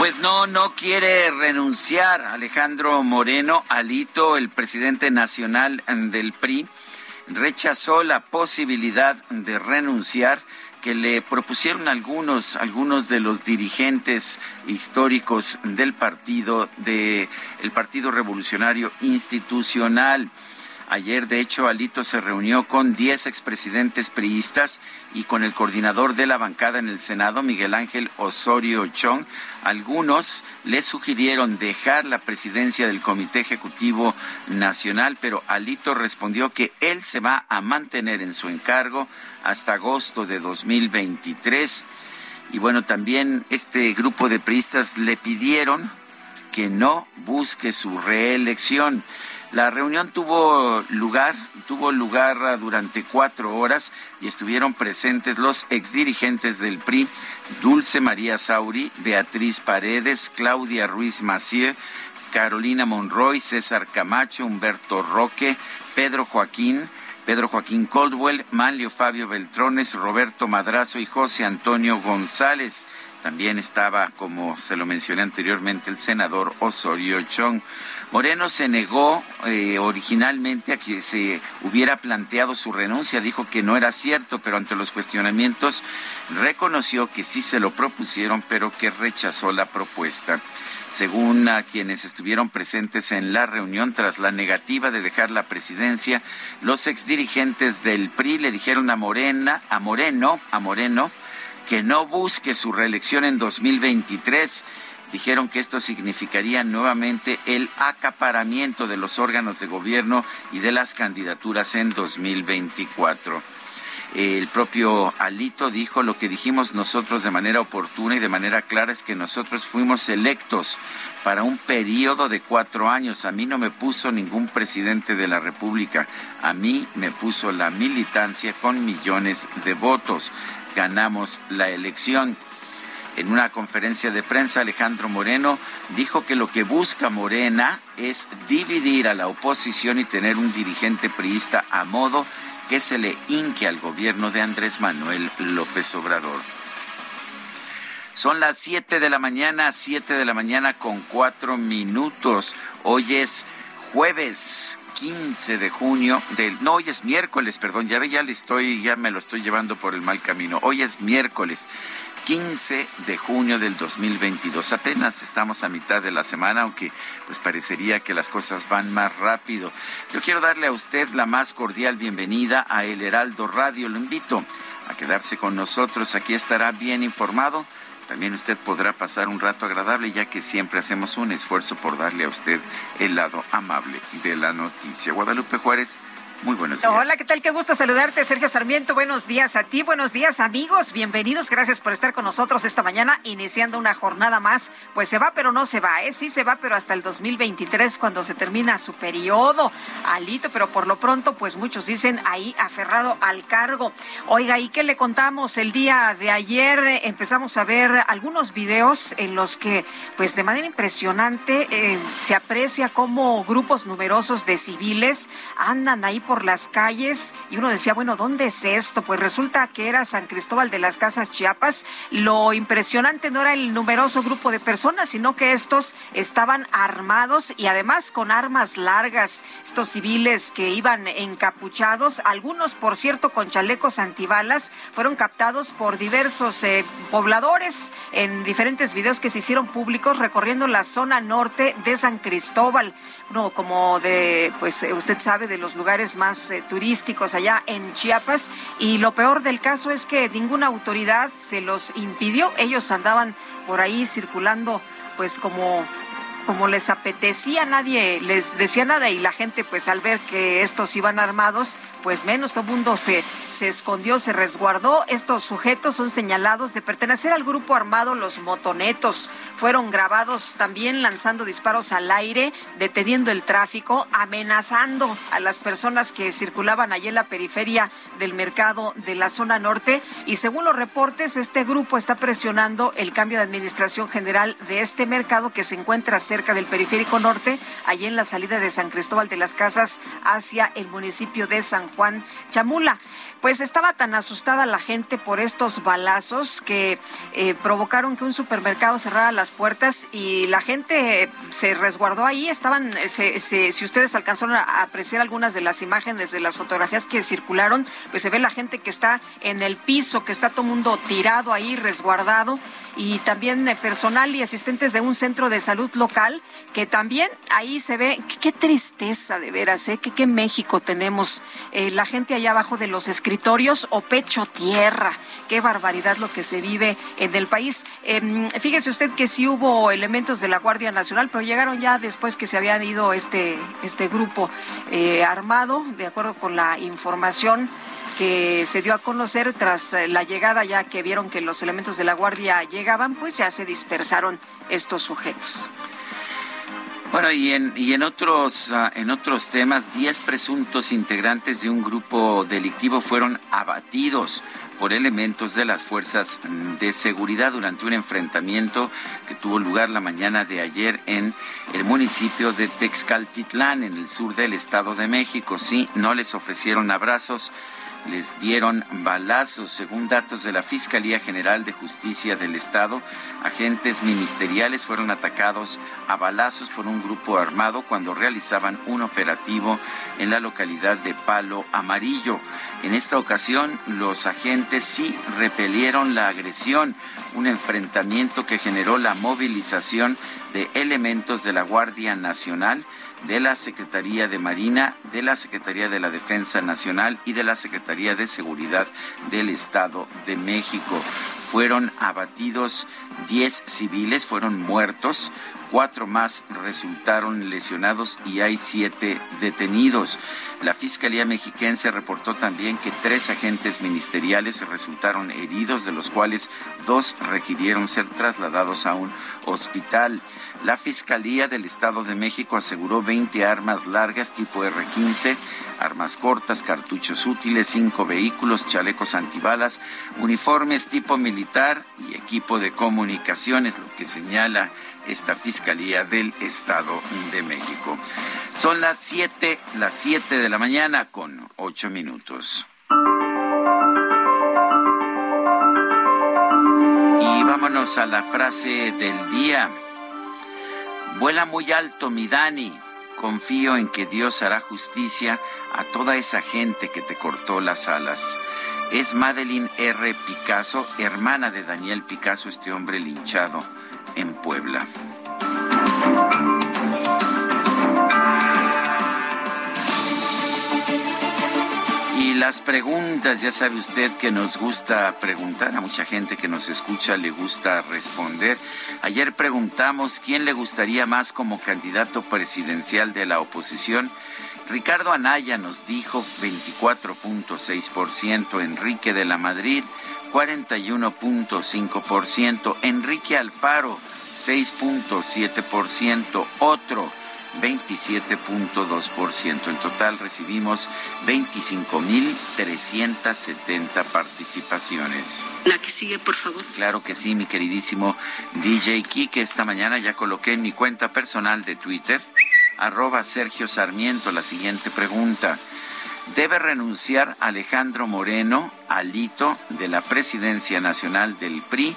Pues no, no quiere renunciar Alejandro Moreno, Alito, el presidente nacional del PRI, rechazó la posibilidad de renunciar que le propusieron algunos, algunos de los dirigentes históricos del partido, de Partido Revolucionario Institucional. Ayer, de hecho, Alito se reunió con 10 expresidentes priistas y con el coordinador de la bancada en el Senado, Miguel Ángel Osorio Chong. Algunos le sugirieron dejar la presidencia del Comité Ejecutivo Nacional, pero Alito respondió que él se va a mantener en su encargo hasta agosto de 2023. Y bueno, también este grupo de priistas le pidieron que no busque su reelección. La reunión tuvo lugar, tuvo lugar durante cuatro horas y estuvieron presentes los exdirigentes del PRI, Dulce María Sauri, Beatriz Paredes, Claudia Ruiz Macié, Carolina Monroy, César Camacho, Humberto Roque, Pedro Joaquín, Pedro Joaquín Coldwell, Manlio Fabio Beltrones, Roberto Madrazo y José Antonio González. También estaba, como se lo mencioné anteriormente, el senador Osorio Chong. Moreno se negó eh, originalmente a que se hubiera planteado su renuncia, dijo que no era cierto, pero ante los cuestionamientos reconoció que sí se lo propusieron, pero que rechazó la propuesta. Según quienes estuvieron presentes en la reunión, tras la negativa de dejar la presidencia, los exdirigentes del PRI le dijeron a Morena, a Moreno, a Moreno, que no busque su reelección en 2023 dijeron que esto significaría nuevamente el acaparamiento de los órganos de gobierno y de las candidaturas en 2024. El propio Alito dijo lo que dijimos nosotros de manera oportuna y de manera clara es que nosotros fuimos electos para un periodo de cuatro años. A mí no me puso ningún presidente de la República, a mí me puso la militancia con millones de votos. Ganamos la elección. En una conferencia de prensa, Alejandro Moreno dijo que lo que busca Morena es dividir a la oposición y tener un dirigente priista a modo que se le inque al gobierno de Andrés Manuel López Obrador. Son las 7 de la mañana, 7 de la mañana con cuatro minutos. Hoy es jueves 15 de junio del no hoy es miércoles, perdón, ya ve ya le estoy ya me lo estoy llevando por el mal camino. Hoy es miércoles 15 de junio del 2022. Apenas estamos a mitad de la semana, aunque pues parecería que las cosas van más rápido. Yo quiero darle a usted la más cordial bienvenida a El Heraldo Radio. Lo invito a quedarse con nosotros. Aquí estará bien informado. También usted podrá pasar un rato agradable ya que siempre hacemos un esfuerzo por darle a usted el lado amable de la noticia. Guadalupe Juárez muy buenos días. Hola, ¿qué tal? Qué gusto saludarte, Sergio Sarmiento. Buenos días a ti, buenos días, amigos. Bienvenidos, gracias por estar con nosotros esta mañana, iniciando una jornada más. Pues se va, pero no se va, ¿eh? Sí se va, pero hasta el 2023, cuando se termina su periodo. Alito, pero por lo pronto, pues muchos dicen ahí aferrado al cargo. Oiga, ¿y qué le contamos? El día de ayer eh, empezamos a ver algunos videos en los que, pues de manera impresionante, eh, se aprecia cómo grupos numerosos de civiles andan ahí por las calles y uno decía, bueno, ¿dónde es esto? Pues resulta que era San Cristóbal de las Casas Chiapas. Lo impresionante no era el numeroso grupo de personas, sino que estos estaban armados y además con armas largas. Estos civiles que iban encapuchados, algunos, por cierto, con chalecos antibalas, fueron captados por diversos eh, pobladores en diferentes videos que se hicieron públicos recorriendo la zona norte de San Cristóbal. No, como de, pues eh, usted sabe, de los lugares más eh, turísticos allá en Chiapas. Y lo peor del caso es que ninguna autoridad se los impidió. Ellos andaban por ahí circulando, pues como como les apetecía, nadie les decía nada y la gente pues al ver que estos iban armados, pues menos todo el mundo se, se escondió, se resguardó. Estos sujetos son señalados de pertenecer al grupo armado Los Motonetos. Fueron grabados también lanzando disparos al aire, deteniendo el tráfico, amenazando a las personas que circulaban allí en la periferia del mercado de la zona norte. Y según los reportes, este grupo está presionando el cambio de administración general de este mercado que se encuentra cerca del periférico norte, allí en la salida de San Cristóbal de las Casas hacia el municipio de San Juan Chamula. Pues estaba tan asustada la gente por estos balazos que eh, provocaron que un supermercado cerrara las puertas y la gente se resguardó ahí. Estaban, si ustedes alcanzaron a apreciar algunas de las imágenes de las fotografías que circularon, pues se ve la gente que está en el piso, que está todo mundo tirado ahí, resguardado y también eh, personal y asistentes de un centro de salud local, que también ahí se ve, qué, tristeza de veras, ¿eh? qué, México tenemos, eh, la gente allá abajo de los escritorios o pecho tierra, qué barbaridad lo que se vive en el país. Em, fíjese usted que sí hubo elementos de la Guardia Nacional, pero llegaron ya después que se habían ido este, este grupo eh, armado, de acuerdo con la información que se dio a conocer tras la llegada, ya que vieron que los elementos de la Guardia llegaban, pues ya se dispersaron estos sujetos. Bueno, y en, y en, otros, ah, en otros temas, 10 presuntos integrantes de un grupo delictivo fueron abatidos por elementos de las fuerzas de seguridad durante un enfrentamiento que tuvo lugar la mañana de ayer en el municipio de Texcaltitlán, en el sur del Estado de México. Sí, no les ofrecieron abrazos les dieron balazos. Según datos de la Fiscalía General de Justicia del Estado, agentes ministeriales fueron atacados a balazos por un grupo armado cuando realizaban un operativo en la localidad de Palo Amarillo. En esta ocasión, los agentes sí repelieron la agresión, un enfrentamiento que generó la movilización de elementos de la Guardia Nacional de la Secretaría de Marina, de la Secretaría de la Defensa Nacional y de la Secretaría de Seguridad del Estado de México. Fueron abatidos 10 civiles, fueron muertos, cuatro más resultaron lesionados y hay siete detenidos. La Fiscalía Mexiquense reportó también que tres agentes ministeriales resultaron heridos, de los cuales dos requirieron ser trasladados a un hospital. La Fiscalía del Estado de México aseguró 20 armas largas tipo R-15, armas cortas, cartuchos útiles, cinco vehículos, chalecos antibalas, uniformes tipo militar y equipo de comunicaciones, lo que señala esta Fiscalía del Estado de México. Son las 7, las 7 de la mañana con 8 minutos. Y vámonos a la frase del día. Vuela muy alto, mi Dani. Confío en que Dios hará justicia a toda esa gente que te cortó las alas. Es Madeline R. Picasso, hermana de Daniel Picasso, este hombre linchado en Puebla. Las preguntas, ya sabe usted que nos gusta preguntar, a mucha gente que nos escucha le gusta responder. Ayer preguntamos quién le gustaría más como candidato presidencial de la oposición. Ricardo Anaya nos dijo 24.6%, Enrique de la Madrid 41.5%, Enrique Alfaro 6.7%, otro 27.2%. En total recibimos 25.370 participaciones. La que sigue, por favor. Claro que sí, mi queridísimo DJ Kike. Esta mañana ya coloqué en mi cuenta personal de Twitter, arroba Sergio Sarmiento, la siguiente pregunta. Debe renunciar Alejandro Moreno, alito de la presidencia nacional del PRI.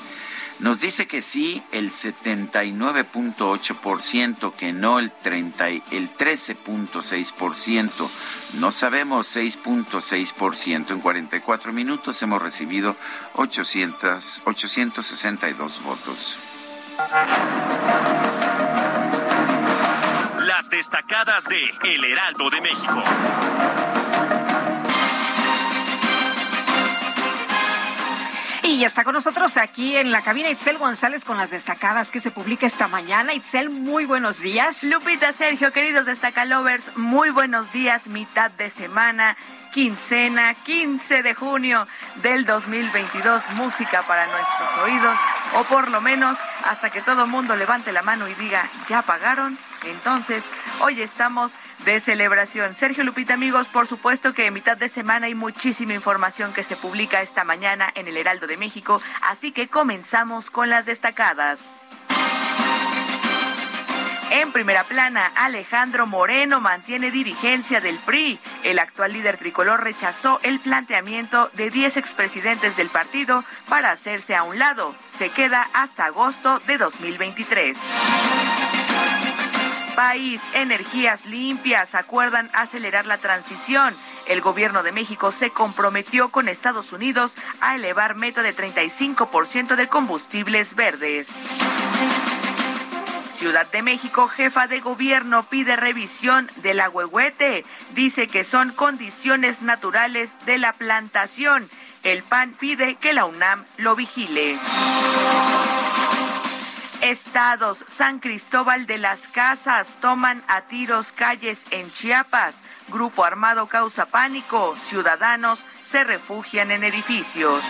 Nos dice que sí el 79.8%, que no el, 30, el 13.6%. No sabemos 6.6%. En 44 minutos hemos recibido 800, 862 votos. Las destacadas de El Heraldo de México. Y está con nosotros aquí en la cabina Itzel González con las destacadas que se publica esta mañana. Itzel, muy buenos días. Lupita, Sergio, queridos destacalovers, muy buenos días, mitad de semana, quincena, 15 de junio del 2022. Música para nuestros oídos, o por lo menos hasta que todo mundo levante la mano y diga, ¿ya pagaron? Entonces, hoy estamos de celebración. Sergio Lupita, amigos, por supuesto que en mitad de semana hay muchísima información que se publica esta mañana en el Heraldo de México, así que comenzamos con las destacadas. En primera plana, Alejandro Moreno mantiene dirigencia del PRI. El actual líder tricolor rechazó el planteamiento de 10 expresidentes del partido para hacerse a un lado. Se queda hasta agosto de 2023. País, energías limpias acuerdan acelerar la transición. El gobierno de México se comprometió con Estados Unidos a elevar meta de 35% de combustibles verdes. Ciudad de México, jefa de gobierno pide revisión del agüehuete. Dice que son condiciones naturales de la plantación. El PAN pide que la UNAM lo vigile. Estados, San Cristóbal de las Casas toman a tiros calles en Chiapas. Grupo armado causa pánico. Ciudadanos se refugian en edificios.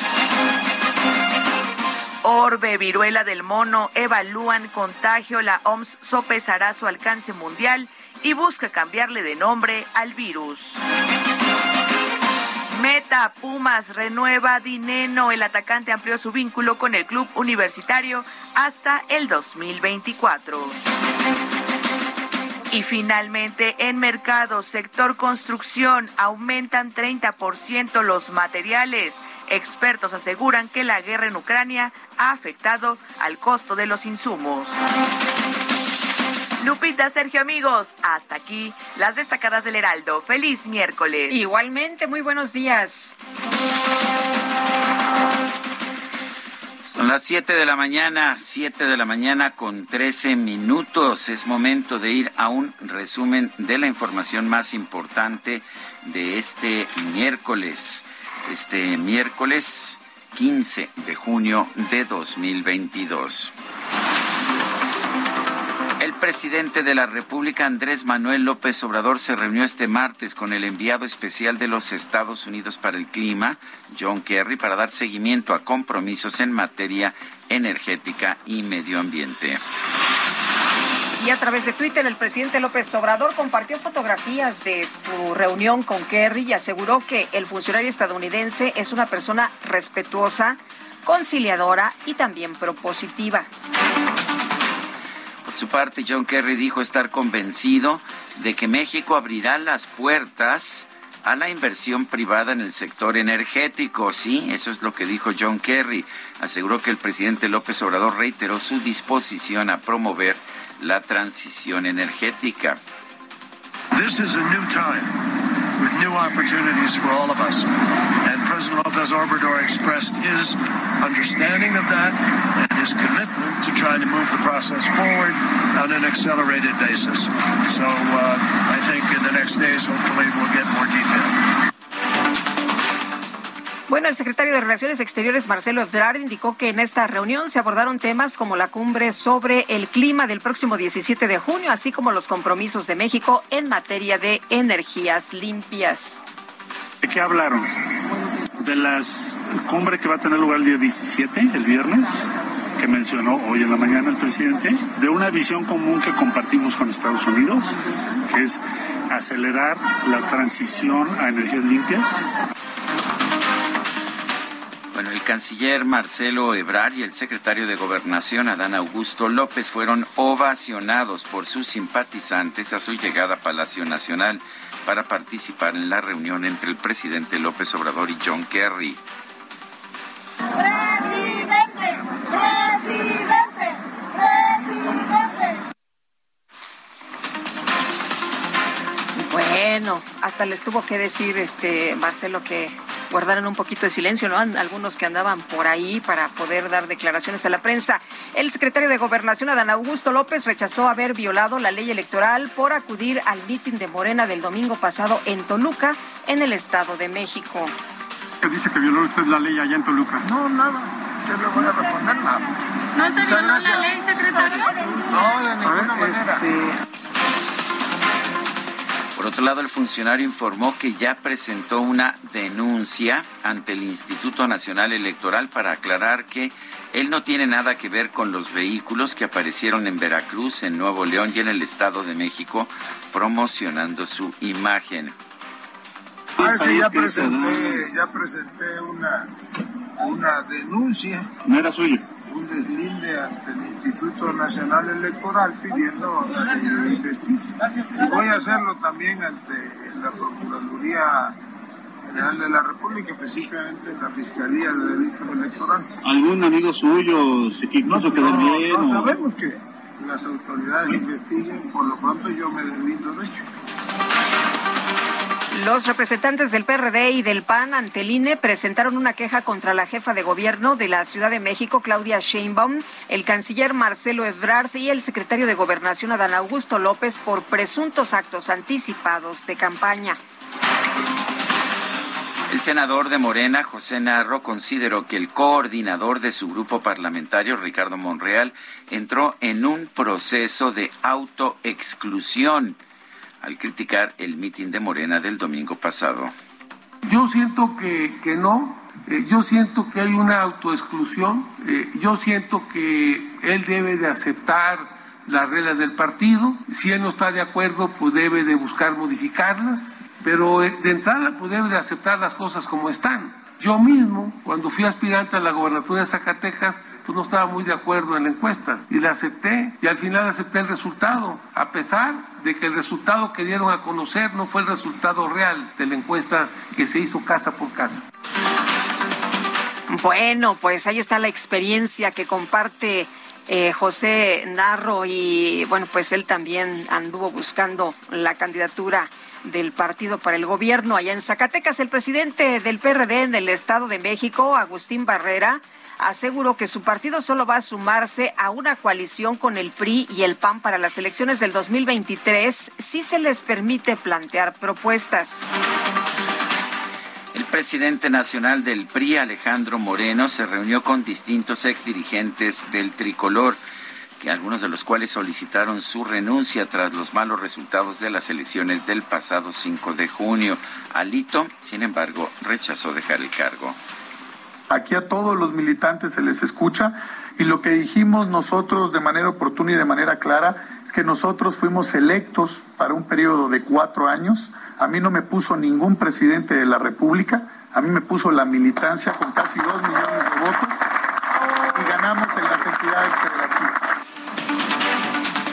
Orbe, viruela del mono, evalúan contagio. La OMS sopesará su alcance mundial y busca cambiarle de nombre al virus. Meta Pumas renueva Dineno. El atacante amplió su vínculo con el club universitario hasta el 2024. Y finalmente, en mercado, sector construcción, aumentan 30% los materiales. Expertos aseguran que la guerra en Ucrania ha afectado al costo de los insumos. Lupita, Sergio, amigos, hasta aquí las destacadas del Heraldo. Feliz miércoles. Igualmente, muy buenos días. Son las 7 de la mañana, 7 de la mañana con 13 minutos. Es momento de ir a un resumen de la información más importante de este miércoles. Este miércoles 15 de junio de 2022. El presidente de la República, Andrés Manuel López Obrador, se reunió este martes con el enviado especial de los Estados Unidos para el Clima, John Kerry, para dar seguimiento a compromisos en materia energética y medio ambiente. Y a través de Twitter, el presidente López Obrador compartió fotografías de su reunión con Kerry y aseguró que el funcionario estadounidense es una persona respetuosa, conciliadora y también propositiva. Por su parte, John Kerry dijo estar convencido de que México abrirá las puertas a la inversión privada en el sector energético. Sí, eso es lo que dijo John Kerry. Aseguró que el presidente López Obrador reiteró su disposición a promover la transición energética. President López Obrador expressed his understanding of that and his commitment to trying to move the process forward on an accelerated basis. So uh, I think in the next days, hopefully, we'll get more detail. Bueno, el secretario de Relaciones Exteriores, Marcelo Ebrard, indicó que en esta reunión se abordaron temas como la cumbre sobre el clima del próximo 17 de junio, así como los compromisos de México en materia de energías limpias. ¿De qué hablaron? De la cumbre que va a tener lugar el día 17, el viernes, que mencionó hoy en la mañana el presidente, de una visión común que compartimos con Estados Unidos, que es acelerar la transición a energías limpias Bueno, el canciller Marcelo Ebrard y el secretario de Gobernación Adán Augusto López fueron ovacionados por sus simpatizantes a su llegada a Palacio Nacional para participar en la reunión entre el presidente López Obrador y John Kerry. ¡Presidente! ¡Presidente! ¡Presidente! Bueno, hasta les tuvo que decir este Marcelo que guardaran un poquito de silencio, ¿no? Algunos que andaban por ahí para poder dar declaraciones a la prensa. El secretario de Gobernación, Adán Augusto López, rechazó haber violado la ley electoral por acudir al mitin de Morena del domingo pasado en Toluca, en el Estado de México. ¿Qué dice que violó usted la ley allá en Toluca? No, nada. Yo le voy a responder nada. ¿No se violó la ley, secretario? No, de ninguna manera. Este, por otro lado, el funcionario informó que ya presentó una denuncia ante el Instituto Nacional Electoral para aclarar que él no tiene nada que ver con los vehículos que aparecieron en Veracruz, en Nuevo León y en el Estado de México promocionando su imagen. Ah, sí, ya presenté, ya presenté una, una denuncia. No era suyo un deslinde ante el Instituto Nacional Electoral pidiendo que Voy a hacerlo también ante la Procuraduría General de la República, específicamente en la Fiscalía de Delitos Electorales. ¿Algún amigo suyo se quiso no, quedar bien? No, sabemos que las autoridades investiguen, por lo pronto yo me deslindo de hecho. Los representantes del PRD y del PAN ante el INE presentaron una queja contra la jefa de gobierno de la Ciudad de México, Claudia Sheinbaum, el canciller Marcelo Ebrard y el secretario de Gobernación, Adán Augusto López, por presuntos actos anticipados de campaña. El senador de Morena, José Narro, consideró que el coordinador de su grupo parlamentario, Ricardo Monreal, entró en un proceso de autoexclusión al criticar el mitin de Morena del domingo pasado. Yo siento que, que no, eh, yo siento que hay una autoexclusión, eh, yo siento que él debe de aceptar las reglas del partido, si él no está de acuerdo pues debe de buscar modificarlas, pero eh, de entrada pues debe de aceptar las cosas como están. Yo mismo, cuando fui aspirante a la gobernatura de Zacatecas, pues no estaba muy de acuerdo en la encuesta y la acepté y al final acepté el resultado, a pesar de que el resultado que dieron a conocer no fue el resultado real de la encuesta que se hizo casa por casa. Bueno, pues ahí está la experiencia que comparte eh, José Narro y bueno, pues él también anduvo buscando la candidatura del partido para el gobierno allá en Zacatecas. El presidente del PRD en el Estado de México, Agustín Barrera, aseguró que su partido solo va a sumarse a una coalición con el PRI y el PAN para las elecciones del 2023 si se les permite plantear propuestas. El presidente nacional del PRI, Alejandro Moreno, se reunió con distintos exdirigentes del tricolor algunos de los cuales solicitaron su renuncia tras los malos resultados de las elecciones del pasado 5 de junio. Alito, sin embargo, rechazó dejar el cargo. Aquí a todos los militantes se les escucha y lo que dijimos nosotros de manera oportuna y de manera clara es que nosotros fuimos electos para un periodo de cuatro años. A mí no me puso ningún presidente de la República, a mí me puso la militancia con casi dos millones de votos y ganamos en las entidades federativas.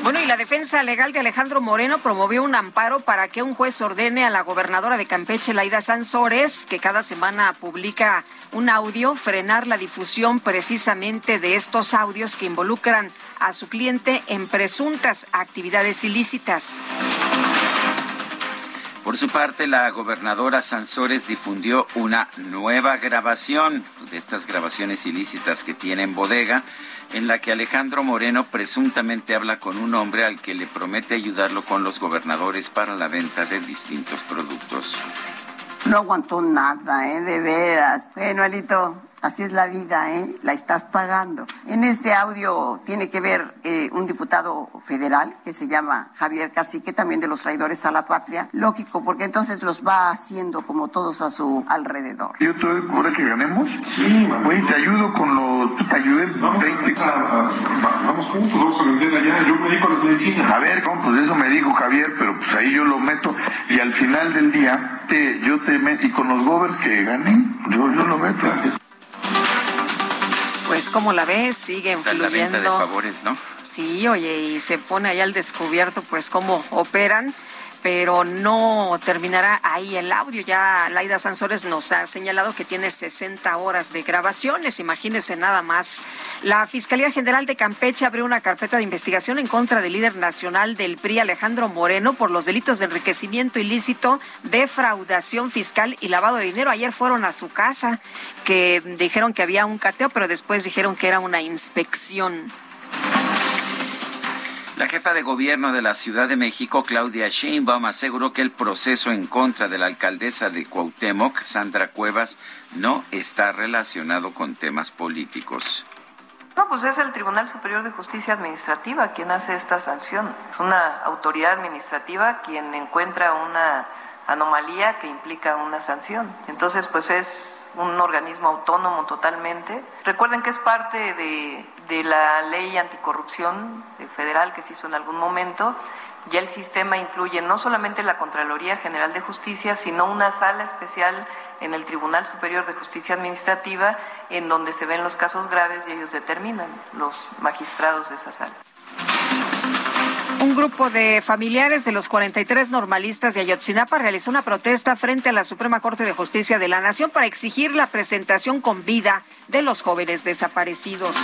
Bueno, y la defensa legal de Alejandro Moreno promovió un amparo para que un juez ordene a la gobernadora de Campeche, Laida Sansores, que cada semana publica un audio, frenar la difusión precisamente de estos audios que involucran a su cliente en presuntas actividades ilícitas. Por su parte, la gobernadora Sansores difundió una nueva grabación de estas grabaciones ilícitas que tiene en bodega, en la que Alejandro Moreno presuntamente habla con un hombre al que le promete ayudarlo con los gobernadores para la venta de distintos productos. No aguantó nada, ¿eh? De veras. Bueno, Alito, Así es la vida, ¿eh? La estás pagando. En este audio tiene que ver eh, un diputado federal que se llama Javier Cacique, también de los traidores a la patria. Lógico, porque entonces los va haciendo como todos a su alrededor. ¿Yo te ahora que ganemos? Sí, Oye, te ayudo con lo... Tú te ayudé. Vamos, a, vamos juntos, vamos a vender allá. Yo me dedico a las medicinas. A ver, ¿cómo? Pues eso me dijo Javier, pero pues ahí yo lo meto y al final del día te, yo te meto... Y con los govers que ganen, yo, yo lo meto. Gracias. Pues como la ves, sigue influyendo. La venta de favores, ¿no? Sí, oye, y se pone ahí al descubierto pues cómo operan pero no terminará ahí el audio. Ya Laida Sansores nos ha señalado que tiene 60 horas de grabaciones, imagínense nada más. La Fiscalía General de Campeche abrió una carpeta de investigación en contra del líder nacional del PRI, Alejandro Moreno, por los delitos de enriquecimiento ilícito, defraudación fiscal y lavado de dinero. Ayer fueron a su casa, que dijeron que había un cateo, pero después dijeron que era una inspección. La jefa de gobierno de la Ciudad de México, Claudia Sheinbaum, aseguró que el proceso en contra de la alcaldesa de Cuauhtémoc, Sandra Cuevas, no está relacionado con temas políticos. No, pues es el Tribunal Superior de Justicia Administrativa quien hace esta sanción. Es una autoridad administrativa quien encuentra una anomalía que implica una sanción. Entonces, pues es un organismo autónomo totalmente. Recuerden que es parte de, de la ley anticorrupción federal que se hizo en algún momento. Ya el sistema incluye no solamente la Contraloría General de Justicia, sino una sala especial en el Tribunal Superior de Justicia Administrativa en donde se ven los casos graves y ellos determinan, los magistrados de esa sala. Un grupo de familiares de los 43 normalistas de Ayotzinapa realizó una protesta frente a la Suprema Corte de Justicia de la Nación para exigir la presentación con vida de los jóvenes desaparecidos.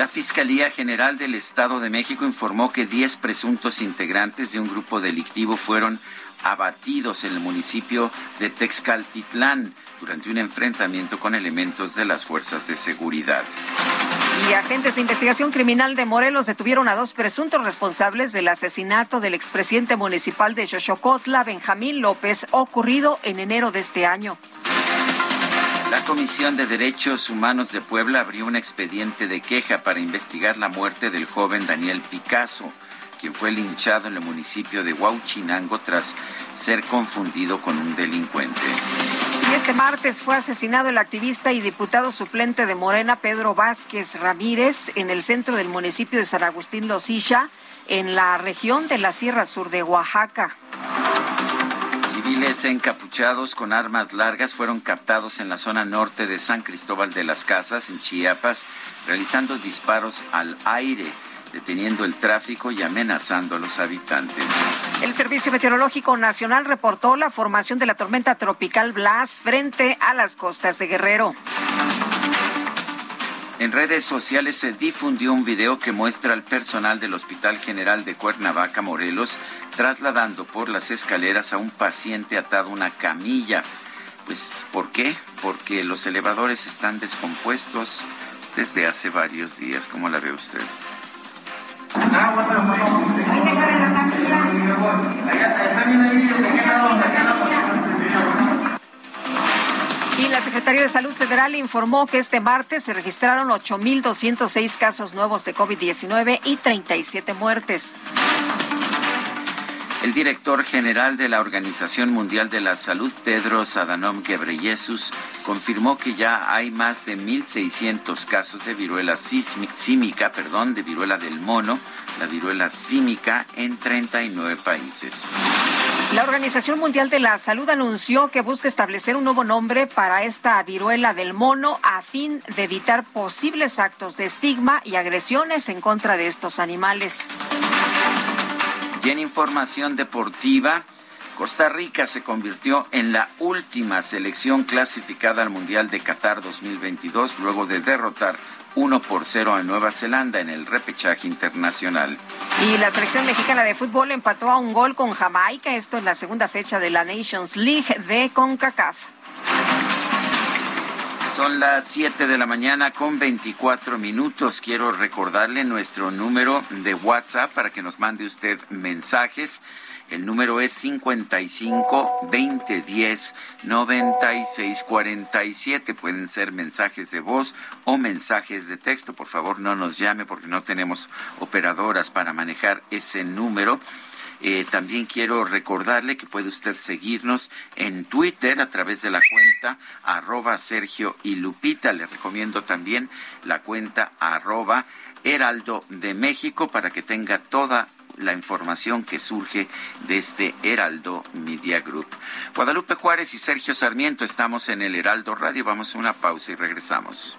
La Fiscalía General del Estado de México informó que 10 presuntos integrantes de un grupo delictivo fueron abatidos en el municipio de Texcaltitlán durante un enfrentamiento con elementos de las fuerzas de seguridad. Y agentes de investigación criminal de Morelos detuvieron a dos presuntos responsables del asesinato del expresidente municipal de Xochocotla, Benjamín López, ocurrido en enero de este año. La Comisión de Derechos Humanos de Puebla abrió un expediente de queja para investigar la muerte del joven Daniel Picasso, quien fue linchado en el municipio de Huauchinango tras ser confundido con un delincuente. Y este martes fue asesinado el activista y diputado suplente de Morena, Pedro Vázquez Ramírez, en el centro del municipio de San Agustín Losilla, en la región de la Sierra Sur de Oaxaca. Civiles encapuchados con armas largas fueron captados en la zona norte de San Cristóbal de las Casas, en Chiapas, realizando disparos al aire deteniendo el tráfico y amenazando a los habitantes. El Servicio Meteorológico Nacional reportó la formación de la tormenta tropical Blas frente a las costas de Guerrero. En redes sociales se difundió un video que muestra al personal del Hospital General de Cuernavaca, Morelos, trasladando por las escaleras a un paciente atado a una camilla. Pues, ¿por qué? Porque los elevadores están descompuestos desde hace varios días. ¿Cómo la ve usted? Y la Secretaría de Salud Federal informó que este martes se registraron 8.206 casos nuevos de COVID-19 y 37 muertes. El director general de la Organización Mundial de la Salud, Tedros Adhanom Ghebreyesus, confirmó que ya hay más de 1.600 casos de viruela símica, perdón, de viruela del mono, la viruela símica, en 39 países. La Organización Mundial de la Salud anunció que busca establecer un nuevo nombre para esta viruela del mono a fin de evitar posibles actos de estigma y agresiones en contra de estos animales. Y en información deportiva, Costa Rica se convirtió en la última selección clasificada al Mundial de Qatar 2022 luego de derrotar 1 por 0 a Nueva Zelanda en el repechaje internacional. Y la selección mexicana de fútbol empató a un gol con Jamaica, esto en la segunda fecha de la Nations League de CONCACAF. Son las 7 de la mañana con 24 minutos. Quiero recordarle nuestro número de WhatsApp para que nos mande usted mensajes. El número es 55 20 10 96 47. Pueden ser mensajes de voz o mensajes de texto. Por favor, no nos llame porque no tenemos operadoras para manejar ese número. Eh, también quiero recordarle que puede usted seguirnos en Twitter a través de la cuenta arroba Sergio y Lupita. Le recomiendo también la cuenta arroba Heraldo de México para que tenga toda la información que surge de este Heraldo Media Group. Guadalupe Juárez y Sergio Sarmiento estamos en el Heraldo Radio. Vamos a una pausa y regresamos.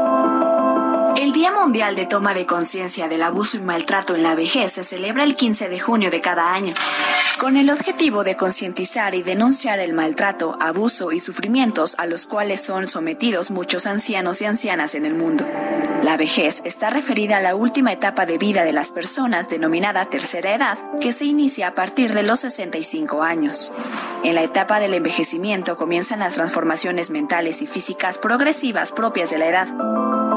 El Día Mundial de Toma de Conciencia del Abuso y Maltrato en la Vejez se celebra el 15 de junio de cada año, con el objetivo de concientizar y denunciar el maltrato, abuso y sufrimientos a los cuales son sometidos muchos ancianos y ancianas en el mundo. La vejez está referida a la última etapa de vida de las personas denominada tercera edad, que se inicia a partir de los 65 años. En la etapa del envejecimiento comienzan las transformaciones mentales y físicas progresivas propias de la edad.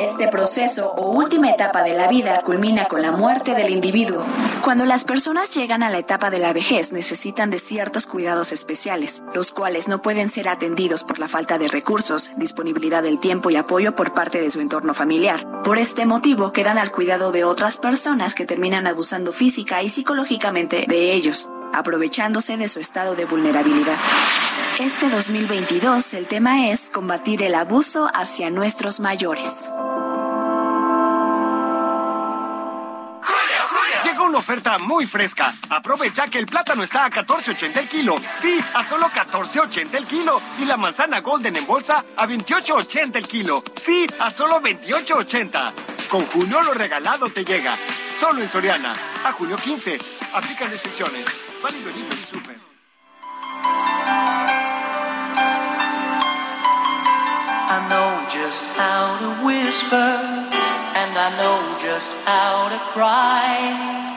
Este proceso o última etapa de la vida culmina con la muerte del individuo. Cuando las personas llegan a la etapa de la vejez necesitan de ciertos cuidados especiales, los cuales no pueden ser atendidos por la falta de recursos, disponibilidad del tiempo y apoyo por parte de su entorno familiar. Por este motivo quedan al cuidado de otras personas que terminan abusando física y psicológicamente de ellos aprovechándose de su estado de vulnerabilidad. Este 2022 el tema es combatir el abuso hacia nuestros mayores. Una oferta muy fresca. Aprovecha que el plátano está a 14.80 el kilo. Sí, a solo 14.80 el kilo. Y la manzana golden en bolsa a 28.80 el kilo. Sí, a solo 28.80. Con Julio lo regalado te llega. Solo en Soriana. A junio 15. Aplican restricciones. Válido en Hiper y Super. I know just how to whisper, and I know just how to cry.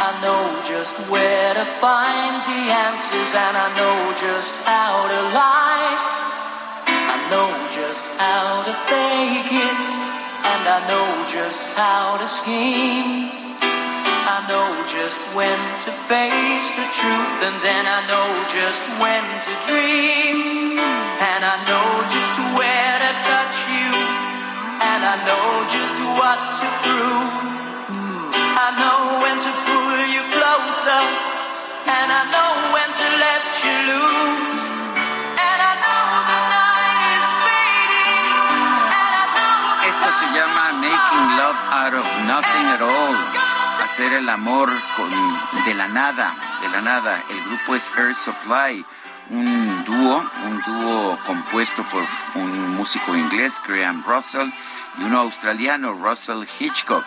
I know just where to find the answers, and I know just how to lie. I know just how to fake it, and I know just how to scheme. I know just when to face the truth, and then I know just when to dream. And I know just where to touch you, and I know just what to prove. I know when to pull you closer, and I know when to let you loose. And I know the night is fading, and I know Esto se llama Making Love Out of Nothing at All. Hacer el amor de la nada, de la nada. El grupo es Air Supply, un dúo, un dúo compuesto por un músico inglés, Graham Russell, y uno australiano, Russell Hitchcock.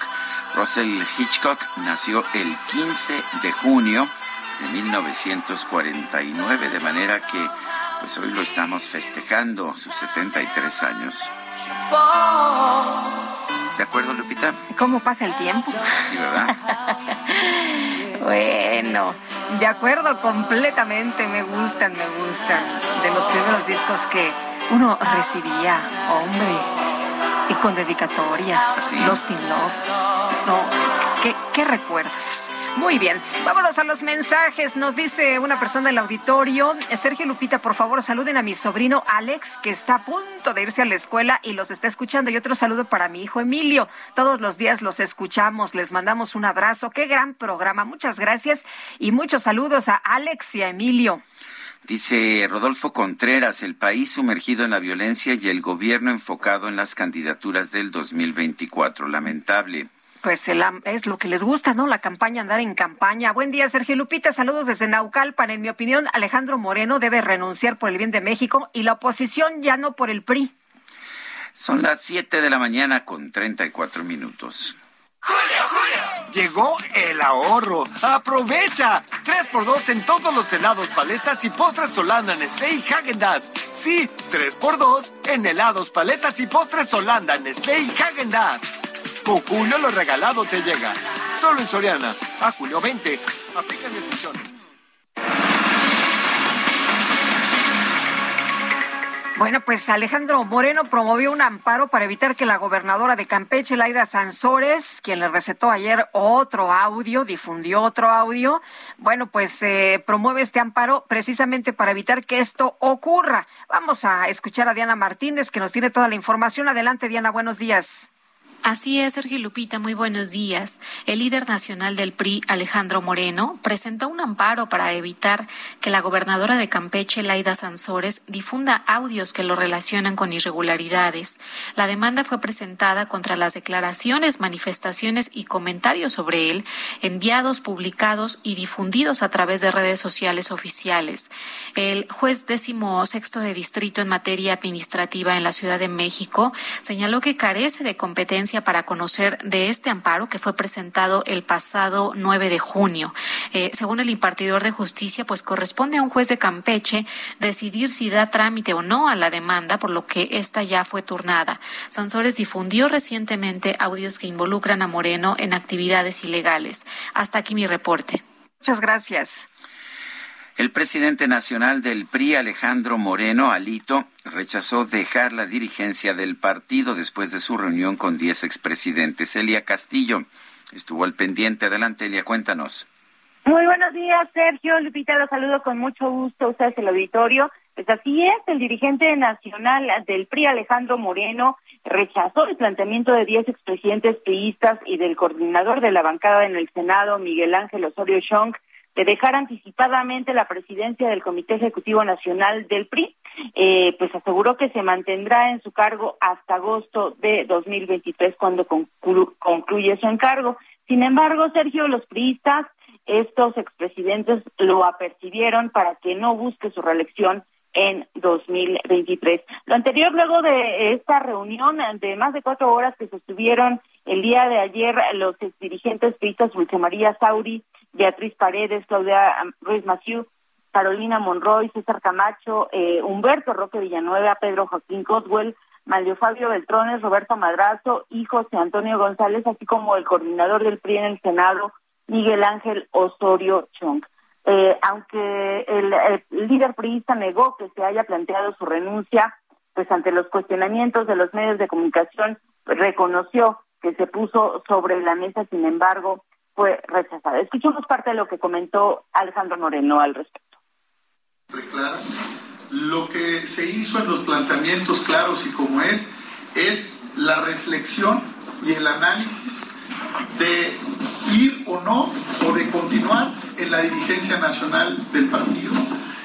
Russell Hitchcock nació el 15 de junio de 1949, de manera que pues hoy lo estamos festejando, sus 73 años. ¿De acuerdo, Lupita? ¿Cómo pasa el tiempo? Sí, ¿verdad? Bueno, de acuerdo completamente, me gustan, me gustan. De los primeros discos que uno recibía, hombre, y con dedicatoria, Lost in Love. No, ¿qué, qué recuerdos? Muy bien, vámonos a los mensajes. Nos dice una persona del auditorio, Sergio Lupita, por favor, saluden a mi sobrino Alex, que está a punto de irse a la escuela y los está escuchando. Y otro saludo para mi hijo Emilio. Todos los días los escuchamos, les mandamos un abrazo. Qué gran programa. Muchas gracias y muchos saludos a Alex y a Emilio. Dice Rodolfo Contreras, el país sumergido en la violencia y el gobierno enfocado en las candidaturas del 2024. Lamentable. Pues el, es lo que les gusta, ¿no? La campaña, andar en campaña. Buen día, Sergio Lupita. Saludos desde Naucalpan. En mi opinión, Alejandro Moreno debe renunciar por el bien de México y la oposición ya no por el PRI. Son las 7 de la mañana con 34 minutos. Julio, Julio. Llegó el ahorro. ¡Aprovecha! 3x2 en todos los helados, paletas y postres Holanda, Nestlé y Häagen-Dazs. Sí, 3x2 en helados, paletas y postres Holanda, Nestlé y Häagen-Dazs. Con Julio lo regalado te llega. Solo en Soriana. A julio 20. Aplican restricciones. Bueno, pues Alejandro Moreno promovió un amparo para evitar que la gobernadora de Campeche, Laida Sansores, quien le recetó ayer otro audio, difundió otro audio, bueno, pues eh, promueve este amparo precisamente para evitar que esto ocurra. Vamos a escuchar a Diana Martínez, que nos tiene toda la información. Adelante, Diana, buenos días. Así es, Sergio Lupita, muy buenos días. El líder nacional del PRI, Alejandro Moreno, presentó un amparo para evitar que la gobernadora de Campeche, Laida Sansores, difunda audios que lo relacionan con irregularidades. La demanda fue presentada contra las declaraciones, manifestaciones y comentarios sobre él enviados, publicados y difundidos a través de redes sociales oficiales. El juez décimo sexto de distrito en materia administrativa en la Ciudad de México señaló que carece de competencia para conocer de este amparo que fue presentado el pasado 9 de junio. Eh, según el impartidor de justicia, pues corresponde a un juez de Campeche decidir si da trámite o no a la demanda, por lo que esta ya fue turnada. Sansores difundió recientemente audios que involucran a Moreno en actividades ilegales. Hasta aquí mi reporte. Muchas gracias. El presidente nacional del PRI, Alejandro Moreno Alito, rechazó dejar la dirigencia del partido después de su reunión con diez expresidentes. Elia Castillo estuvo al pendiente. Adelante, Elia, cuéntanos. Muy buenos días, Sergio. Lupita, los saludo con mucho gusto ustedes el auditorio. Pues así es, el dirigente nacional del PRI, Alejandro Moreno, rechazó el planteamiento de diez expresidentes priistas y del coordinador de la bancada en el Senado, Miguel Ángel Osorio Chong, de dejar anticipadamente la presidencia del Comité Ejecutivo Nacional del PRI, eh, pues aseguró que se mantendrá en su cargo hasta agosto de 2023 cuando concluye su encargo. Sin embargo, Sergio, los priistas, estos expresidentes lo apercibieron para que no busque su reelección en 2023. Lo anterior, luego de esta reunión de más de cuatro horas que se estuvieron el día de ayer, los dirigentes priistas Dulce María Sauri, Beatriz Paredes, Claudia Ruiz Maciú, Carolina Monroy, César Camacho, eh, Humberto Roque Villanueva, Pedro Joaquín Coswell, Mario Fabio Beltrones, Roberto Madrazo y José Antonio González, así como el coordinador del PRI en el Senado, Miguel Ángel Osorio Chong. Eh, aunque el, el, líder priista negó que se haya planteado su renuncia, pues ante los cuestionamientos de los medios de comunicación reconoció que se puso sobre la mesa, sin embargo, fue rechazada. Escuchemos parte de lo que comentó Alejandro Moreno al respecto. Lo que se hizo en los planteamientos claros y como es, es la reflexión y el análisis de ir o no o de continuar en la dirigencia nacional del partido.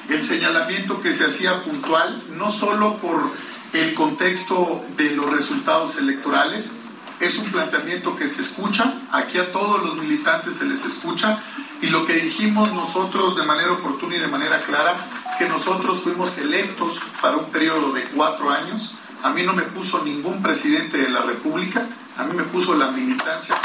El señalamiento que se hacía puntual, no solo por el contexto de los resultados electorales, es un planteamiento que se escucha, aquí a todos los militantes se les escucha y lo que dijimos nosotros de manera oportuna y de manera clara es que nosotros fuimos electos para un periodo de cuatro años. A mí no me puso ningún presidente de la República, a mí me puso la militancia.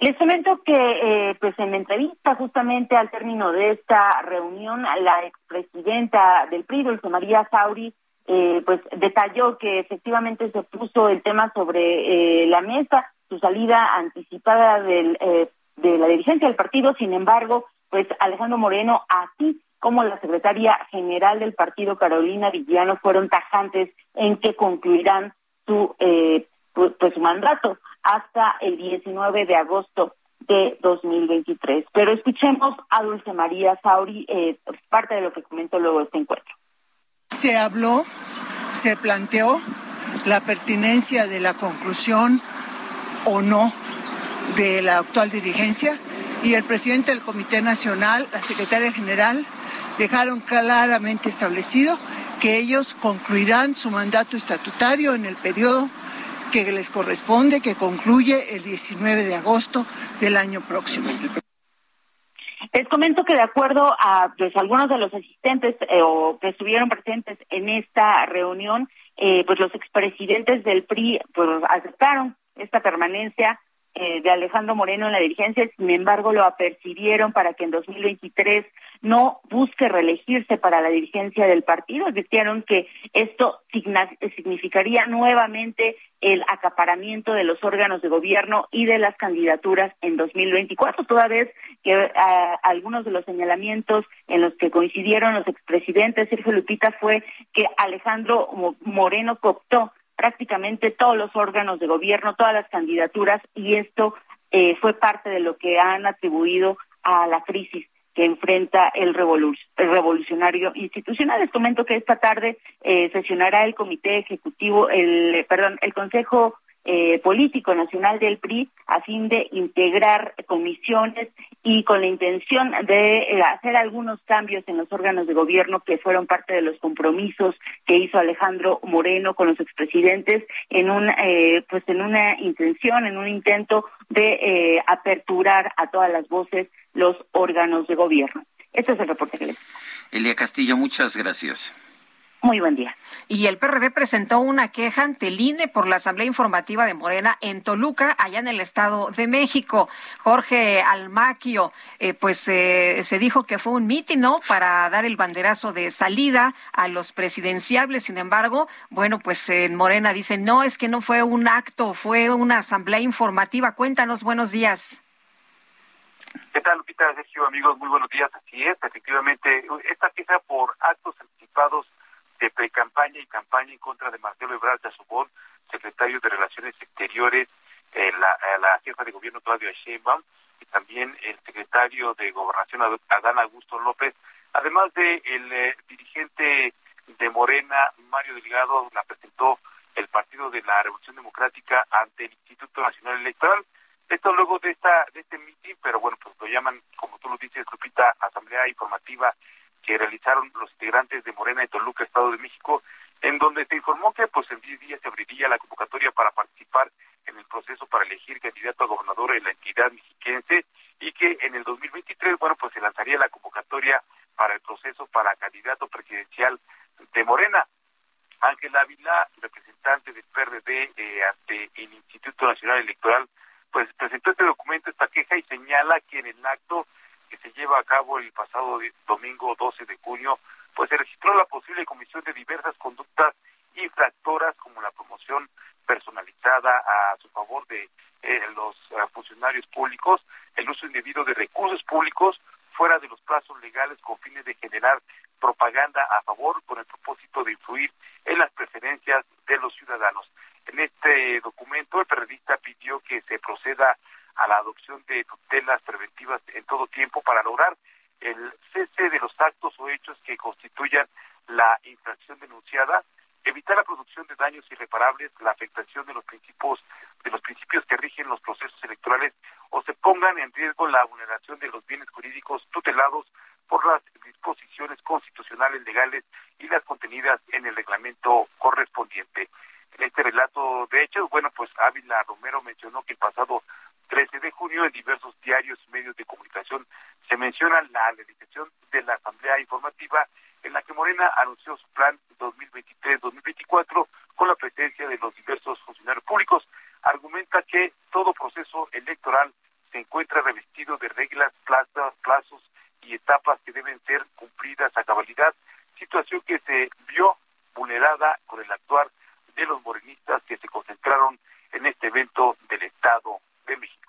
Les comento que eh, pues en entrevista justamente al término de esta reunión, la expresidenta del PRI, Dulce María Sauri, eh, pues detalló que efectivamente se puso el tema sobre eh, la mesa, su salida anticipada del, eh, de la dirigencia del partido, sin embargo, pues Alejandro Moreno, así como la secretaria general del partido, Carolina Villano, fueron tajantes en que concluirán su, pues, pues, su mandato hasta el 19 de agosto de 2023. Pero escuchemos a Dulce María Sauri, parte de lo que comentó luego este encuentro se habló, se planteó la pertinencia de la conclusión o no de la actual dirigencia y el presidente del Comité Nacional, la secretaria general, dejaron claramente establecido que ellos concluirán su mandato estatutario en el periodo que les corresponde, que concluye el 19 de agosto del año próximo. Les comento que de acuerdo a pues algunos de los asistentes eh, o que estuvieron presentes en esta reunión, eh, pues los expresidentes del PRI pues aceptaron esta permanencia eh, de Alejandro Moreno en la dirigencia, sin embargo lo apercibieron para que en 2023 no busque reelegirse para la dirigencia del partido. Advirtieron que esto significaría nuevamente el acaparamiento de los órganos de gobierno y de las candidaturas en 2024, toda vez que algunos de los señalamientos en los que coincidieron los expresidentes Sergio Lupita fue que Alejandro Moreno cooptó prácticamente todos los órganos de gobierno, todas las candidaturas, y esto eh, fue parte de lo que han atribuido a la crisis que enfrenta el, revolucionario institucional. Les comento que esta tarde eh, sesionará el Comité Ejecutivo, el perdón, el Consejo eh, político nacional del PRI a fin de integrar comisiones y con la intención de eh, hacer algunos cambios en los órganos de gobierno que fueron parte de los compromisos que hizo Alejandro Moreno con los expresidentes en un eh, pues en una intención en un intento de aperturar a todas las voces los órganos de gobierno. Este es el reporte que les. Elia Castillo, muchas gracias. Muy buen día. Y el PRD presentó una queja ante el INE por la Asamblea Informativa de Morena en Toluca, allá en el Estado de México. Jorge Almaquio, eh, pues eh, se dijo que fue un mitin, ¿no? Para dar el banderazo de salida a los presidenciables. Sin embargo, bueno, pues en Morena dicen, no, es que no fue un acto, fue una Asamblea Informativa. Cuéntanos, buenos días. ¿Qué tal, Lupita? Sergio, amigos, muy buenos días. Así es, efectivamente, esta queja por actos anticipados de pre-campaña y campaña en contra de Marcelo Ebrard Azubón, secretario de Relaciones Exteriores, eh, la, eh, la, jefa de gobierno Claudia Sheinbaum y también el secretario de Gobernación Adán Augusto López, además de el eh, dirigente de Morena, Mario Delgado, la presentó el Partido de la Revolución Democrática ante el Instituto Nacional Electoral. Esto luego de esta de este mitin, pero bueno, pues lo llaman, como tú lo dices, Lupita, Asamblea Informativa que realizaron los integrantes de Morena y Toluca, Estado de México, en donde se informó que pues en 10 días se abriría la convocatoria para participar en el proceso para elegir candidato a gobernador en la entidad mexiquense y que en el 2023, bueno, pues se lanzaría la convocatoria para el proceso para candidato presidencial de Morena. Ángel Ávila, representante del PRD eh, ante el Instituto Nacional Electoral, pues presentó este documento, esta queja y señala que en el acto que se lleva a cabo el pasado domingo 12 de junio, pues se registró la posible comisión de diversas conductas infractoras como la promoción personalizada a su favor de eh, los eh, funcionarios públicos, el uso indebido de recursos públicos fuera de los plazos legales con fines de generar propaganda a favor con el propósito de influir en las preferencias de los ciudadanos. En este documento el periodista pidió que se proceda a la adopción de tutelas preventivas en todo tiempo para lograr el cese de los actos o hechos que constituyan la infracción denunciada, evitar la producción de daños irreparables, la afectación de los principios de los principios que rigen los procesos electorales o se pongan en riesgo la vulneración de los bienes jurídicos tutelados por las disposiciones constitucionales legales y las contenidas en el reglamento correspondiente. En este relato de hechos, bueno, pues Ávila Romero mencionó que el pasado 13 de junio en diversos diarios y medios de comunicación se menciona la realización de la Asamblea Informativa en la que Morena anunció su plan 2023-2024 con la presencia de los diversos funcionarios públicos. Argumenta que todo proceso electoral se encuentra revestido de reglas, plazos, plazos y etapas que deben ser cumplidas a cabalidad, situación que se vio vulnerada con el actuar de los morenistas que se concentraron en este evento del Estado de México.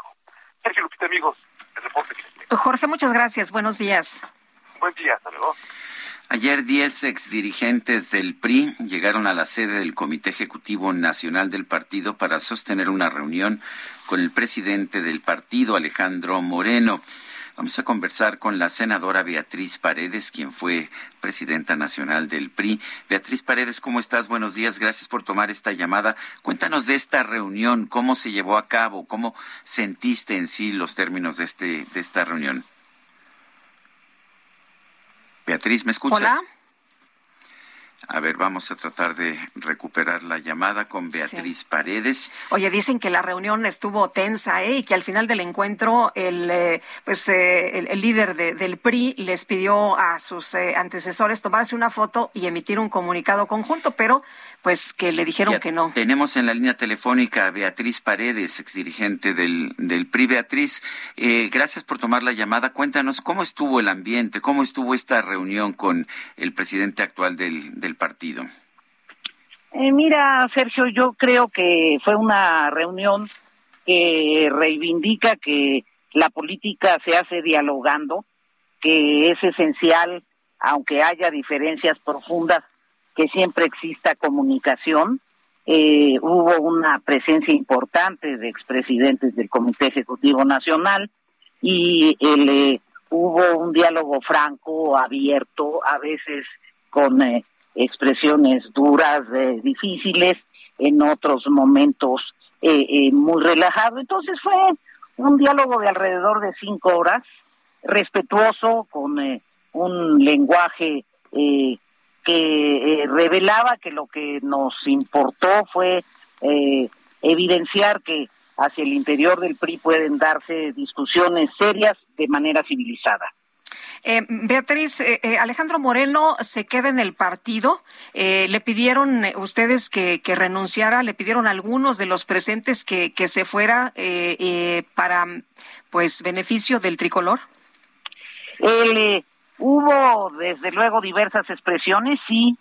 Sergio Lupita, amigos, el reporte que Jorge, muchas gracias. Buenos días. Buen día, hasta luego. Ayer 10 exdirigentes del PRI llegaron a la sede del Comité Ejecutivo Nacional del partido para sostener una reunión con el presidente del partido, Alejandro Moreno. Vamos a conversar con la senadora Beatriz Paredes, quien fue presidenta nacional del PRI. Beatriz Paredes, ¿cómo estás? Buenos días, gracias por tomar esta llamada. Cuéntanos de esta reunión, cómo se llevó a cabo, cómo sentiste en sí los términos de, este, de esta reunión. ¿Me escuchas? Hola. A ver, vamos a tratar de recuperar la llamada con Beatriz Paredes. Oye, dicen que la reunión estuvo tensa ¿eh? y que al final del encuentro el, eh, pues, eh, el, líder del PRI les pidió a sus eh, antecesores tomarse una foto y emitir un comunicado conjunto, pero pues que le dijeron que no. Tenemos en la línea telefónica a Beatriz Paredes, exdirigente del, del PRI. Beatriz, gracias por tomar la llamada. Cuéntanos cómo estuvo el ambiente, cómo estuvo esta reunión con el presidente actual del, del partido? Eh, mira, Sergio, yo creo que fue una reunión que reivindica que la política se hace dialogando, que es esencial, aunque haya diferencias profundas, que siempre exista comunicación. Eh, hubo una presencia importante de expresidentes del Comité Ejecutivo Nacional y eh, hubo un diálogo franco, abierto, a veces con expresiones duras, eh, difíciles, en otros momentos eh, eh, muy relajado. Entonces fue un diálogo de alrededor de cinco horas, respetuoso, con un lenguaje que revelaba que lo que nos importó fue evidenciar que hacia el interior del PRI pueden darse discusiones serias de manera civilizada. Eh, Beatriz, eh, eh, Alejandro Moreno se queda en el partido. ¿Le pidieron ustedes que, renunciara? ¿Le pidieron algunos de los presentes que, que se fuera para pues beneficio del tricolor? hubo desde luego diversas expresiones, sí.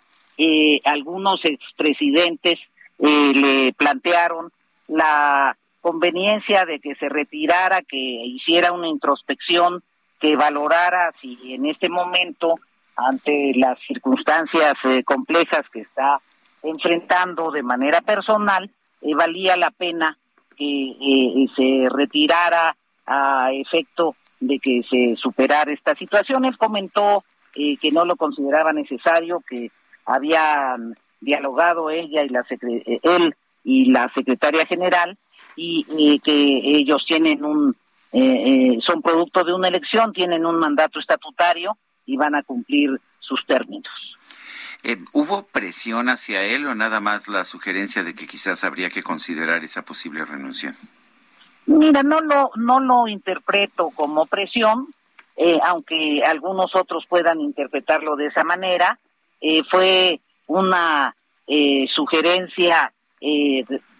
algunos expresidentes le plantearon la conveniencia de que se retirara, que hiciera una introspección que valorara si en este momento, ante las circunstancias eh, complejas que está enfrentando de manera personal, eh, valía la pena que eh, se retirara a efecto de que se superara esta situación. Él comentó que no lo consideraba necesario, que habían dialogado ella y la él y la secretaria general y que ellos tienen un eh, eh, son producto de una elección, tienen un mandato estatutario y van a cumplir sus términos. Eh, ¿Hubo presión hacia él o nada más la sugerencia de que quizás habría que considerar esa posible renuncia? Mira, no lo, no lo interpreto como presión, aunque algunos otros puedan interpretarlo de esa manera. fue una sugerencia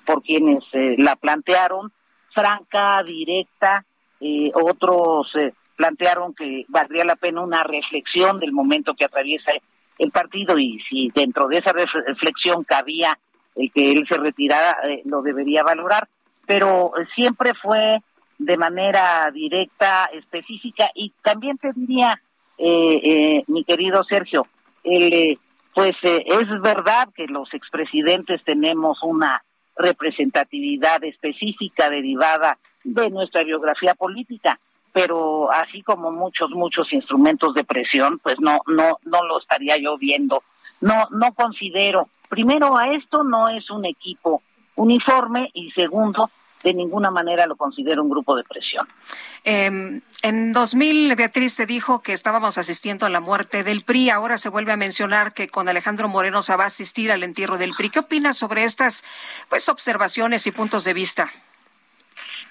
por quienes la plantearon, franca, directa, eh, otros eh, plantearon que valdría la pena una reflexión del momento que atraviesa el partido y si dentro de esa reflexión cabía el que él se retirara, eh, lo debería valorar, pero siempre fue de manera directa, específica y también te diría, mi querido Sergio, pues es verdad que los expresidentes tenemos una representatividad específica derivada de nuestra biografía política, pero así como muchos muchos instrumentos de presión, pues no no no lo estaría yo viendo. No no considero, primero a esto no es un equipo uniforme y segundo de ninguna manera lo considero un grupo de presión. Eh, en 2000, Beatriz, se dijo que estábamos asistiendo a la muerte del PRI. Ahora se vuelve a mencionar que con Alejandro Moreno se va a asistir al entierro del PRI. ¿Qué opinas sobre estas pues, observaciones y puntos de vista?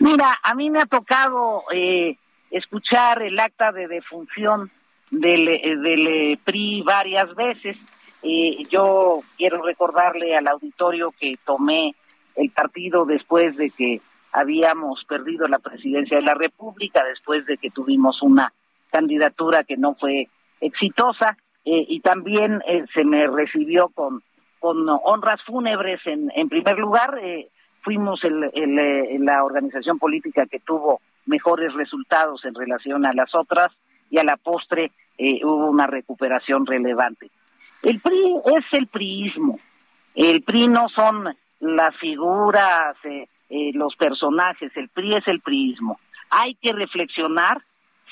Mira, a mí me ha tocado eh, escuchar el acta de defunción del, eh, del eh, PRI varias veces. yo quiero recordarle al auditorio que tomé el partido después de que habíamos perdido la presidencia de la República, después de que tuvimos una candidatura que no fue exitosa, y también se me recibió con, con honras fúnebres en, en primer lugar. Eh, fuimos el, la organización política que tuvo mejores resultados en relación a las otras y a la postre eh, hubo una recuperación relevante. El PRI es el priismo. El PRI no son las figuras, eh, eh, los personajes, el PRI es el priismo. Hay que reflexionar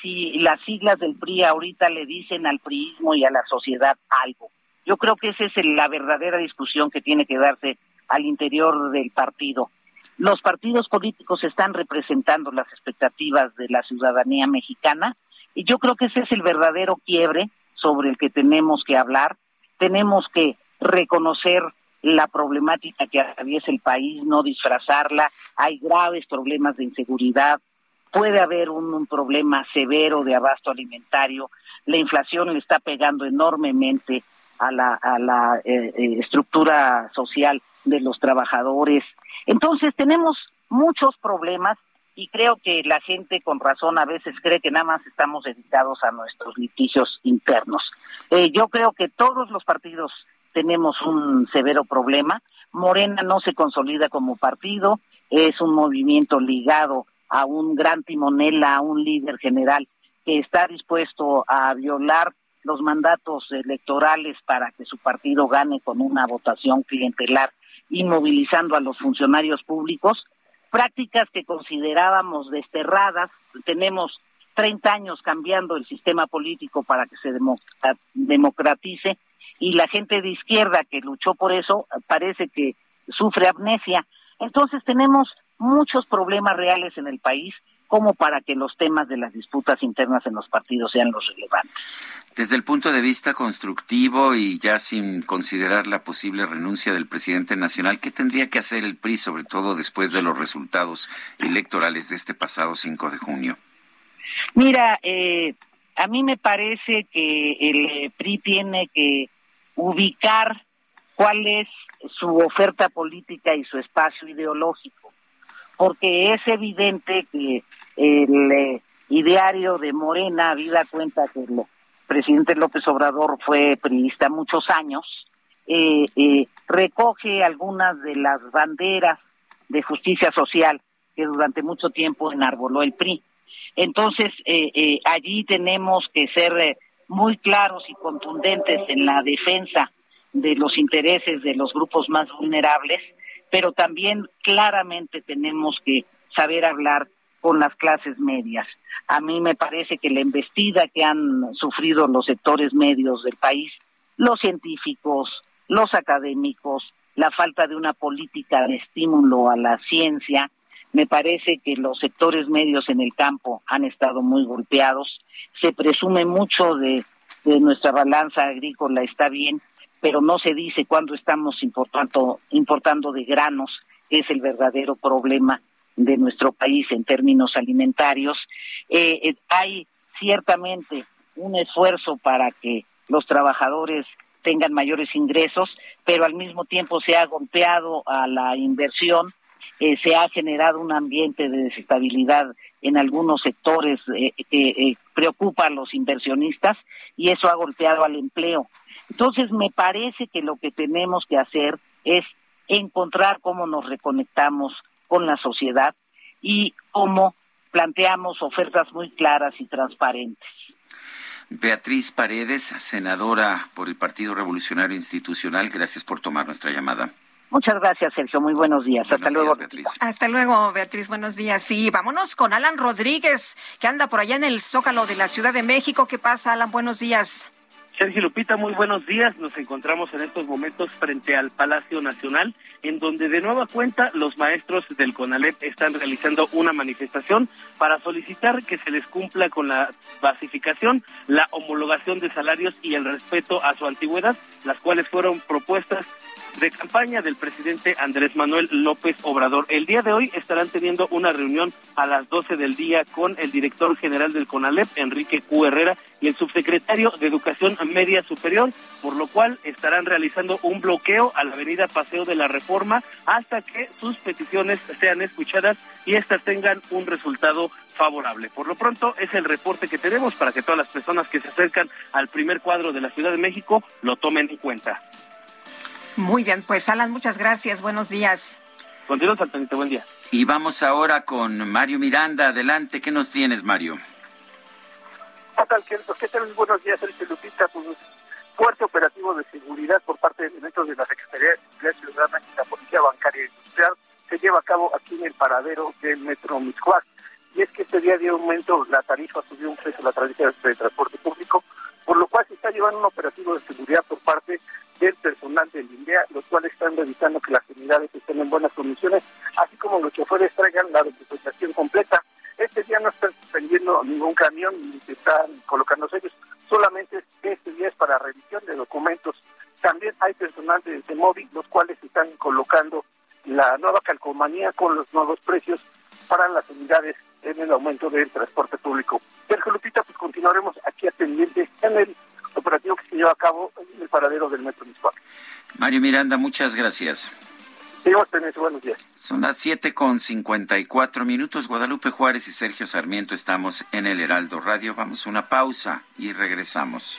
si las siglas del PRI ahorita le dicen al priismo y a la sociedad algo. Yo creo que esa es la verdadera discusión que tiene que darse al interior del partido. Los partidos políticos están representando las expectativas de la ciudadanía mexicana y yo creo que ese es el verdadero quiebre sobre el que tenemos que hablar. Tenemos que reconocer la problemática que atraviesa el país, no disfrazarla. Hay graves problemas de inseguridad, puede haber un, problema severo de abasto alimentario. La inflación le está pegando enormemente a la, a la eh, eh, estructura social de los trabajadores. Entonces tenemos muchos problemas y creo que la gente con razón a veces cree que nada más estamos dedicados a nuestros litigios internos. Eh, yo creo que todos los partidos tenemos un severo problema. Morena no se consolida como partido, es un movimiento ligado a un gran timonel, a un líder general que está dispuesto a violar los mandatos electorales para que su partido gane con una votación clientelar y movilizando a los funcionarios públicos, prácticas que considerábamos desterradas, tenemos 30 años cambiando el sistema político para que se democratice y la gente de izquierda que luchó por eso parece que sufre amnesia. Entonces tenemos muchos problemas reales en el país como para que los temas de las disputas internas en los partidos sean los relevantes. Desde el punto de vista constructivo y ya sin considerar la posible renuncia del presidente nacional, ¿qué tendría que hacer el PRI, sobre todo después de los resultados electorales de este pasado 5 de junio? Mira, eh, a mí me parece que el eh, PRI tiene que ubicar cuál es su oferta política y su espacio ideológico, porque es evidente que el eh, ideario de Morena, habida cuenta que el presidente López Obrador fue priista muchos años, eh, eh, recoge algunas de las banderas de justicia social que durante mucho tiempo enarboló el PRI. Entonces, allí tenemos que ser muy claros y contundentes en la defensa de los intereses de los grupos más vulnerables, pero también claramente tenemos que saber hablar con las clases medias. A mí me parece que la embestida que han sufrido los sectores medios del país, los científicos, los académicos, la falta de una política de estímulo a la ciencia, me parece que los sectores medios en el campo han estado muy golpeados. Se presume mucho de, de nuestra balanza agrícola está bien, pero no se dice cuándo estamos importando, de granos, que es el verdadero problema de nuestro país en términos alimentarios. Eh, eh, hay ciertamente un esfuerzo para que los trabajadores tengan mayores ingresos, pero al mismo tiempo se ha golpeado a la inversión, eh, se ha generado un ambiente de desestabilidad en algunos sectores que preocupa a los inversionistas y eso ha golpeado al empleo. Entonces, me parece que lo que tenemos que hacer es encontrar cómo nos reconectamos con la sociedad y cómo planteamos ofertas muy claras y transparentes. Beatriz Paredes, senadora por el Partido Revolucionario Institucional, gracias por tomar nuestra llamada. Muchas gracias, Sergio. Muy buenos días. Hasta luego. Beatriz. Hasta luego, Beatriz. Buenos días. Sí, vámonos con Alan Rodríguez, que anda por allá en el Zócalo de la Ciudad de México. ¿Qué pasa, Alan? Buenos días. Sergio Lupita, muy buenos días. Nos encontramos en estos momentos frente al Palacio Nacional, en donde de nueva cuenta los maestros del CONALEP están realizando una manifestación para solicitar que se les cumpla con la basificación, la homologación de salarios y el respeto a su antigüedad, las cuales fueron propuestas de campaña del presidente Andrés Manuel López Obrador. El día de hoy estarán teniendo una reunión a las 12 del día con el director general del CONALEP, Enrique Q. Herrera, y el subsecretario de Educación Media Superior, por lo cual estarán realizando un bloqueo a la avenida Paseo de la Reforma hasta que sus peticiones sean escuchadas y éstas tengan un resultado favorable. Por lo pronto es el reporte que tenemos para que todas las personas que se acercan al primer cuadro de la Ciudad de México lo tomen en cuenta. Muy bien, pues Alan, muchas gracias. Buenos días. Continuamos al buen día. Y vamos ahora con Mario Miranda. Adelante, ¿qué nos tienes, Mario? ¿Qué tal? Buenos días, Sergio Lupita. Pues, fuerte operativo de seguridad por parte de elementos de la Secretaría de Seguridad Ciudadana y la Policía Bancaria Industrial se lleva a cabo aquí en el paradero del Metro Mixhuac. Y es que este día de aumento la tarifa subió un precio la tarifa de transporte público, por lo cual se está llevando un operativo de seguridad por parte del personal del INDEA, los cuales están revisando que las unidades estén en buenas condiciones, así como los choferes traigan la documentación completa. Este día no están suspendiendo ningún camión ni se están colocando sellos, solamente este día es para revisión de documentos. También hay personal de, móvil, los cuales están colocando la nueva calcomanía con los nuevos precios para las unidades en el aumento del transporte público. Sergio Lupita, pues continuaremos aquí a pendiente en el operativo que se lleva a cabo en el paradero del Metro Miscuac. Mario Miranda, muchas gracias. Buenos días. Son las siete con cincuenta y cuatro minutos. Guadalupe Juárez y Sergio Sarmiento estamos en el Heraldo Radio. Vamos a una pausa y regresamos.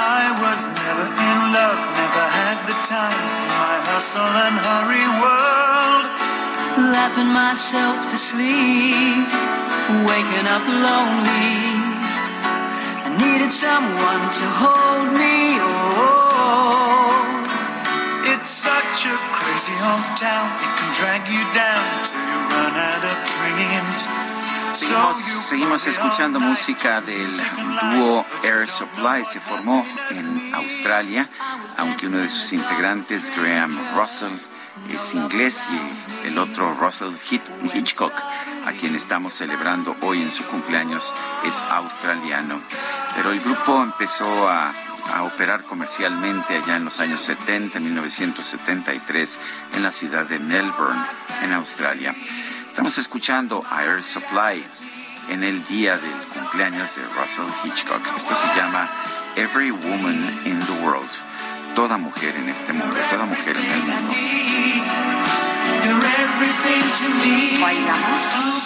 I was never in love, never had the time in my hustle and hurry world. Laughing myself to sleep, waking up lonely. I needed someone to hold me. Oh, it's such a crazy old town. It can drag you down till you run out of dreams. Seguimos, escuchando música del dúo Air Supply. Se formó en Australia, aunque uno de sus integrantes, Graham Russell, es inglés y el otro, Russell Hit- Hitchcock, a quien estamos celebrando hoy en su cumpleaños, es australiano. Pero el grupo empezó a, a operar comercialmente allá en los años 70, 1973, en la ciudad de Melbourne, en Australia. Estamos escuchando a Air Supply en el día del cumpleaños de Russell Hitchcock. Esto se llama Every Woman in the World. Toda mujer en este mundo, toda mujer en el mundo.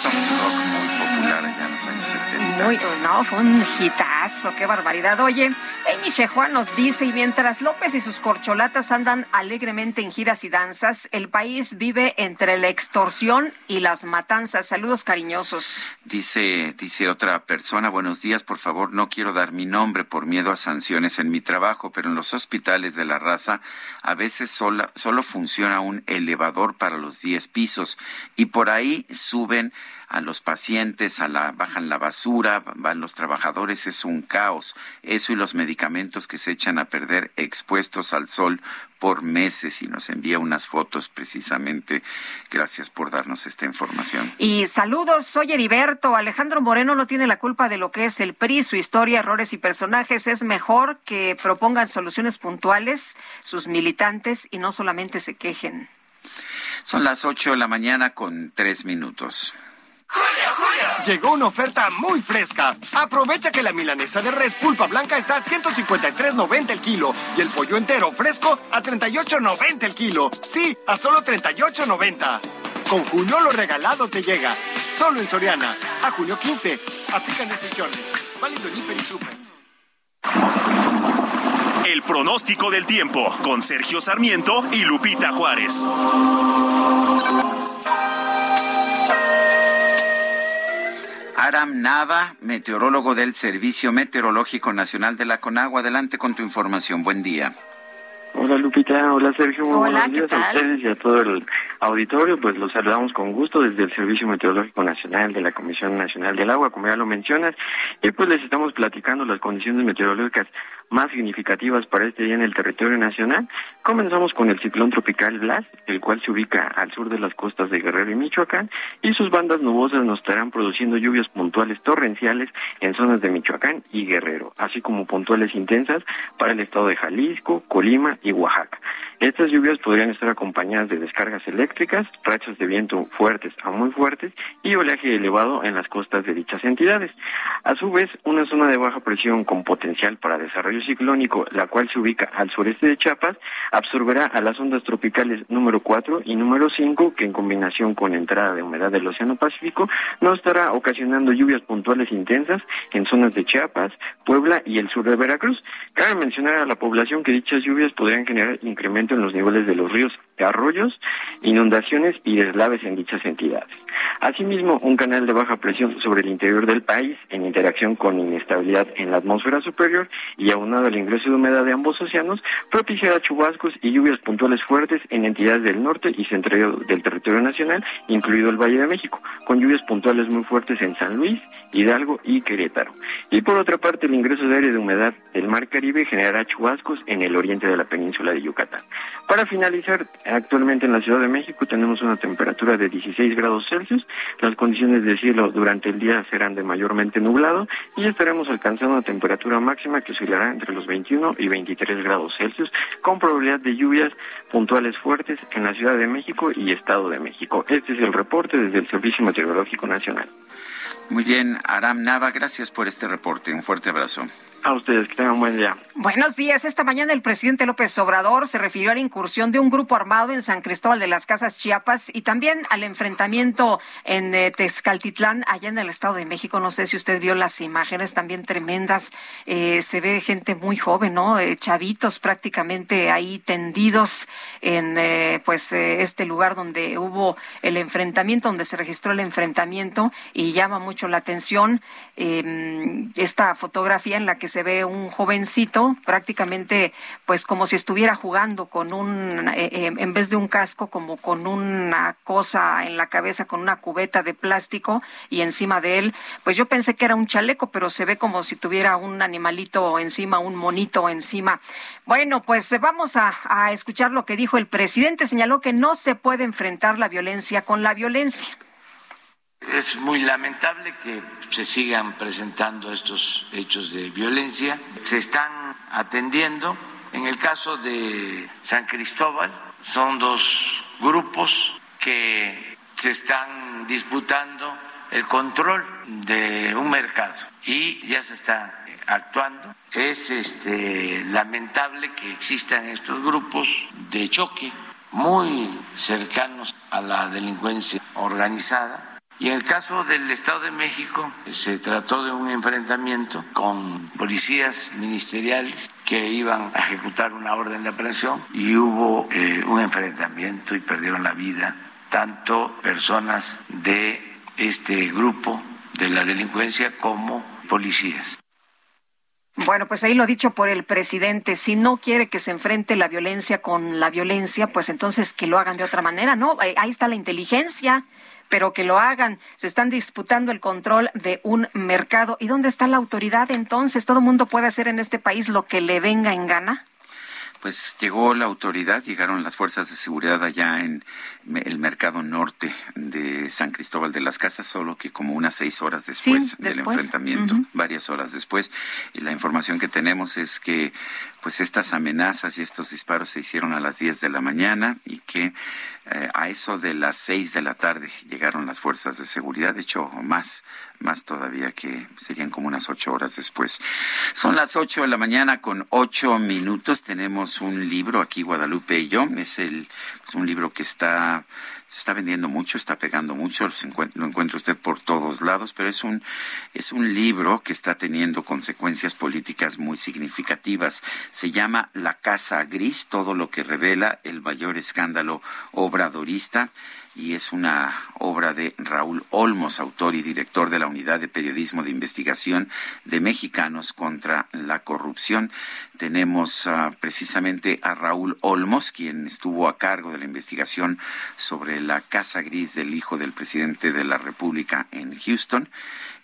Soft rock muy popular allá en los años 70. Muy, no, fue un hitazo, qué barbaridad. Oye, Amy Shejuan nos dice, y mientras López y sus corcholatas andan alegremente en giras y danzas, el país vive entre la extorsión y las matanzas. Saludos cariñosos. Dice, dice otra persona, buenos días, por favor, no quiero dar mi nombre por miedo a sanciones en mi trabajo, pero en los hospitales de la raza a veces sola- solo funciona un elevador para los 10 pisos y por ahí suben a los pacientes, a la, bajan la basura, van los trabajadores, es un caos. Eso y los medicamentos que se echan a perder expuestos al sol por meses y nos envía unas fotos precisamente. Gracias por darnos esta información. Y saludos, soy Heriberto. Alejandro Moreno no tiene la culpa de lo que es el PRI, su historia, errores y personajes. Es mejor que propongan soluciones puntuales sus militantes y no solamente se quejen. Son las 8 de la mañana con tres minutos. Llegó una oferta muy fresca. Aprovecha que la milanesa de res pulpa blanca está a 153.90 el kilo y el pollo entero fresco a 38.90 el kilo. Sí, a solo 38.90. Con junio lo regalado te llega. Solo en Soriana. A junio 15. Aplican restricciones. Válido en Hiper y Super. El pronóstico del tiempo con Sergio Sarmiento y Lupita Juárez. Aram Nava, meteorólogo del Servicio Meteorológico Nacional de la Conagua. Adelante con tu información. Buen día. Hola Lupita, hola Sergio, muy Hola, buenos ¿qué días a ustedes y a todo el auditorio, pues los saludamos con gusto desde el Servicio Meteorológico Nacional de la Comisión Nacional del Agua, como ya lo mencionas, y pues les estamos platicando las condiciones meteorológicas más significativas para este día en el territorio nacional. Comenzamos con el ciclón tropical Blas, el cual se ubica al sur de las costas de Guerrero y Michoacán, y sus bandas nubosas nos estarán produciendo lluvias puntuales torrenciales en zonas de Michoacán y Guerrero, así como puntuales intensas para el estado de Jalisco, Colima y Oaxaca. Estas lluvias podrían estar acompañadas de descargas eléctricas, rachas de viento fuertes a muy fuertes y oleaje elevado en las costas de dichas entidades. A su vez, una zona de baja presión con potencial para desarrollo ciclónico, la cual se ubica al sureste de Chiapas, absorberá a las ondas tropicales número 4 y número 5, que en combinación con entrada de humedad del Océano Pacífico, nos estará ocasionando lluvias puntuales intensas en zonas de Chiapas, Puebla y el sur de Veracruz. Cabe mencionar a la población que dichas lluvias podrían generar en los niveles de los ríos, arroyos, inundaciones y deslaves en dichas entidades. Asimismo, un canal de baja presión sobre el interior del país, en interacción con inestabilidad en la atmósfera superior y aunado al ingreso de humedad de ambos océanos, propiciará chubascos y lluvias puntuales fuertes en entidades del norte y centro del territorio nacional, incluido el Valle de México, con lluvias puntuales muy fuertes en San Luis, Hidalgo y Querétaro. Y por otra parte, el ingreso de aire de humedad del Mar Caribe generará chubascos en el oriente de la península de Yucatán. Para finalizar, actualmente en la Ciudad de México tenemos una temperatura de 16 grados Celsius, las condiciones de cielo durante el día serán de mayormente nublado y estaremos alcanzando una temperatura máxima que oscilará entre los 21 y 23 grados Celsius, con probabilidad de lluvias puntuales fuertes en la Ciudad de México y Estado de México. Este es el reporte desde el Servicio Meteorológico Nacional. Muy bien, Aram Nava, gracias por este reporte. Un fuerte abrazo. A ustedes, que tengan un buen día. Buenos días. Esta mañana el presidente López Obrador se refirió a la incursión de un grupo armado en San Cristóbal de las Casas Chiapas y también al enfrentamiento en eh, Tezcaltitlán, allá en el Estado de México. No sé si usted vio las imágenes también tremendas. Eh, se ve gente muy joven, ¿no? Eh, chavitos prácticamente ahí tendidos en pues este lugar donde hubo el enfrentamiento, donde se registró el enfrentamiento y llama mucho la atención em, esta fotografía en la que se ve un jovencito prácticamente pues como si estuviera jugando con un, eh, eh, en vez de un casco, como con una cosa en la cabeza, con una cubeta de plástico y encima de él, pues yo pensé que era un chaleco, pero se ve como si tuviera un animalito encima, un monito encima. Bueno, pues eh, vamos a escuchar lo que dijo el presidente. Señaló que no se puede enfrentar la violencia con la violencia. Es muy lamentable que se sigan presentando estos hechos de violencia. Se están atendiendo. En el caso de San Cristóbal, son dos grupos que se están disputando el control de un mercado y ya se está actuando. Es este, lamentable que existan estos grupos de choque muy cercanos a la delincuencia organizada y en el caso del Estado de México, se trató de un enfrentamiento con policías ministeriales que iban a ejecutar una orden de aprehensión y hubo eh, un enfrentamiento y perdieron la vida tanto personas de este grupo de la delincuencia como policías. Bueno, pues ahí lo dicho por el presidente, si no quiere que se enfrente la violencia con la violencia, pues entonces que lo hagan de otra manera, ¿no? Ahí está la inteligencia pero que lo hagan. Se están disputando el control de un mercado. ¿Y dónde está la autoridad entonces? ¿Todo mundo puede hacer en este país lo que le venga en gana? pues llegó la autoridad, llegaron las fuerzas de seguridad allá en el mercado norte de San Cristóbal de las Casas, solo que como unas seis horas después del enfrentamiento, varias horas después. Y la información que tenemos es que pues estas amenazas y estos disparos se hicieron a las 10 de la mañana y que eh, a eso de las 6 de la tarde llegaron las fuerzas de seguridad, de hecho más, más todavía que serían como unas ocho horas después. Son las 8 de la mañana con ocho minutos, tenemos un libro aquí Guadalupe y yo, es el es un libro que está se está vendiendo mucho, está pegando mucho, lo encuentra usted por todos lados, pero es un, es un libro que está teniendo consecuencias políticas muy significativas. Se llama La Casa Gris, todo lo que revela el mayor escándalo obradorista y es una obra de Raúl Olmos, autor y director de la Unidad de Periodismo de Investigación de Mexicanos contra la Corrupción. Tenemos ah, precisamente a Raúl Olmos, quien estuvo a cargo de la investigación sobre la Casa Gris del hijo del presidente de la República en Houston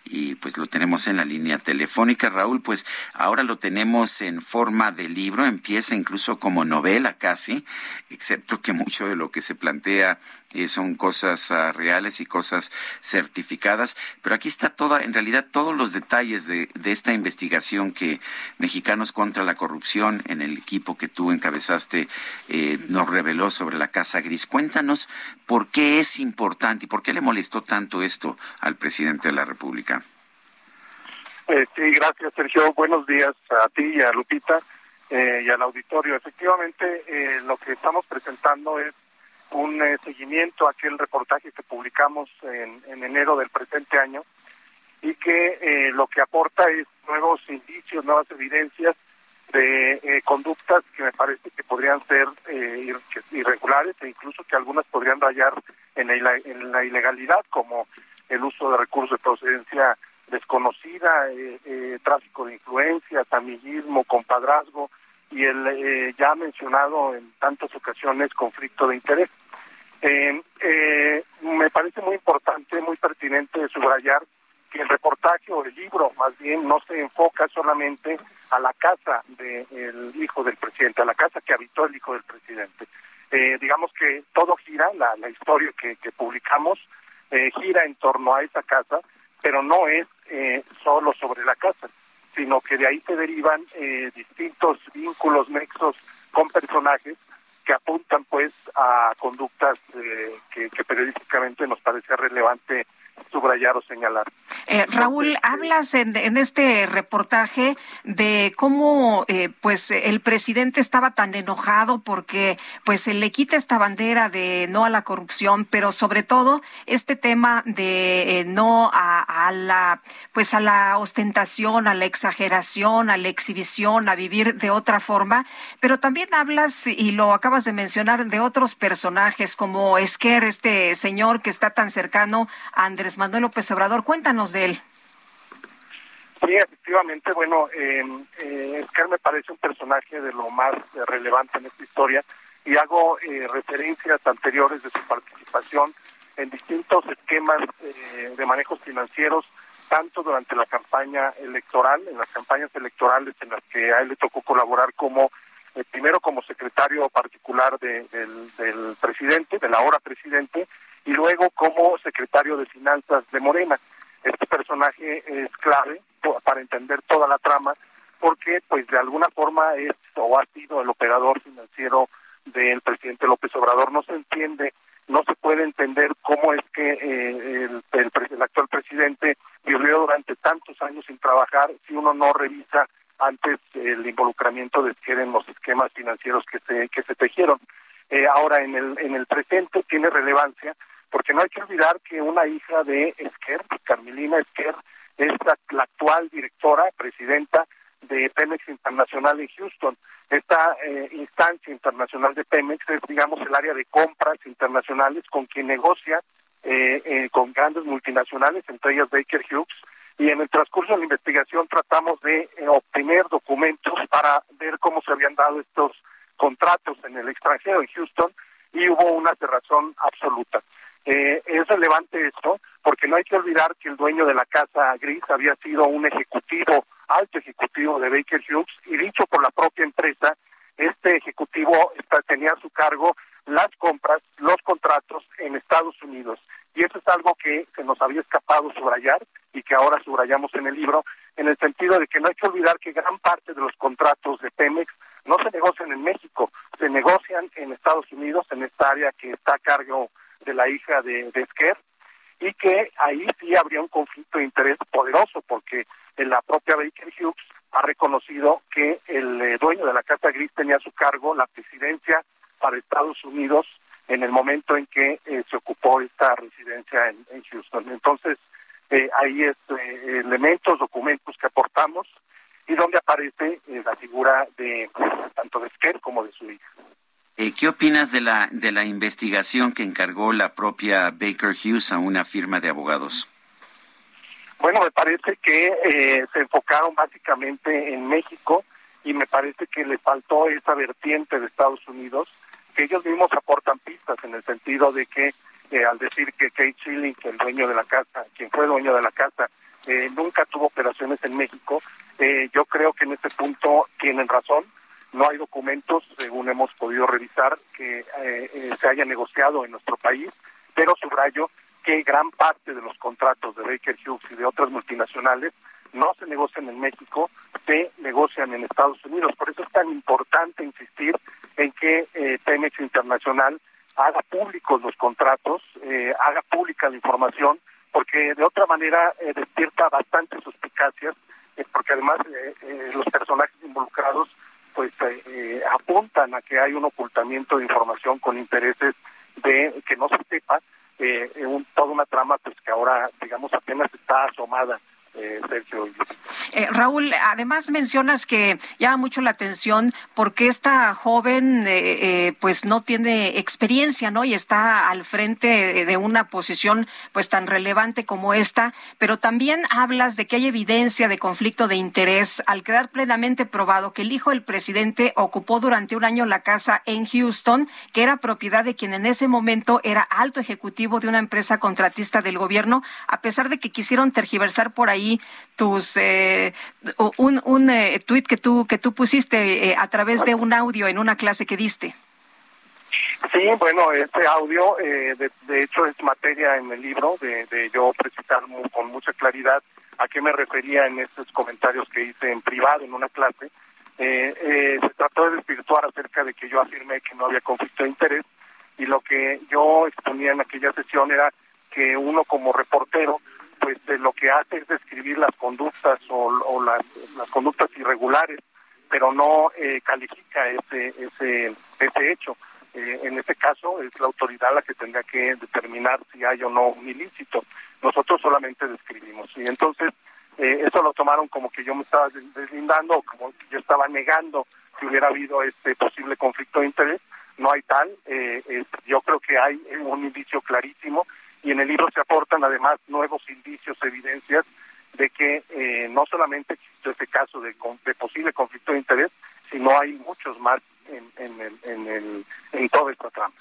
y pues lo tenemos en la línea telefónica. Raúl, pues ahora lo tenemos en forma de libro, empieza incluso como novela casi, excepto que mucho de lo que se plantea eh, son cosas ah, reales y cosas certificadas, pero aquí está toda, en realidad todos los detalles de, de, esta investigación que Mexicanos contra la Corrupción en el equipo que tú encabezaste eh, nos reveló sobre la Casa Gris. Cuéntanos por qué es importante y por qué le molestó tanto esto al presidente de la República. Eh, sí, gracias Sergio. Buenos días a ti y a Lupita y al auditorio. Efectivamente, lo que estamos presentando es un eh, seguimiento a aquel reportaje que publicamos en, enero del presente año y que eh, lo que aporta es nuevos indicios, nuevas evidencias de eh, conductas que me parece que podrían ser irregulares e incluso que algunas podrían rayar en la, ilegalidad, como el uso de recursos de procedencia desconocida, tráfico de influencia, tamillismo, compadrazgo y el ya mencionado en tantas ocasiones conflicto de interés. Eh, eh, me parece muy importante, muy pertinente subrayar que el reportaje o el libro más bien no se enfoca solamente a la casa del hijo del presidente, a la casa que habitó el hijo del presidente. Eh, digamos que todo gira, la, historia que, que publicamos eh, gira en torno a esa casa, pero no es solo sobre la casa, sino que de ahí se derivan distintos vínculos, nexos con personajes que apuntan pues a conductas eh, que, que periodísticamente nos parece relevante subrayar o señalar. Eh, Raúl, hablas en, en, este reportaje de cómo eh, pues el presidente estaba tan enojado porque pues se le quita esta bandera de no a la corrupción, pero sobre todo este tema de eh, no a, a, la pues a la ostentación, a la exageración, a la exhibición, a vivir de otra forma, pero también hablas y lo acabas de mencionar de otros personajes como Esquer, este señor que está tan cercano a Andrés Manuel López Obrador. Cuéntanos de él. Sí, efectivamente, bueno, eh, eh, me parece un personaje de lo más relevante en esta historia y hago eh, referencias anteriores de su participación en distintos esquemas eh, de manejos financieros, tanto durante la campaña electoral, en las campañas electorales en las que a él le tocó colaborar como, eh, primero como secretario particular de, del, del presidente, del ahora presidente, y luego como secretario de Finanzas de Morena. Este personaje es clave para entender toda la trama porque pues de alguna forma es o ha sido el operador financiero del presidente López Obrador. No se entiende, no se puede entender cómo es que eh, el, actual presidente vivió durante tantos años sin trabajar si uno no revisa antes el involucramiento de en los esquemas financieros que se, que se tejieron. Eh, ahora en el, en el presente tiene relevancia porque no hay que olvidar que de Esquer, Carmelina Esquer, es la, actual directora, presidenta de Pemex Internacional en Houston. Esta eh, instancia internacional de Pemex es, digamos, el área de compras internacionales con quien negocia eh, eh, con grandes multinacionales, entre ellas Baker Hughes, y en el transcurso de la investigación tratamos de eh, obtener documentos para ver cómo se habían dado estos contratos en el extranjero, en Houston, y hubo una cerrazón absoluta. Es relevante esto porque no hay que olvidar que el dueño de la casa gris había sido un ejecutivo, alto ejecutivo de Baker Hughes y dicho por la propia empresa, este ejecutivo tenía a su cargo las compras, los contratos en Estados Unidos. Y eso es algo que se nos había escapado subrayar y que ahora subrayamos en el libro, en el sentido de que no hay que olvidar que gran parte de los contratos de Pemex no se negocian en México, se negocian en Estados Unidos, en esta área que está a cargo de la hija de, de Esquer, y que ahí sí habría un conflicto de interés poderoso, porque en la propia Baker Hughes ha reconocido que el eh, dueño de la Casa Gris tenía a su cargo la presidencia para Estados Unidos en el momento en que eh, se ocupó esta residencia en, Houston. Entonces, eh, ahí es eh, elementos, documentos que aportamos y donde aparece la figura de tanto de Esquer como de su hija. Eh, ¿Qué opinas de la, de la investigación que encargó la propia Baker Hughes a una firma de abogados? Bueno, me parece que eh, se enfocaron básicamente en México y me parece que le faltó esa vertiente de Estados Unidos, que ellos mismos aportan pistas en el sentido de que eh, al decir que Kate Schilling, el dueño de la casa, quien fue dueño de la casa, eh, nunca tuvo operaciones en México. Eh, yo creo que en este punto tienen razón. No hay documentos, según hemos podido revisar, que se haya negociado en nuestro país, pero subrayo que gran parte de los contratos de Baker Hughes y de otras multinacionales no se negocian en México, se negocian en Estados Unidos. Por eso es tan importante insistir en que eh, Internacional haga públicos los contratos, eh, haga pública la información, porque de otra manera eh, despierta bastantes suspicacias, eh, porque además los personajes involucrados pues apuntan a que hay un ocultamiento de información con intereses de que no se sepa, un, toda una trama pues que ahora digamos apenas está asomada eh, eh, Raúl, además mencionas que llama mucho la atención porque esta joven eh, pues no tiene experiencia, ¿no? Y está al frente de una posición pues tan relevante como esta, pero también hablas de que hay evidencia de conflicto de interés al quedar plenamente probado que el hijo del presidente ocupó durante un año la casa en Houston, que era propiedad de quien en ese momento era alto ejecutivo de una empresa contratista del gobierno, a pesar de que quisieron tergiversar por ahí tus eh, un, un eh, tuit que tú que tú pusiste eh, a través de un audio en una clase que diste. Sí, bueno, este audio de, de, hecho es materia en el libro de, yo precisar con mucha claridad a qué me refería en estos comentarios que hice en privado en una clase. se trató de desvirtuar acerca de que yo afirmé que no había conflicto de interés y lo que yo exponía en aquella sesión era que uno como reportero pues lo que hace es describir las conductas o, las, conductas irregulares, pero no eh, califica ese, ese, ese hecho. Eh, en este caso es la autoridad la que tendrá que determinar si hay o no un ilícito. Nosotros solamente describimos. Y entonces eh, eso lo tomaron como que yo me estaba deslindando como que yo estaba negando que hubiera habido este posible conflicto de interés. No hay tal. yo creo que hay un indicio clarísimo y en el libro se aportan además nuevos indicios, evidencias de que eh, no solamente existe este caso de, posible conflicto de interés, sino hay muchos más en, en, el, en, el, toda esta trama.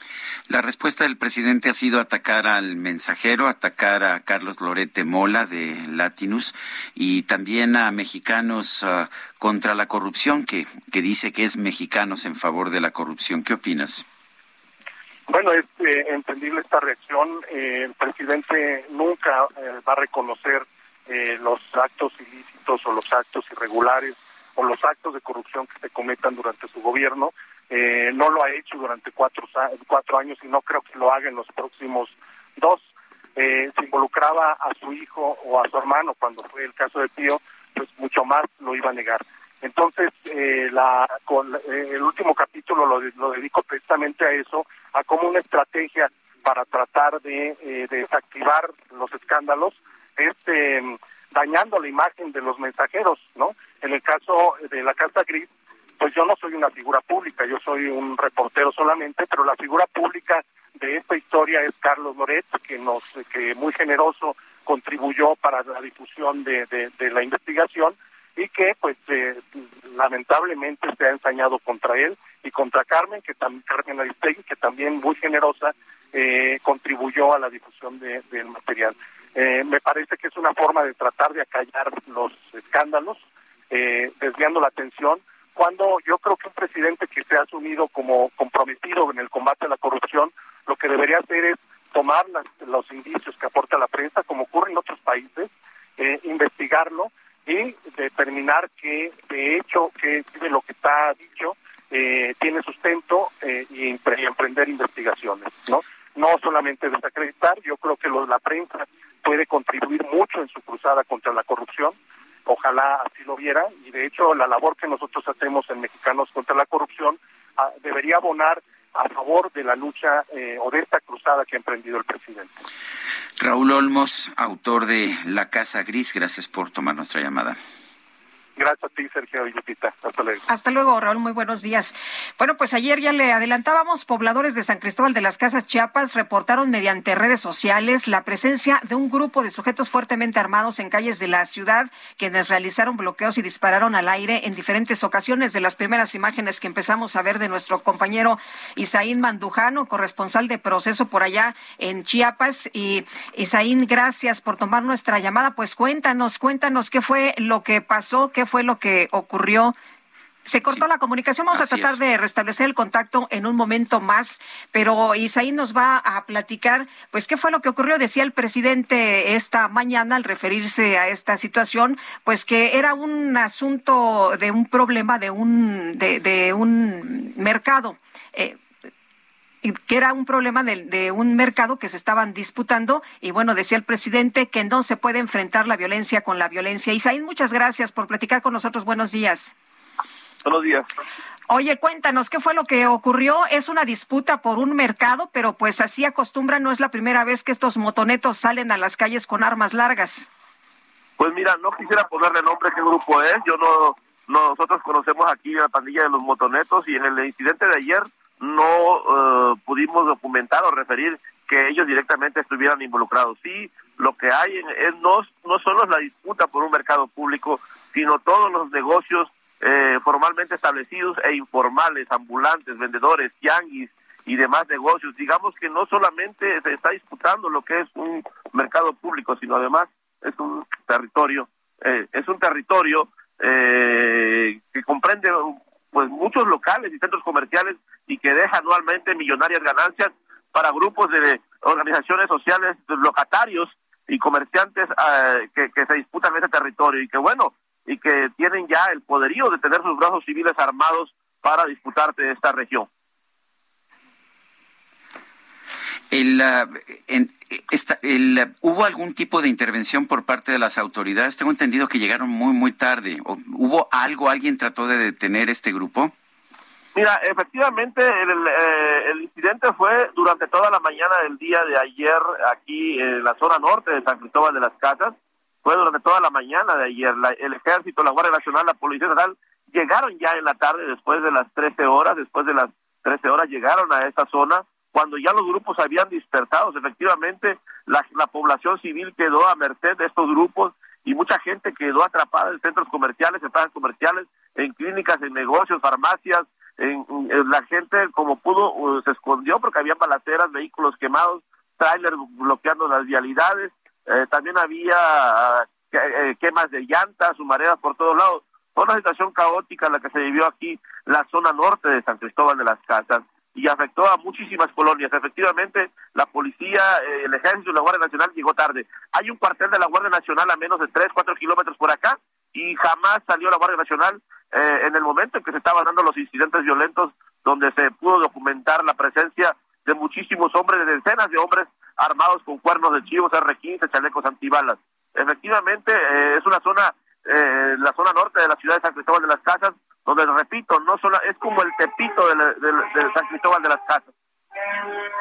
La respuesta del presidente ha sido atacar al mensajero, atacar a Carlos Lorete Mola de Latinus y también a mexicanos ah, contra la corrupción, que, que dice que es mexicanos en favor de la corrupción. ¿Qué opinas? Bueno, es eh, entendible esta reacción. Eh, el presidente nunca eh, va a reconocer los actos ilícitos o los actos irregulares o los actos de corrupción que se cometan durante su gobierno. no lo ha hecho durante cuatro, cuatro años y no creo que lo haga en los próximos dos. se involucraba a su hijo o a su hermano cuando fue el caso de Pío, pues mucho más lo iba a negar. Entonces, eh, la, con, eh, el último capítulo lo, lo, dedico precisamente a eso, a como una estrategia para tratar de eh, desactivar los escándalos, este, dañando la imagen de los mensajeros, ¿no? En el caso de la Carta Gris, pues yo no soy una figura pública, yo soy un reportero solamente, pero la figura pública de esta historia es Carlos Loret, que nos, que muy generoso contribuyó para la difusión de, de, de la investigación y que pues eh, lamentablemente se ha ensañado contra él y contra Carmen, que también Carmen Aristegui, que también muy generosa eh, contribuyó a la difusión de, del material. Eh, me parece que es una forma de tratar de acallar los escándalos, desviando la atención, cuando yo creo que un presidente que se ha asumido como comprometido en el combate a la corrupción, lo que debería hacer es tomar los indicios que aporta la prensa, como ocurre en otros países, investigarlo y determinar que de hecho que lo que está dicho eh, tiene sustento eh, y, emprender investigaciones, ¿no? No solamente desacreditar, yo creo que lo, la prensa puede contribuir mucho en su cruzada contra la corrupción, ojalá así lo viera, y de hecho la labor que nosotros hacemos en Mexicanos contra la corrupción ah, debería abonar a favor de la lucha eh, o de esta cruzada que ha emprendido el presidente. Raúl Olmos, autor de La Casa Gris, gracias por tomar nuestra llamada. Gracias a ti, Sergio y. Hasta luego. Hasta luego, Raúl. Muy buenos días. Bueno, pues ayer ya le adelantábamos, pobladores de San Cristóbal de las Casas Chiapas reportaron mediante redes sociales la presencia de un grupo de sujetos fuertemente armados en calles de la ciudad, quienes realizaron bloqueos y dispararon al aire en diferentes ocasiones. De las primeras imágenes que empezamos a ver de nuestro compañero Isaín Mandujano, corresponsal de proceso por allá en Chiapas. Y Isaín, gracias por tomar nuestra llamada. Pues cuéntanos, cuéntanos qué fue lo que pasó, qué fue lo que ocurrió. Se cortó la comunicación, vamos a tratar de restablecer el contacto en un momento más, pero Isaí nos va a platicar, pues, qué fue lo que ocurrió. Decía el presidente esta mañana al referirse a esta situación, pues que era un asunto de un problema de un, de, de un mercado. Eh, que era un problema de, de, un mercado que se estaban disputando y bueno, decía el presidente que no se puede enfrentar la violencia con la violencia. Isaín, muchas gracias por platicar con nosotros. Buenos días. Buenos días. Oye, cuéntanos, ¿qué fue lo que ocurrió? Es una disputa por un mercado, pero pues así acostumbra, no es la primera vez que estos motonetos salen a las calles con armas largas. Pues mira, no quisiera ponerle nombre qué grupo es, yo no, nosotros conocemos aquí la pandilla de los motonetos y en el incidente de ayer no uh, pudimos documentar o referir que ellos directamente estuvieran involucrados. Sí, lo que hay es no, no solo es la disputa por un mercado público, sino todos los negocios eh, formalmente establecidos e informales, ambulantes, vendedores, tianguis y demás negocios. Digamos que no solamente se está disputando lo que es un mercado público, sino además es un territorio, eh, es un territorio eh, que comprende pues muchos locales y centros comerciales y que deja anualmente millonarias ganancias para grupos de organizaciones sociales locatarios y comerciantes uh, que, que se disputan ese territorio y que bueno y que tienen ya el poderío de tener sus brazos civiles armados para disputarte esta región. El, en, esta, el, ¿Hubo algún tipo de intervención por parte de las autoridades? Tengo entendido que llegaron muy, muy tarde. ¿Hubo algo? ¿Alguien trató de detener este grupo? Mira, efectivamente, el, eh, el, incidente fue durante toda la mañana del día de ayer aquí en la zona norte de San Cristóbal de las Casas. Fue durante toda la mañana de ayer. La, el Ejército, la Guardia Nacional, la Policía Estatal llegaron ya en la tarde, después de las 13 horas, después de las 13 horas llegaron a esta zona. Cuando ya los grupos habían dispersado, efectivamente, la, la población civil quedó a merced de estos grupos y mucha gente quedó atrapada en centros comerciales, en plazas comerciales, en clínicas, en negocios, farmacias, en, la gente como pudo uh, se escondió porque había balaceras, vehículos quemados, trailers bloqueando las vialidades, eh, también había uh, quemas de llantas, humaredas por todos lados. Fue una situación caótica la que se vivió aquí, la zona norte de San Cristóbal de las Casas, y afectó a muchísimas colonias. Efectivamente, la policía, eh, el ejército la Guardia Nacional llegó tarde. Hay un cuartel de la Guardia Nacional a menos de 3, 4 kilómetros por acá, y jamás salió la Guardia Nacional eh, en el momento en que se estaban dando los incidentes violentos, donde se pudo documentar la presencia de muchísimos hombres, de decenas de hombres armados con cuernos de chivos, R-15, chalecos antibalas. Efectivamente, eh, es una zona, eh, la zona norte de la ciudad de San Cristóbal de las Casas, donde, repito, no solo es como el tepito de, de, de San Cristóbal de las Casas.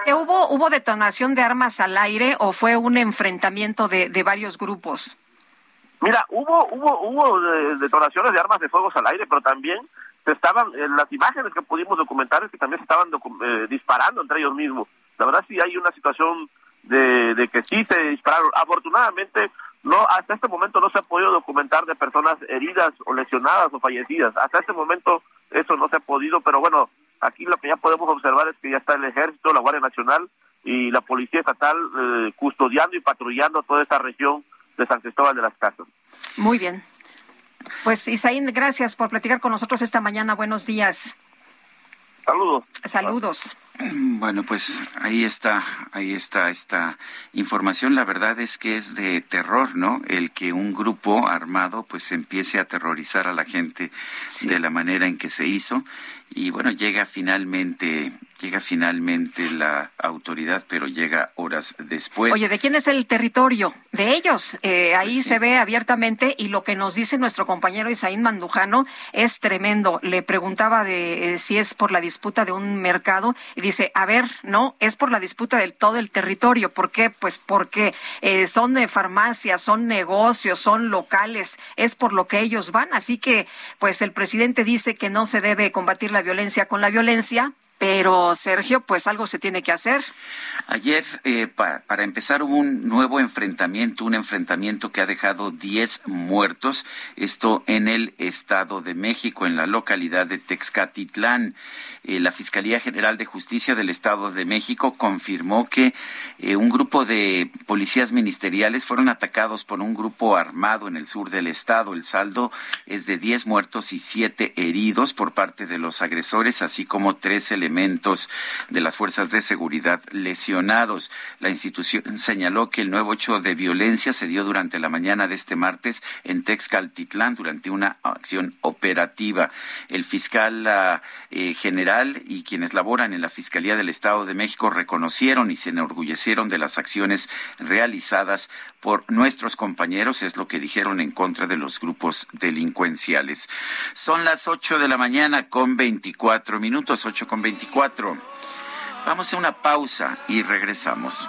¿Hubo, ¿Hubo detonación de armas al aire o fue un enfrentamiento de, de varios grupos? Mira, hubo hubo hubo detonaciones de armas de fuego al aire, pero también se estaban en las imágenes que pudimos documentar es que también se estaban eh, disparando entre ellos mismos. La verdad sí hay una situación de, de que sí se dispararon. Afortunadamente no hasta este momento no se ha podido documentar de personas heridas o lesionadas o fallecidas. Hasta este momento eso no se ha podido, pero bueno, aquí lo que ya podemos observar es que ya está el ejército, la Guardia Nacional y la Policía Estatal eh, custodiando y patrullando toda esta región de San Cristóbal de las Casas. Muy bien. Pues Isaín, gracias por platicar con nosotros esta mañana. Buenos días. Saludos. Saludos. Bueno, pues ahí está, ahí está esta información. La verdad es que es de terror, ¿no? El que un grupo armado pues empiece a aterrorizar a la gente sí. de la manera en que se hizo y bueno, llega finalmente, llega finalmente la autoridad, pero llega horas después. Oye, ¿de quién es el territorio? De ellos. Eh, ahí pues se ve abiertamente y lo que nos dice nuestro compañero Isaín Mandujano es tremendo. Le preguntaba de eh, si es por la disputa de un mercado y dice, a ver, no, es por la disputa del todo el territorio. ¿Por qué? Pues porque eh, son de farmacias, son negocios, son locales, es por lo que ellos van. Así que, pues el presidente dice que no se debe combatir la violencia con la violencia, pero Sergio, pues algo se tiene que hacer. Ayer, eh, para empezar, hubo un nuevo enfrentamiento, un enfrentamiento que ha dejado 10 muertos, esto en el Estado de México, en la localidad de Texcatitlán. Eh, la Fiscalía General de Justicia del Estado de México confirmó que eh, un grupo de policías ministeriales fueron atacados por un grupo armado en el sur del estado. El saldo es de 10 muertos y 7 heridos por parte de los agresores, así como tres elementos de las fuerzas de seguridad lesionados. La institución señaló que el nuevo hecho de violencia se dio durante la mañana de este martes en Texcaltitlán durante una acción operativa. El fiscal ah, eh, general y quienes laboran en la Fiscalía del Estado de México reconocieron y se enorgullecieron de las acciones realizadas por nuestros compañeros, es lo que dijeron en contra de los grupos delincuenciales. Son las ocho de la mañana con veinticuatro minutos, ocho con veinticuatro. Vamos a una pausa y regresamos.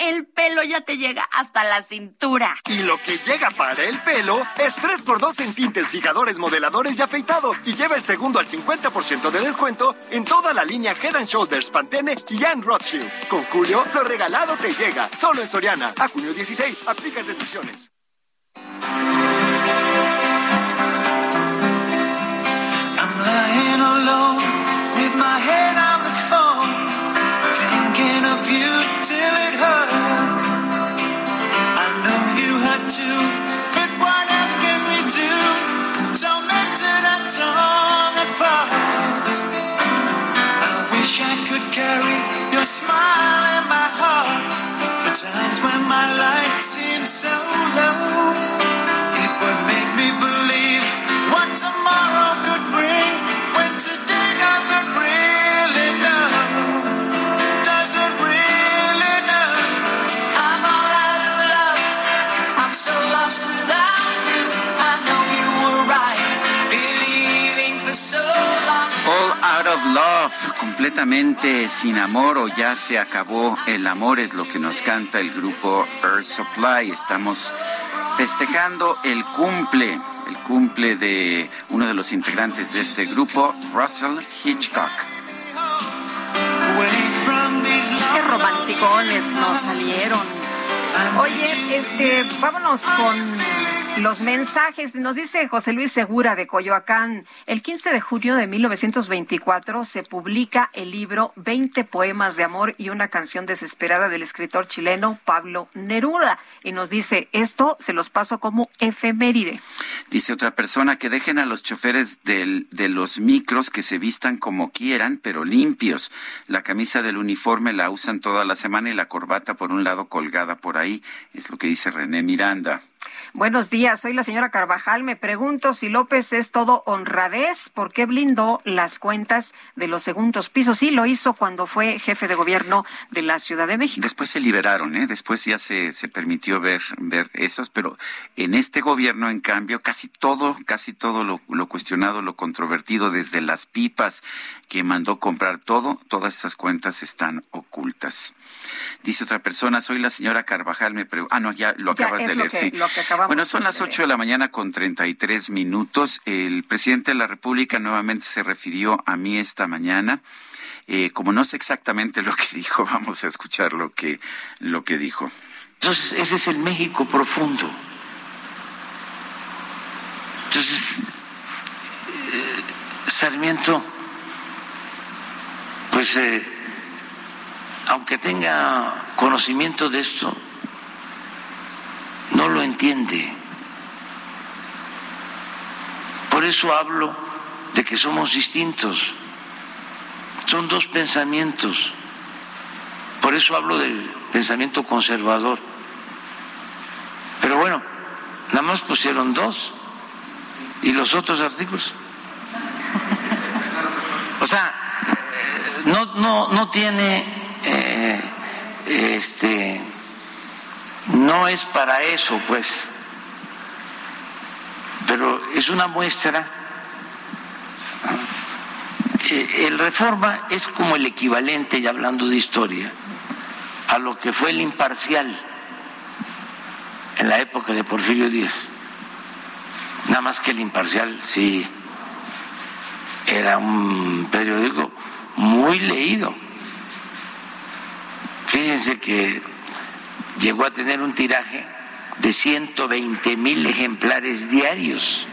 El pelo ya te llega hasta la cintura. Y lo que llega para el pelo es 3x2 en tintes, fijadores, modeladores y afeitado. Y lleva el segundo al 50% de descuento en toda la línea Head Shoulders, Pantene y Anne Rothschild. Con Julio, lo regalado te llega. Solo en Soriana. A junio 16. Aplica restricciones. my life seems so Love, completamente sin amor o ya se acabó el amor es lo que nos canta el grupo Earth Supply. Estamos festejando el cumple, el cumple de uno de los integrantes de este grupo, Russell Hitchcock. Qué romanticones nos salieron. Oye, este, vámonos con los mensajes. Nos dice José Luis Segura de Coyoacán. El 15 de junio de 1924 se publica el libro 20 poemas de amor y una canción desesperada del escritor chileno Pablo Neruda. Y nos dice, esto se los paso como efeméride. Dice otra persona que dejen a los choferes de los micros que se vistan como quieran, pero limpios. La camisa del uniforme la usan toda la semana y la corbata por un lado colgada por ahí. Es lo que dice René Miranda. Buenos días, soy la señora Carvajal. Me pregunto si López es todo honradez. ¿Por qué blindó las cuentas de los segundos pisos? Sí, lo hizo cuando fue jefe de gobierno de la Ciudad de México. Después se liberaron, ¿eh? Después ya se, se permitió ver, ver esos, pero en este gobierno, en cambio, casi todo, casi todo lo, lo cuestionado, lo controvertido, desde las pipas que mandó comprar todo, todas esas cuentas están ocultas. Dice otra persona, soy la señora Carvajal, me. Ah, no, ya lo acabas de leer, sí. Bueno, son las ocho de la mañana con treinta y tres minutos. El presidente de la República nuevamente se refirió a mí esta mañana. Eh, como no sé exactamente lo que dijo, vamos a escuchar lo que, lo que dijo. Entonces, ese es el México profundo. Entonces, eh, Sarmiento, pues eh, aunque tenga conocimiento de esto, no lo entiende. Por eso hablo de que somos distintos. Son dos pensamientos. Por eso hablo del pensamiento conservador. Pero bueno, nada más pusieron dos. ¿Y los otros artículos? O sea, no, no, no tiene eh, este, no es para eso, pues, pero es una muestra. Eh, el reforma es como el equivalente, y hablando de historia, a lo que fue el imparcial en la época de Porfirio Díaz. Nada más que el imparcial sí era un periódico muy leído Fíjense que llegó a tener un tiraje de 120 mil ejemplares diarios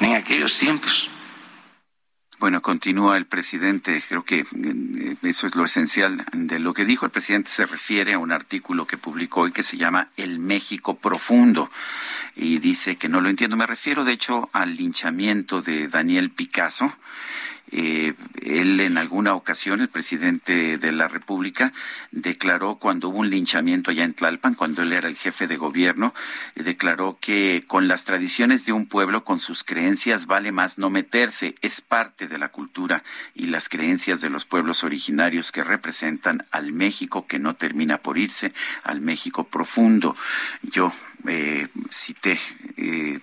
en aquellos tiempos. Bueno, continúa el presidente. Creo que eh, eso es lo esencial de lo que dijo. El presidente se refiere a un artículo que publicó hoy que se llama El México Profundo y dice que no lo entiendo. Me refiero, de hecho, al linchamiento de Daniel Picasso eh, él en alguna ocasión, el presidente de la República, declaró cuando hubo un linchamiento allá en Tlalpan, cuando él era el jefe de gobierno, declaró que con las tradiciones de un pueblo, con sus creencias, vale más no meterse. Es parte de la cultura y las creencias de los pueblos originarios que representan al México que no termina por irse, al México profundo. Yo eh, cité eh,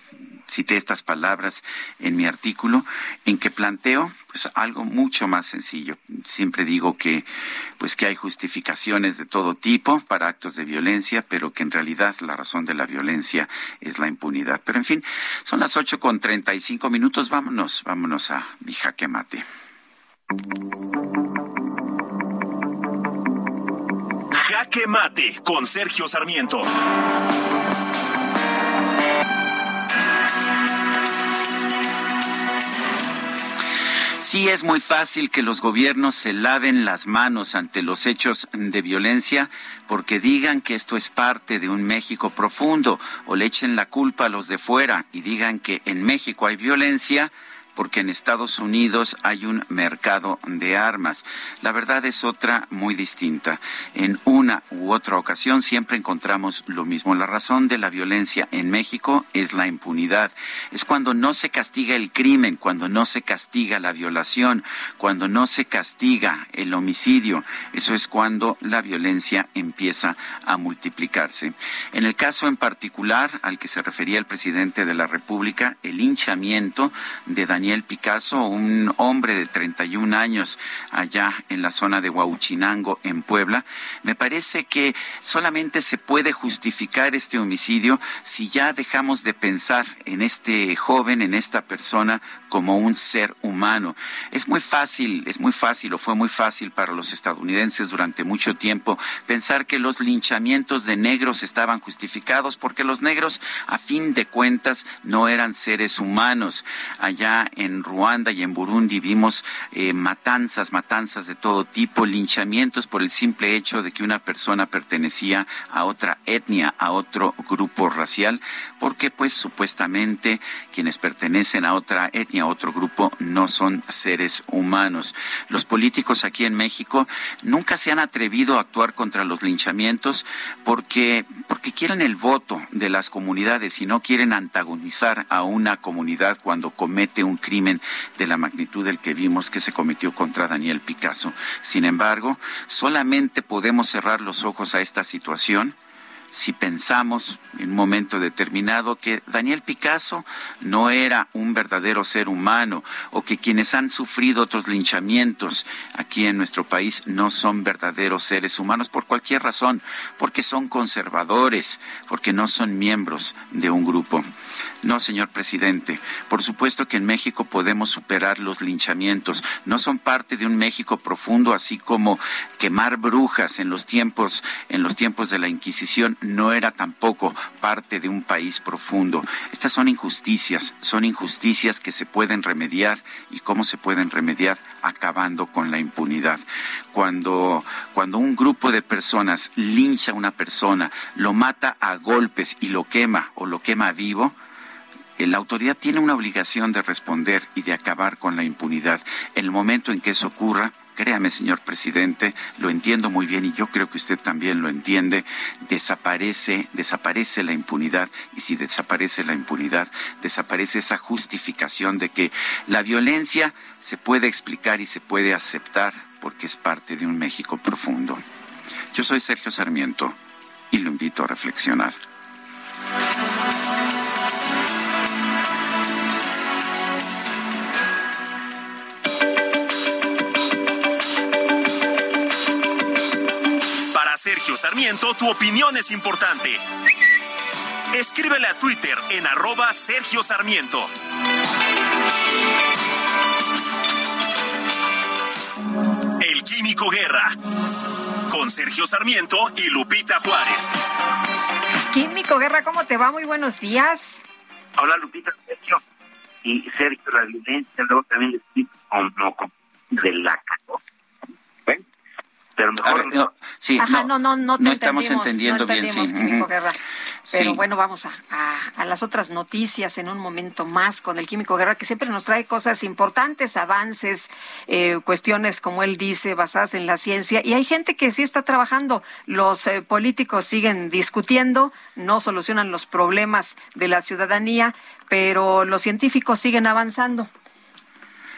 cité estas palabras en mi artículo en que planteo pues algo mucho más sencillo. Siempre digo que pues que hay justificaciones de todo tipo para actos de violencia, pero que en realidad la razón de la violencia es la impunidad. Pero en fin, son las ocho con treinta y cinco minutos. Vámonos, vámonos a mi jaque mate. Jaque mate con Sergio Sarmiento. Sí es muy fácil que los gobiernos se laven las manos ante los hechos de violencia porque digan que esto es parte de un México profundo o le echen la culpa a los de fuera y digan que en México hay violencia porque en Estados Unidos hay un mercado de armas. La verdad es otra muy distinta. En una u otra ocasión siempre encontramos lo mismo. La razón de la violencia en México es la impunidad. Es cuando no se castiga el crimen, cuando no se castiga la violación, cuando no se castiga el homicidio. Eso es cuando la violencia empieza a multiplicarse. En el caso en particular al que se refería el presidente de la República, el hinchamiento de Daniel Daniel Picasso, un hombre de 31 años allá en la zona de Huauchinango, en Puebla. Me parece que solamente se puede justificar este homicidio si ya dejamos de pensar en este joven, en esta persona, como un ser humano. Es muy fácil, es muy fácil o fue muy fácil para los estadounidenses durante mucho tiempo pensar que los linchamientos de negros estaban justificados porque los negros a fin de cuentas no eran seres humanos. Allá en Ruanda y en Burundi vimos eh, matanzas, matanzas de todo tipo, linchamientos por el simple hecho de que una persona pertenecía a otra etnia, a otro grupo racial, porque pues supuestamente quienes pertenecen a otra etnia, a otro grupo, no son seres humanos. Los políticos aquí en México nunca se han atrevido a actuar contra los linchamientos porque, porque quieren el voto de las comunidades y no quieren antagonizar a una comunidad cuando comete un crimen de la magnitud del que vimos que se cometió contra Daniel Picasso. Sin embargo, solamente podemos cerrar los ojos a esta situación si pensamos en un momento determinado que Daniel Picasso no era un verdadero ser humano o que quienes han sufrido otros linchamientos aquí en nuestro país no son verdaderos seres humanos por cualquier razón, porque son conservadores, porque no son miembros de un grupo. No, señor presidente, por supuesto que en México podemos superar los linchamientos. No son parte de un México profundo, así como quemar brujas en los tiempos, en los tiempos de la Inquisición no era tampoco parte de un país profundo. Estas son injusticias, son injusticias que se pueden remediar y cómo se pueden remediar acabando con la impunidad. Cuando, cuando un grupo de personas lincha a una persona, lo mata a golpes y lo quema o lo quema vivo, la autoridad tiene una obligación de responder y de acabar con la impunidad. En el momento en que eso ocurra, créame, señor presidente, lo entiendo muy bien y yo creo que usted también lo entiende, desaparece, desaparece la impunidad y si desaparece la impunidad, desaparece esa justificación de que la violencia se puede explicar y se puede aceptar porque es parte de un México profundo. Yo soy Sergio Sarmiento y lo invito a reflexionar. Sergio Sarmiento, tu opinión es importante. Escríbele a Twitter en arroba Sergio Sarmiento. El Químico Guerra. Con Sergio Sarmiento y Lupita Juárez. Químico Guerra, ¿cómo te va? Muy buenos días. Hola Lupita, Sergio. Y Sergio, la violencia, luego también le explico no, de la pero mejor no, sí, Ajá, no, no, no, no estamos entendiendo bien, sí. Guerra. Pero bueno, vamos a, a, las otras noticias en un momento más con el Químico Guerra, que siempre nos trae cosas importantes, avances, eh, cuestiones, como él dice, basadas en la ciencia. Y hay gente que sí está trabajando. Los eh, políticos siguen discutiendo, no solucionan los problemas de la ciudadanía, pero los científicos siguen avanzando.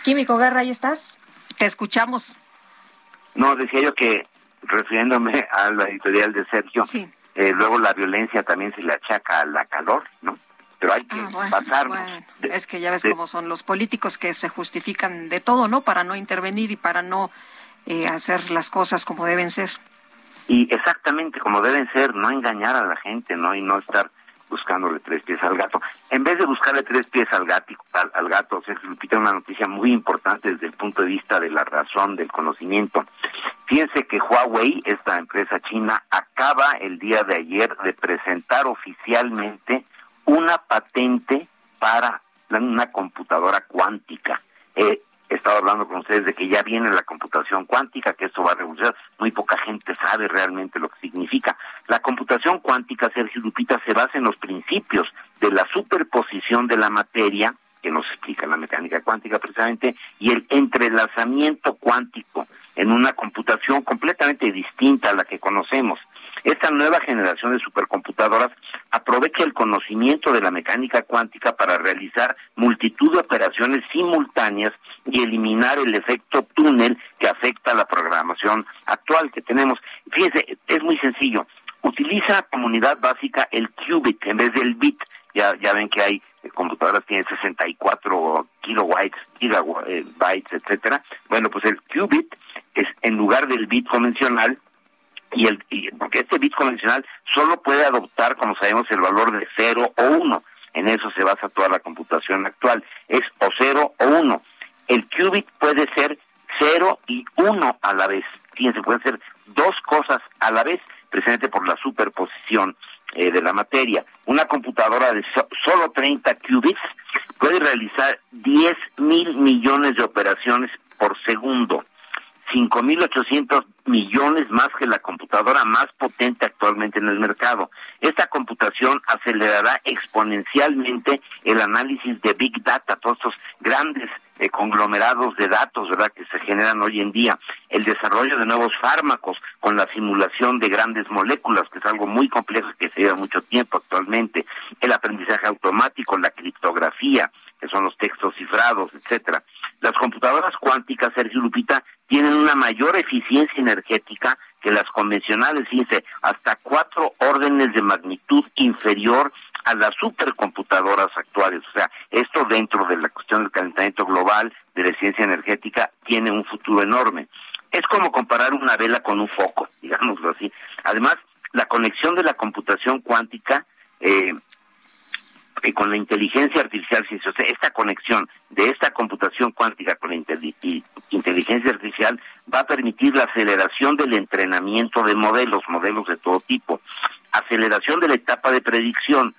Químico Guerra, ¿ahí estás? Te escuchamos. No, decía yo que, refiriéndome a la editorial de Sergio, eh, luego la violencia también se le achaca a la calor, ¿no? Pero hay que ah, es que ya ves cómo son los políticos que se justifican de todo, ¿no? Para no intervenir y para no eh, hacer las cosas como deben ser. Y exactamente como deben ser, no engañar a la gente, ¿no? Y no estar buscándole tres pies al gato. En vez de buscarle tres pies al gato, al, gato, Sergio Lupita, una noticia muy importante desde el punto de vista de la razón, del conocimiento. Fíjense que Huawei, esta empresa china, acaba el día de ayer de presentar oficialmente una patente para una computadora cuántica. Eh, he estado hablando con ustedes de que ya viene la computación cuántica, que esto va a revolucionar. Muy poca gente sabe realmente lo que significa. La computación cuántica, Sergio Lupita, se basa en los principios de la superposición de la materia, que nos explica la mecánica cuántica precisamente, y el entrelazamiento cuántico en una computación completamente distinta a la que conocemos. Esta nueva generación de supercomputadoras aprovecha el conocimiento de la mecánica cuántica para realizar multitud de operaciones simultáneas y eliminar el efecto túnel que afecta a la programación actual que tenemos. Fíjense, es muy sencillo. Utiliza como unidad básica el qubit en vez del bit. Ya, ya ven que hay eh, computadoras tienen 64 kilobytes, gigabytes, etcétera. Bueno, pues el qubit es en lugar del bit convencional y el porque este bit convencional solo puede adoptar, como sabemos, el valor de 0 o 1. En eso se basa toda la computación actual. Es o cero o uno. El qubit puede ser cero y uno a la vez. Fíjense, pueden ser dos cosas a la vez, precisamente por la superposición eh, de la materia. Una computadora de solo 30 qubits puede realizar 10 mil millones de operaciones por segundo. 5.800 millones más que la computadora más potente actualmente en el mercado. Esta computación acelerará exponencialmente el análisis de Big Data, todos estos grandes eh, conglomerados de datos, ¿verdad?, que se generan hoy en día. El desarrollo de nuevos fármacos con la simulación de grandes moléculas, que es algo muy complejo que se lleva mucho tiempo actualmente. El aprendizaje automático, la criptografía, que son los textos cifrados, etcétera. Las computadoras cuánticas, Sergio Lupita, tienen una mayor eficiencia energética que las convencionales, fíjense, hasta cuatro órdenes de magnitud inferior a las supercomputadoras actuales. O sea, esto dentro de la cuestión del calentamiento global, de la eficiencia energética, tiene un futuro enorme. Es como comparar una vela con un foco, digámoslo así. Además, la conexión de la computación cuántica eh, con la inteligencia artificial, esta conexión de esta computación cuántica con la inteligencia artificial va a permitir la aceleración del entrenamiento de modelos, modelos de todo tipo, aceleración de la etapa de predicción,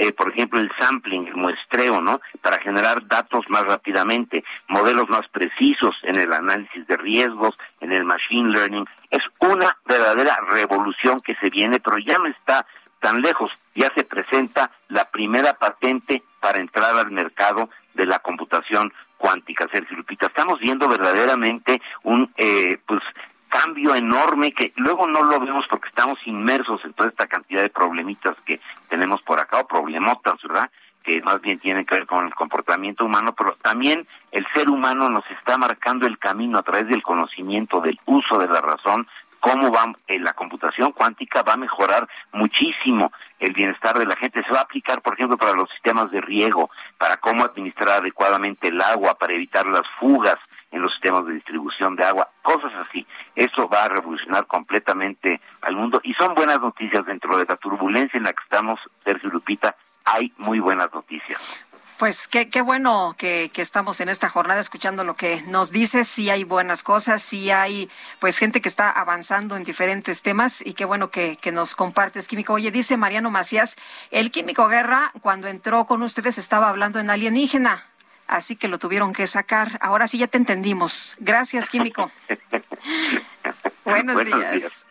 eh, por ejemplo, el sampling, el muestreo, ¿no? Para generar datos más rápidamente, modelos más precisos en el análisis de riesgos, en el machine learning. Es una verdadera revolución que se viene, pero ya no está tan lejos, ya se presenta la primera patente para entrar al mercado de la computación cuántica, Sergio Lupita. Estamos viendo verdaderamente un eh, pues cambio enorme que luego no lo vemos porque estamos inmersos en toda esta cantidad de problemitas que tenemos por acá, o problemotas, ¿verdad? que más bien tienen que ver con el comportamiento humano, pero también el ser humano nos está marcando el camino a través del conocimiento, del uso de la razón, cómo va eh, la computación cuántica va a mejorar muchísimo el bienestar de la gente. Se va a aplicar, por ejemplo, para los sistemas de riego, para cómo administrar adecuadamente el agua, para evitar las fugas en los sistemas de distribución de agua, cosas así. Eso va a revolucionar completamente al mundo y son buenas noticias dentro de la turbulencia en la que estamos, Sergio Lupita. Hay muy buenas noticias. Pues qué, qué bueno que, que, estamos en esta jornada escuchando lo que nos dices. Sí hay buenas cosas, sí hay pues gente que está avanzando en diferentes temas y qué bueno que, que nos compartes, Químico. Oye, dice Mariano Macías, el Químico Guerra cuando entró con ustedes estaba hablando en alienígena, así que lo tuvieron que sacar. Ahora sí ya te entendimos. Gracias, Químico. Buenos, días.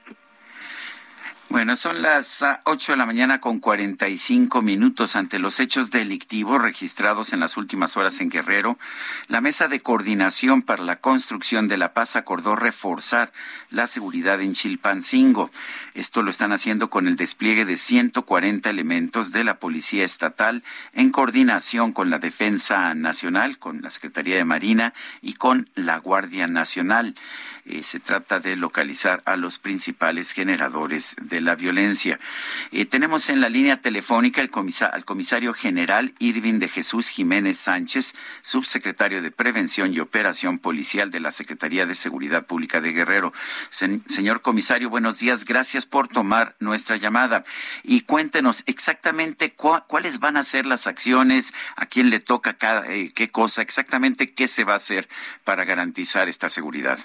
Bueno, son las ah, ocho de la mañana con cuarenta y cinco minutos ante los hechos delictivos registrados en las últimas horas en Guerrero. La Mesa de Coordinación para la Construcción de la Paz acordó reforzar la seguridad en Chilpancingo. Esto lo están haciendo con el despliegue de 140 elementos de la Policía Estatal en coordinación con la Defensa Nacional, con la Secretaría de Marina y con la Guardia Nacional. Eh, se trata de localizar a los principales generadores de la violencia. Eh, tenemos en la línea telefónica el al comisario general Irving de Jesús Jiménez Sánchez, subsecretario de Prevención y Operación Policial de la Secretaría de Seguridad Pública de Guerrero. señor comisario, buenos días. Gracias por tomar nuestra llamada. Y cuéntenos exactamente cuáles van a ser las acciones, a quién le toca cada, eh, qué cosa, exactamente qué se va a hacer para garantizar esta seguridad.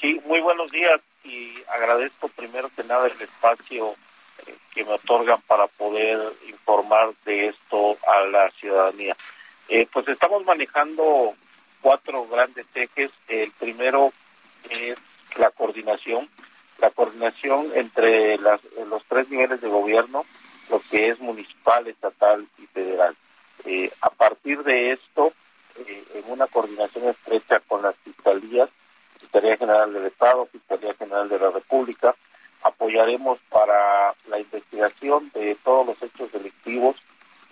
Sí, muy buenos días y agradezco primero que nada el espacio eh, que me otorgan para poder informar de esto a la ciudadanía. Eh, pues estamos manejando cuatro grandes ejes. El primero es la coordinación, la coordinación entre las, los tres niveles de gobierno, lo que es municipal, estatal y federal. Eh, a partir de esto, en una coordinación estrecha con las fiscalías, Fiscalía General del Estado, Fiscalía General de la República. Apoyaremos para la investigación de todos los hechos delictivos,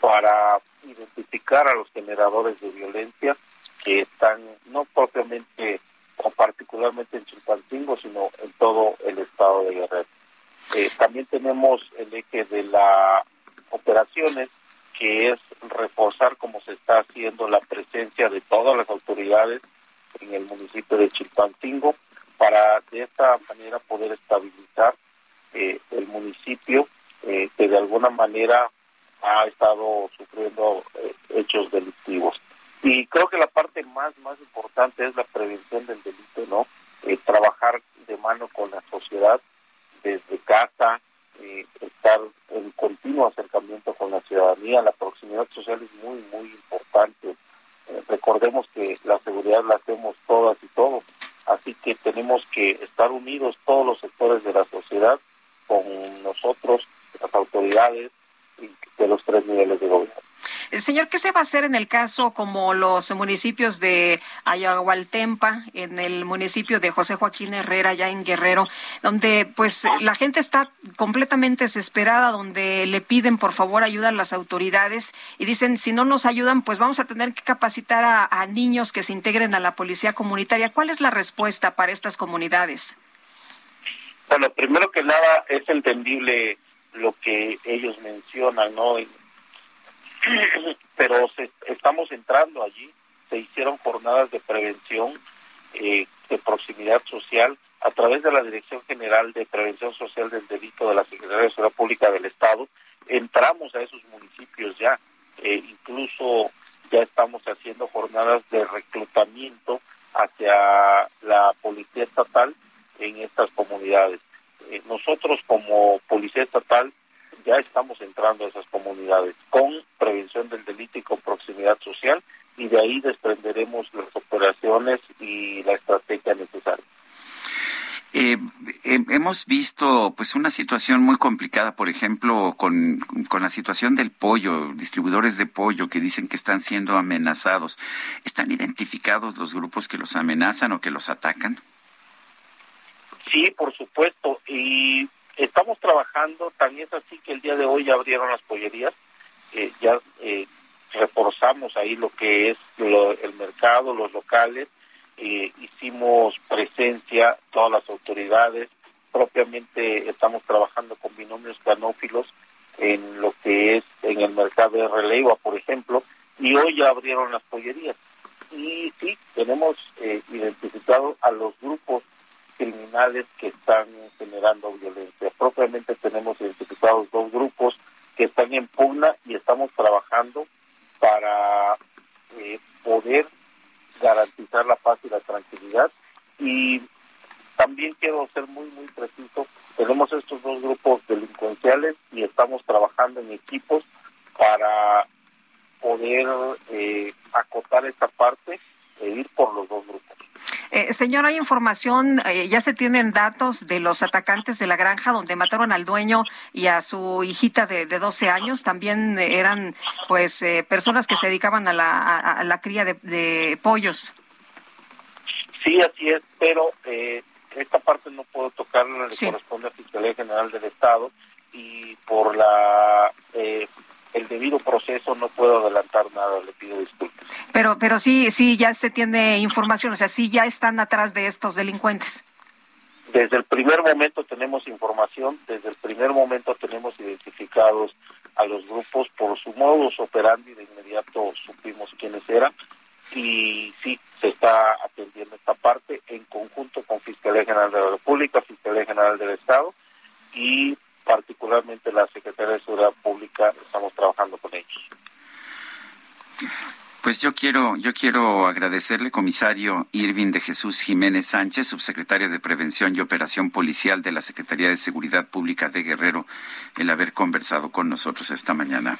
para identificar a los generadores de violencia que están no propiamente o particularmente en Chilpancingo, sino en todo el estado de Guerrero. Eh, también tenemos el eje de las operaciones, que es reforzar como se está haciendo la presencia de todas las autoridades en el municipio de Chilpancingo para de esta manera poder estabilizar eh, el municipio eh, que de alguna manera ha estado sufriendo eh, hechos delictivos. Y creo que la parte más, más importante es la prevención del delito, ¿no? Trabajar de mano con la sociedad desde casa, estar en continuo acercamiento con la ciudadanía, la proximidad social es muy, muy importante. Eh, recordemos que la seguridad la hacemos todas y todos, así que tenemos que estar unidos todos los sectores de la sociedad con nosotros, las autoridades de los tres niveles de gobierno. Eh, señor, ¿qué se va a hacer en el caso como los municipios de Ayahualtempa, en el municipio de José Joaquín Herrera, ya en Guerrero, donde pues la gente está completamente desesperada, donde le piden por favor ayuda a las autoridades y dicen si no nos ayudan pues vamos a tener que capacitar a, a niños que se integren a la policía comunitaria. ¿Cuál es la respuesta para estas comunidades? Bueno, primero que nada es entendible lo que ellos mencionan, ¿no? pero estamos entrando allí, se hicieron jornadas de prevención, eh, de proximidad social, a través de la Dirección General de Prevención Social del Delito de la Secretaría de Seguridad Pública del Estado, entramos a esos municipios ya, eh, incluso ya estamos haciendo jornadas de reclutamiento hacia la Policía Estatal en estas comunidades. Eh, nosotros como Policía Estatal ya estamos entrando a esas comunidades con prevención del delito y con proximidad social y de ahí desprenderemos las operaciones y la estrategia necesaria. Eh, hemos visto pues una situación muy complicada, por ejemplo, con, con, la situación del pollo, distribuidores de pollo que dicen que están siendo amenazados. ¿Están identificados los grupos que los amenazan o que los atacan? Sí, por supuesto. Y Estamos trabajando, también es así que el día de hoy ya abrieron las pollerías, eh, ya eh, reforzamos ahí lo que es el mercado, los locales, eh, hicimos presencia, todas las autoridades, propiamente estamos trabajando con binomios canófilos en lo que es en el mercado de Releiva, por ejemplo, y hoy ya abrieron las pollerías. Y sí, tenemos eh, identificado a los grupos criminales que están generando violencia. Propiamente tenemos identificados dos grupos que están en pugna y estamos trabajando para eh, poder garantizar la paz y la tranquilidad. Y también quiero ser muy, muy preciso, tenemos estos dos grupos delincuenciales y estamos trabajando en equipos para poder eh, acotar esta parte e ir por los dos grupos. Eh, señor, hay información, eh, ya se tienen datos de los atacantes de la granja donde mataron al dueño y a su hijita de, de 12 años. También eran, pues, eh, personas que se dedicaban a la, a, la cría de, pollos. Sí, así es, pero eh, esta parte no puedo tocar, le corresponde a Fiscalía General del Estado y por la eh, el debido proceso no puedo adelantar nada, le pido disculpas. Pero, pero sí, sí, ya se tiene información, o sea, sí ya están atrás de estos delincuentes. Desde el primer momento tenemos información, desde el primer momento tenemos identificados a los grupos por su modus operandi, de inmediato supimos quiénes eran y sí, se está atendiendo esta parte en conjunto con Fiscalía General de la República, Fiscalía General del Estado y particularmente la Secretaría de Seguridad Pública, estamos trabajando con ellos. Pues yo quiero, yo quiero agradecerle, comisario Irving de Jesús Jiménez Sánchez, subsecretario de Prevención y Operación Policial de la Secretaría de Seguridad Pública de Guerrero, el haber conversado con nosotros esta mañana.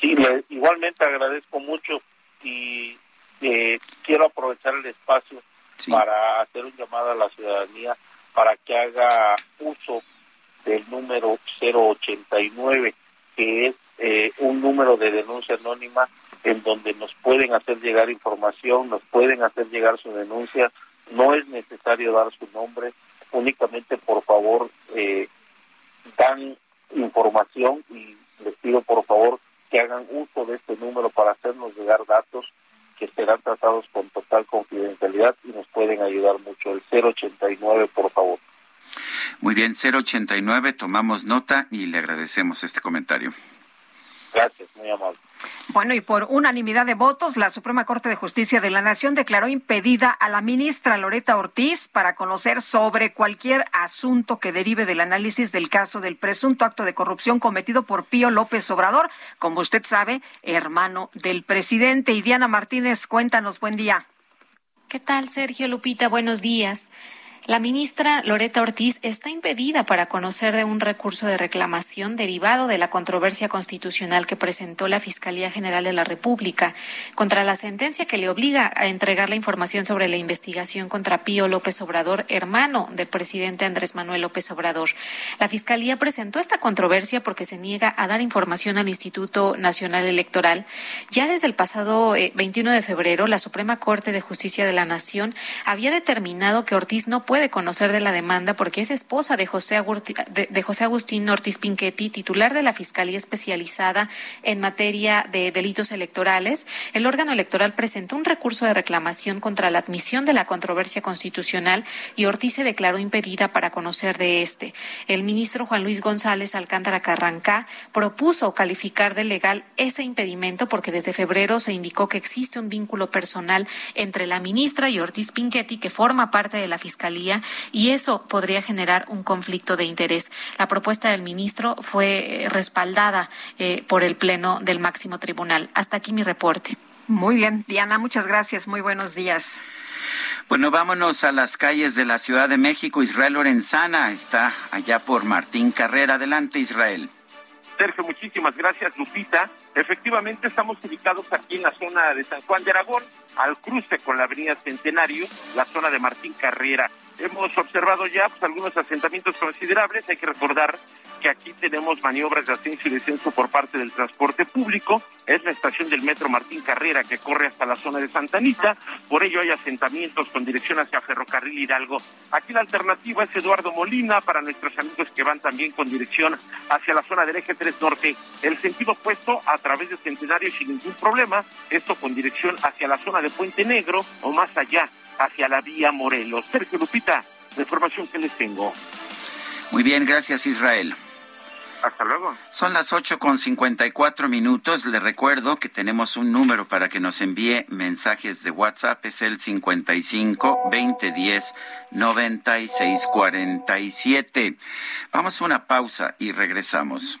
Sí, igualmente agradezco mucho y eh, quiero aprovechar el espacio para hacer un llamado a la ciudadanía para que haga uso del número 089, que es eh, un número de denuncia anónima en donde nos pueden hacer llegar información, nos pueden hacer llegar su denuncia. No es necesario dar su nombre, únicamente por favor eh, dan información y les pido por favor que hagan uso de este número para hacernos llegar datos que serán tratados con total confidencialidad y nos pueden ayudar mucho. El 089, por favor. Muy bien, 089, tomamos nota y le agradecemos este comentario. Gracias, muy amable. Bueno, y por unanimidad de votos, la Suprema Corte de Justicia de la Nación declaró impedida a la ministra Loreta Ortiz para conocer sobre cualquier asunto que derive del análisis del caso del presunto acto de corrupción cometido por Pío López Obrador, como usted sabe, hermano del presidente. Y Diana Martínez, cuéntanos, buen día. ¿Qué tal, Sergio Lupita? Buenos días. La ministra Loreta Ortiz está impedida para conocer de un recurso de reclamación derivado de la controversia constitucional que presentó la Fiscalía General de la República contra la sentencia que le obliga a entregar la información sobre la investigación contra Pío López Obrador, hermano del presidente Andrés Manuel López Obrador. La Fiscalía presentó esta controversia porque se niega a dar información al Instituto Nacional Electoral. Ya desde el pasado 21 eh, de febrero, la Suprema Corte de Justicia de la Nación había determinado que Ortiz no puede puede conocer de la demanda porque es esposa de José, Agustín Ortiz Pinchetti, titular de la Fiscalía Especializada en materia de delitos electorales. El órgano electoral presentó un recurso de reclamación contra la admisión de la controversia constitucional y Ortiz se declaró impedida para conocer de este. El ministro Juan Luis González Alcántara Carrancá propuso calificar de legal ese impedimento porque desde febrero se indicó que existe un vínculo personal entre la ministra y Ortiz Pinchetti que forma parte de la Fiscalía y eso podría generar un conflicto de interés. La propuesta del ministro fue eh, respaldada eh, por el Pleno del máximo tribunal. Hasta aquí mi reporte. Muy bien, Diana, muchas gracias. Muy buenos días. Bueno, vámonos a las calles de la Ciudad de México. Israel Lorenzana está allá por Martín Carrera. Adelante, Israel. Sergio, muchísimas gracias, Lupita. Efectivamente, estamos ubicados aquí en la zona de San Juan de Aragón, al cruce con la avenida Centenario, la zona de Martín Carrera hemos observado ya pues, algunos asentamientos considerables. Hay que recordar que aquí tenemos maniobras de ascenso y descenso por parte del transporte público. Es la estación del metro Martín Carrera que corre hasta la zona de Santa Anita. Por ello hay asentamientos con dirección hacia Ferrocarril Hidalgo. Aquí la alternativa es Eduardo Molina para nuestros amigos que van también con dirección hacia la zona del eje 3 norte. El sentido opuesto a través de Centenario sin ningún problema. Esto con dirección hacia la zona de Puente Negro o más allá hacia la vía Morelos. Sergio Lupita, la información que les tengo. Muy bien, gracias Israel. Hasta luego. Son las ocho con cincuenta y cuatro minutos. Le recuerdo que tenemos un número para que nos envíe mensajes de WhatsApp. Es el 55 2010 9647. Vamos a una pausa y regresamos.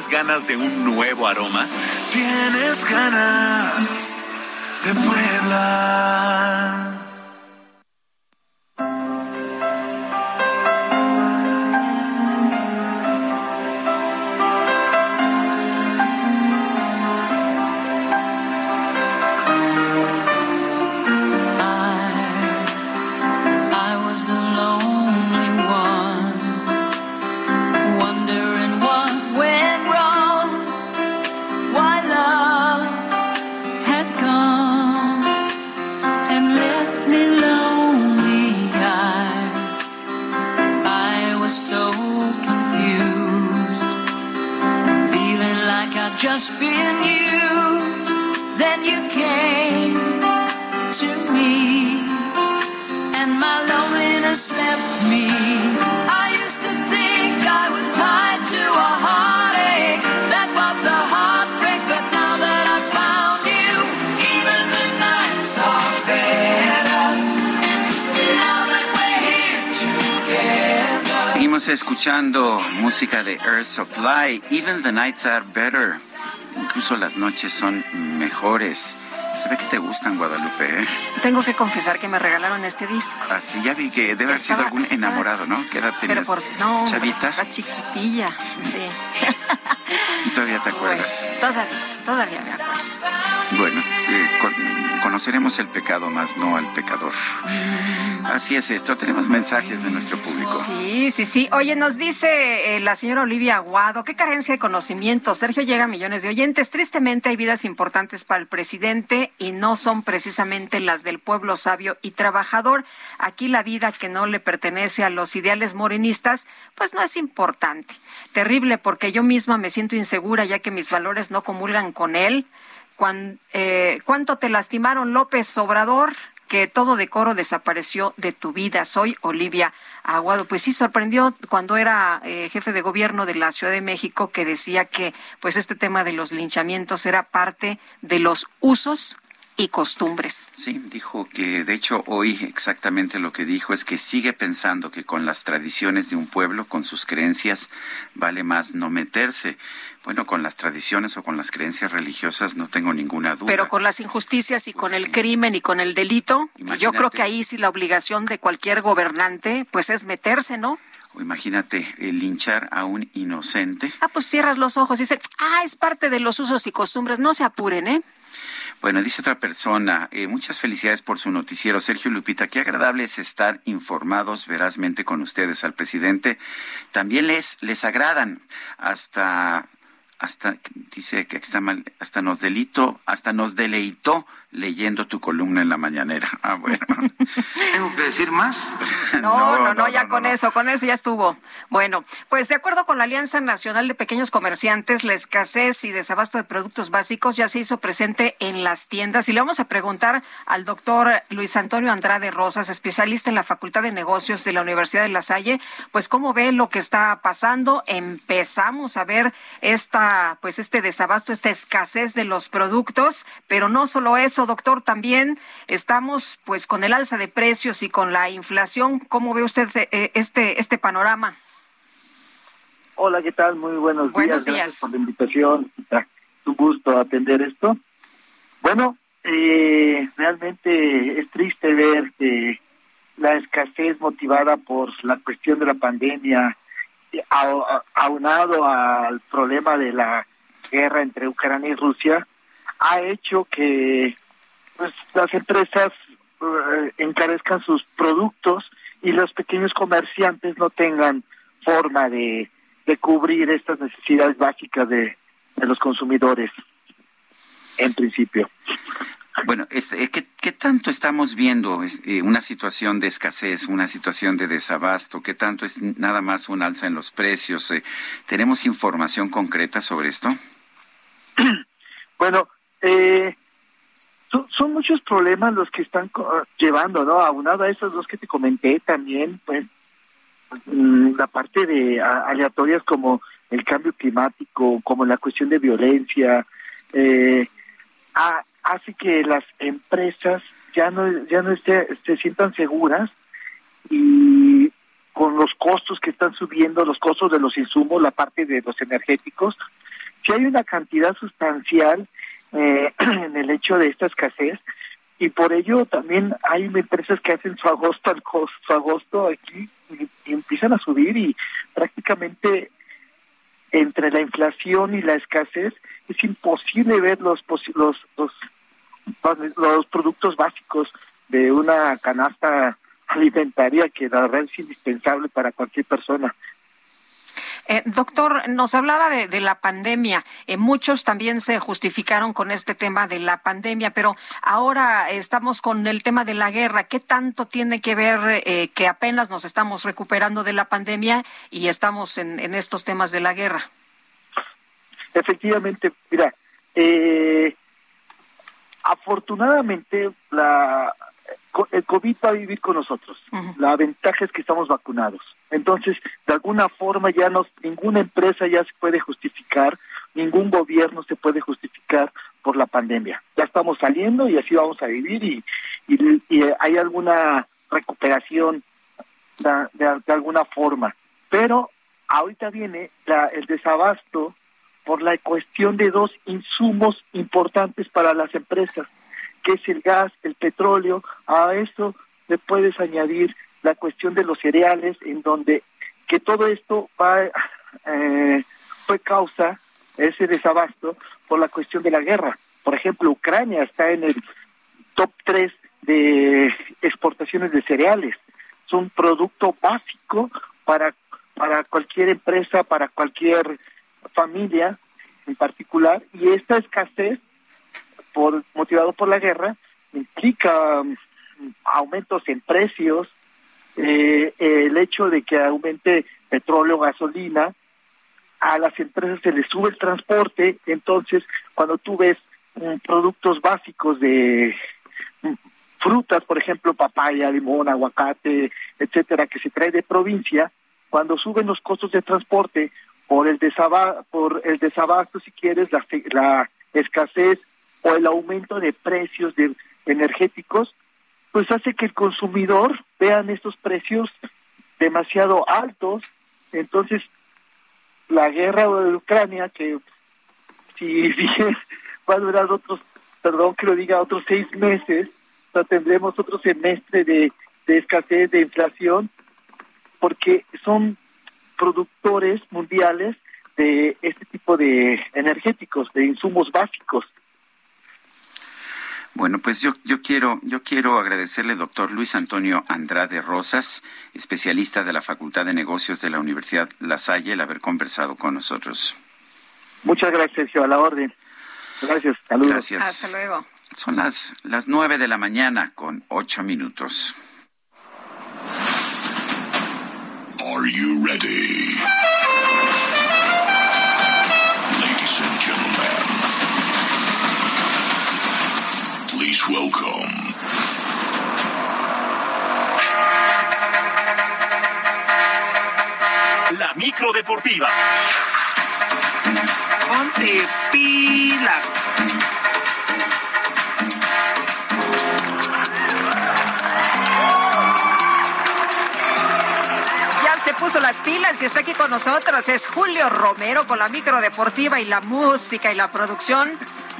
¿Tienes ganas de un nuevo aroma? ¿Tienes ganas de Puebla? Música de Earth Supply. Even the nights are better. Incluso las noches son mejores. Se ve que te gustan, Guadalupe, ¿eh? Tengo que confesar que me regalaron este disco. Así, ah, ya vi que debe haber sido algún enamorado, ¿no? ¿Qué edad tenías? Pero por no, ¿Chavita? Chiquitilla, sí. ¿Y todavía te acuerdas? todavía, todavía me acuerdo. Bueno, eh, conoceremos el pecado más, no al pecador. Así es esto, tenemos mensajes de nuestro público. Sí, sí, sí. Oye, nos dice eh, la señora Olivia Aguado, qué carencia de conocimiento. Sergio llega a millones de oyentes. Tristemente hay vidas importantes para el presidente y no son precisamente las del pueblo sabio y trabajador. Aquí la vida que no le pertenece a los ideales morenistas, pues no es importante. Terrible porque yo misma me siento insegura ya que mis valores no comulgan con él. Eh, ¿Cuánto te lastimaron López Obrador? que todo decoro desapareció de tu vida. Soy Olivia Aguado. Pues sí, sorprendió cuando era eh, jefe de gobierno de la Ciudad de México que decía que pues este tema de los linchamientos era parte de los usos y costumbres. Sí, dijo que de hecho hoy exactamente lo que dijo es que sigue pensando que con las tradiciones de un pueblo, con sus creencias, vale más no meterse. Bueno, con las tradiciones o con las creencias religiosas no tengo ninguna duda. Pero con las injusticias y con el crimen y con el delito, yo creo que ahí sí la obligación de cualquier gobernante pues es meterse, ¿no? O imagínate el linchar a un inocente. Ah, pues cierras los ojos y dices, ah, es parte de los usos y costumbres, no se apuren, ¿eh? Bueno, dice otra persona, eh, muchas felicidades por su noticiero, Sergio Lupita. Qué agradable es estar informados verazmente con ustedes. Al presidente también les, les agradan hasta hasta dice que está mal, hasta nos delito, hasta nos deleitó leyendo tu columna en la mañanera. Ah, bueno. ¿Tengo que decir más? No, no, no, ya con eso, con eso ya estuvo. Bueno, pues de acuerdo con la Alianza Nacional de Pequeños Comerciantes, la escasez y desabasto de productos básicos ya se hizo presente en las tiendas y le vamos a preguntar al doctor Luis Antonio Andrade Rosas, especialista en la Facultad de Negocios de la Universidad de La Salle, pues cómo ve lo que está pasando. Empezamos a ver esta, pues este desabasto, esta escasez de los productos, pero no solo eso, doctor, también estamos pues con el alza de precios y con la inflación. ¿Cómo ve usted eh, este, este panorama? Hola, ¿qué tal? Muy buenos, días. Gracias por la invitación. Un gusto atender esto. Bueno, eh, realmente es triste ver que la escasez motivada por la cuestión de la pandemia, aunado al problema de la guerra entre Ucrania y Rusia, ha hecho que pues las empresas eh, encarezcan sus productos y los pequeños comerciantes no tengan forma de, cubrir estas necesidades básicas de, los consumidores, en principio. Bueno, este, ¿qué, ¿qué, tanto estamos viendo eh, una situación de escasez, una situación de desabasto? ¿Qué tanto es nada más un alza en los precios? Eh, ¿Tenemos información concreta sobre esto? Bueno, eh, son, muchos problemas los que están llevando, ¿no? Aunado a esos dos que te comenté también, pues, mm, la parte de aleatorias como el cambio climático, como la cuestión de violencia, eh, hace que las empresas ya no ya no se sientan seguras y con los costos que están subiendo, los costos de los insumos, la parte de los energéticos, si hay una cantidad sustancial eh, en el hecho de esta escasez y por ello también hay empresas que hacen su agosto al su agosto aquí y, empiezan a subir y prácticamente entre la inflación y la escasez es imposible ver los los los, los productos básicos de una canasta alimentaria que la verdad es indispensable para cualquier persona. Eh, doctor, nos hablaba de, la pandemia. Eh, muchos también se justificaron con este tema de la pandemia, pero ahora estamos con el tema de la guerra. ¿Qué tanto tiene que ver eh, que apenas nos estamos recuperando de la pandemia y estamos en, estos temas de la guerra? Efectivamente, mira, afortunadamente la, el COVID va a vivir con nosotros. La ventaja es que estamos vacunados. Entonces, de alguna forma ya no, ninguna empresa ya se puede justificar, ningún gobierno se puede justificar por la pandemia. Ya estamos saliendo y así vamos a vivir y, y, hay alguna recuperación de, de, alguna forma. Pero ahorita viene la, el desabasto por la cuestión de dos insumos importantes para las empresas, que es el gas, el petróleo. A eso le puedes añadir la cuestión de los cereales, en donde que todo esto va, eh, fue causa, ese desabasto, por la cuestión de la guerra. Por ejemplo, Ucrania está en el top 3 de exportaciones de cereales. Es un producto básico para, para cualquier empresa, para cualquier familia en particular, y esta escasez, por, motivado por la guerra, implica um, aumentos en precios, eh, el hecho de que aumente petróleo, gasolina, a las empresas se les sube el transporte, entonces cuando tú ves um, productos básicos de um, frutas, por ejemplo, papaya, limón, aguacate, etcétera, que se trae de provincia, cuando suben los costos de transporte por el desaba por el desabasto, si quieres, la, la escasez o el aumento de precios de energéticos, pues hace que el consumidor vean estos precios demasiado altos. Entonces, la guerra de Ucrania, que si dije va a durar otros, perdón que lo diga, otros seis meses, o tendremos otro semestre de, de escasez, de inflación, porque son productores mundiales de este tipo de energéticos, de insumos básicos. Bueno, pues yo, yo quiero yo quiero agradecerle, doctor Luis Antonio Andrade Rosas, especialista de la Facultad de Negocios de la Universidad La Salle, el haber conversado con nosotros. Muchas gracias, Sergio, a la orden. Gracias, saludos. Gracias. Hasta luego. Son las, las nueve de la mañana con ocho minutos. Are you ready? Ladies and gentlemen, please welcome. La micro deportiva. Ponte pila. Puso las pilas y está aquí con nosotros. Es Julio Romero con la micro deportiva y la música y la producción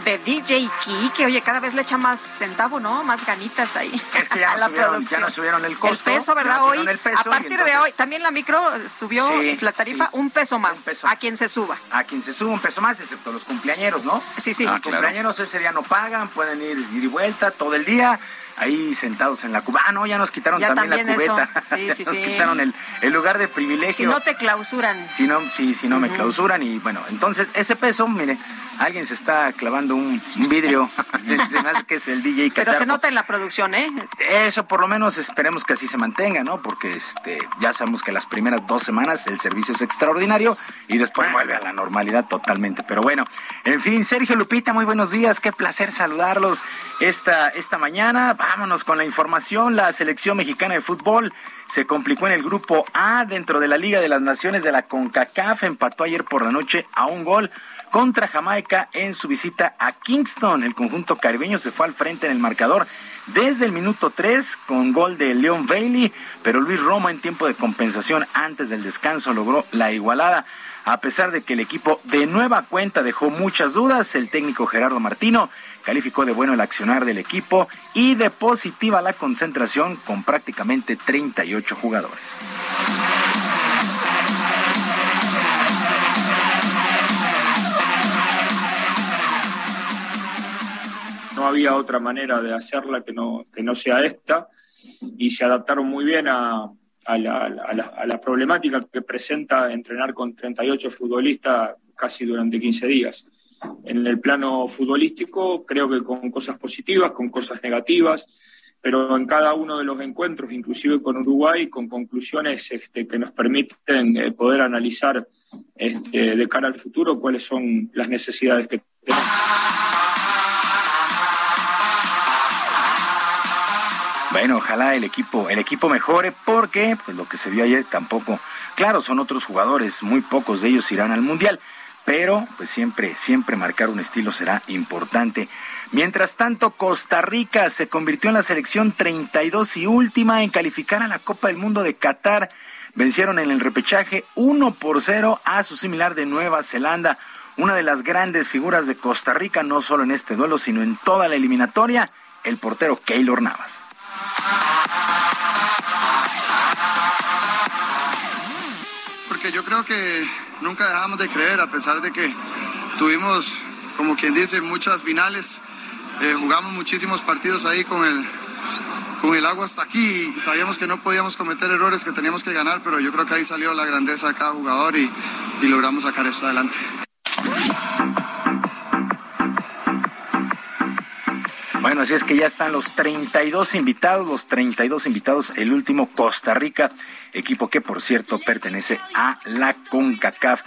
de DJ Key, que oye, cada vez le echa más centavo, ¿no? Más ganitas ahí. Es que ya, a nos la subieron, ya producción. nos subieron el costo. El peso, ya ¿verdad? Hoy, subieron el peso a partir de hoy, también la micro subió Sí, la tarifa sí. un peso más Un peso. a quien se suba. A quien se sube un peso más, excepto los cumpleañeros, ¿no? Sí, sí. Los Ah, claro. cumpleañeros ese día no pagan, pueden ir, ir y vuelta todo el día, ahí sentados en la cuba. Ah, no, ya nos quitaron Ya también, también la eso. cubeta. Sí, Ya sí, nos sí. quitaron el, el lugar de privilegio. Si no te clausuran. Si no, si, si no me clausuran y bueno, entonces ese peso, mire, alguien se está clavando un, un vidrio, se me hace que es el DJ Pero se Catarco. nota en la producción, ¿eh? Eso por lo menos esperemos que así se mantenga, ¿no? Porque este ya sabemos que las primeras dos semanas el servicio es extraordinario y después vuelve a la normalidad totalmente. Pero bueno, en fin, Sergio Lupita, muy buenos días, qué placer saludarlos esta, esta mañana. Vámonos con la información. La selección mexicana de fútbol se complicó en el grupo A dentro de la Liga de las Naciones de la CONCACAF. Empató ayer por la noche a un gol contra Jamaica en su visita a Kingston. El conjunto caribeño se fue al frente en el marcador desde el minuto 3 con gol de Leon Bailey, pero Luis Romo en tiempo de compensación antes del descanso logró la igualada. A pesar de que el equipo de nueva cuenta dejó muchas dudas, el técnico Gerardo Martino calificó de bueno el accionar del equipo y de positiva la concentración con prácticamente 38 jugadores. no había otra manera de hacerla que no, que no sea esta, y se adaptaron muy bien a, la- a la problemática que presenta entrenar con 38 futbolistas casi durante 15 días. En el plano futbolístico, creo que con cosas positivas, con cosas negativas, pero en cada uno de los encuentros, inclusive con Uruguay, con conclusiones este, que nos permiten eh, poder analizar este, de cara al futuro cuáles son las necesidades que tenemos. Bueno, ojalá el equipo, el equipo mejore porque pues lo que se vio ayer tampoco, claro, son otros jugadores, muy pocos de ellos irán al mundial, pero pues siempre, siempre marcar un estilo será importante. Mientras tanto, Costa Rica se convirtió en la selección 32 y última en calificar a la Copa del Mundo de Qatar vencieron en el repechaje 1 por 0 a su similar de Nueva Zelanda. Una de las grandes figuras de Costa Rica, no solo en este duelo, sino en toda la eliminatoria, el portero Keylor Navas. Porque yo creo que nunca dejamos de creer, a pesar de que tuvimos, como quien dice, muchas finales, eh, jugamos muchísimos partidos ahí con el, con el agua hasta aquí y sabíamos que no podíamos cometer errores, que teníamos que ganar, pero yo creo que ahí salió la grandeza de cada jugador y, y logramos sacar esto adelante. Bueno, así es que ya están los 32 invitados, los 32 invitados, el último Costa Rica, equipo que por cierto pertenece a la CONCACAF.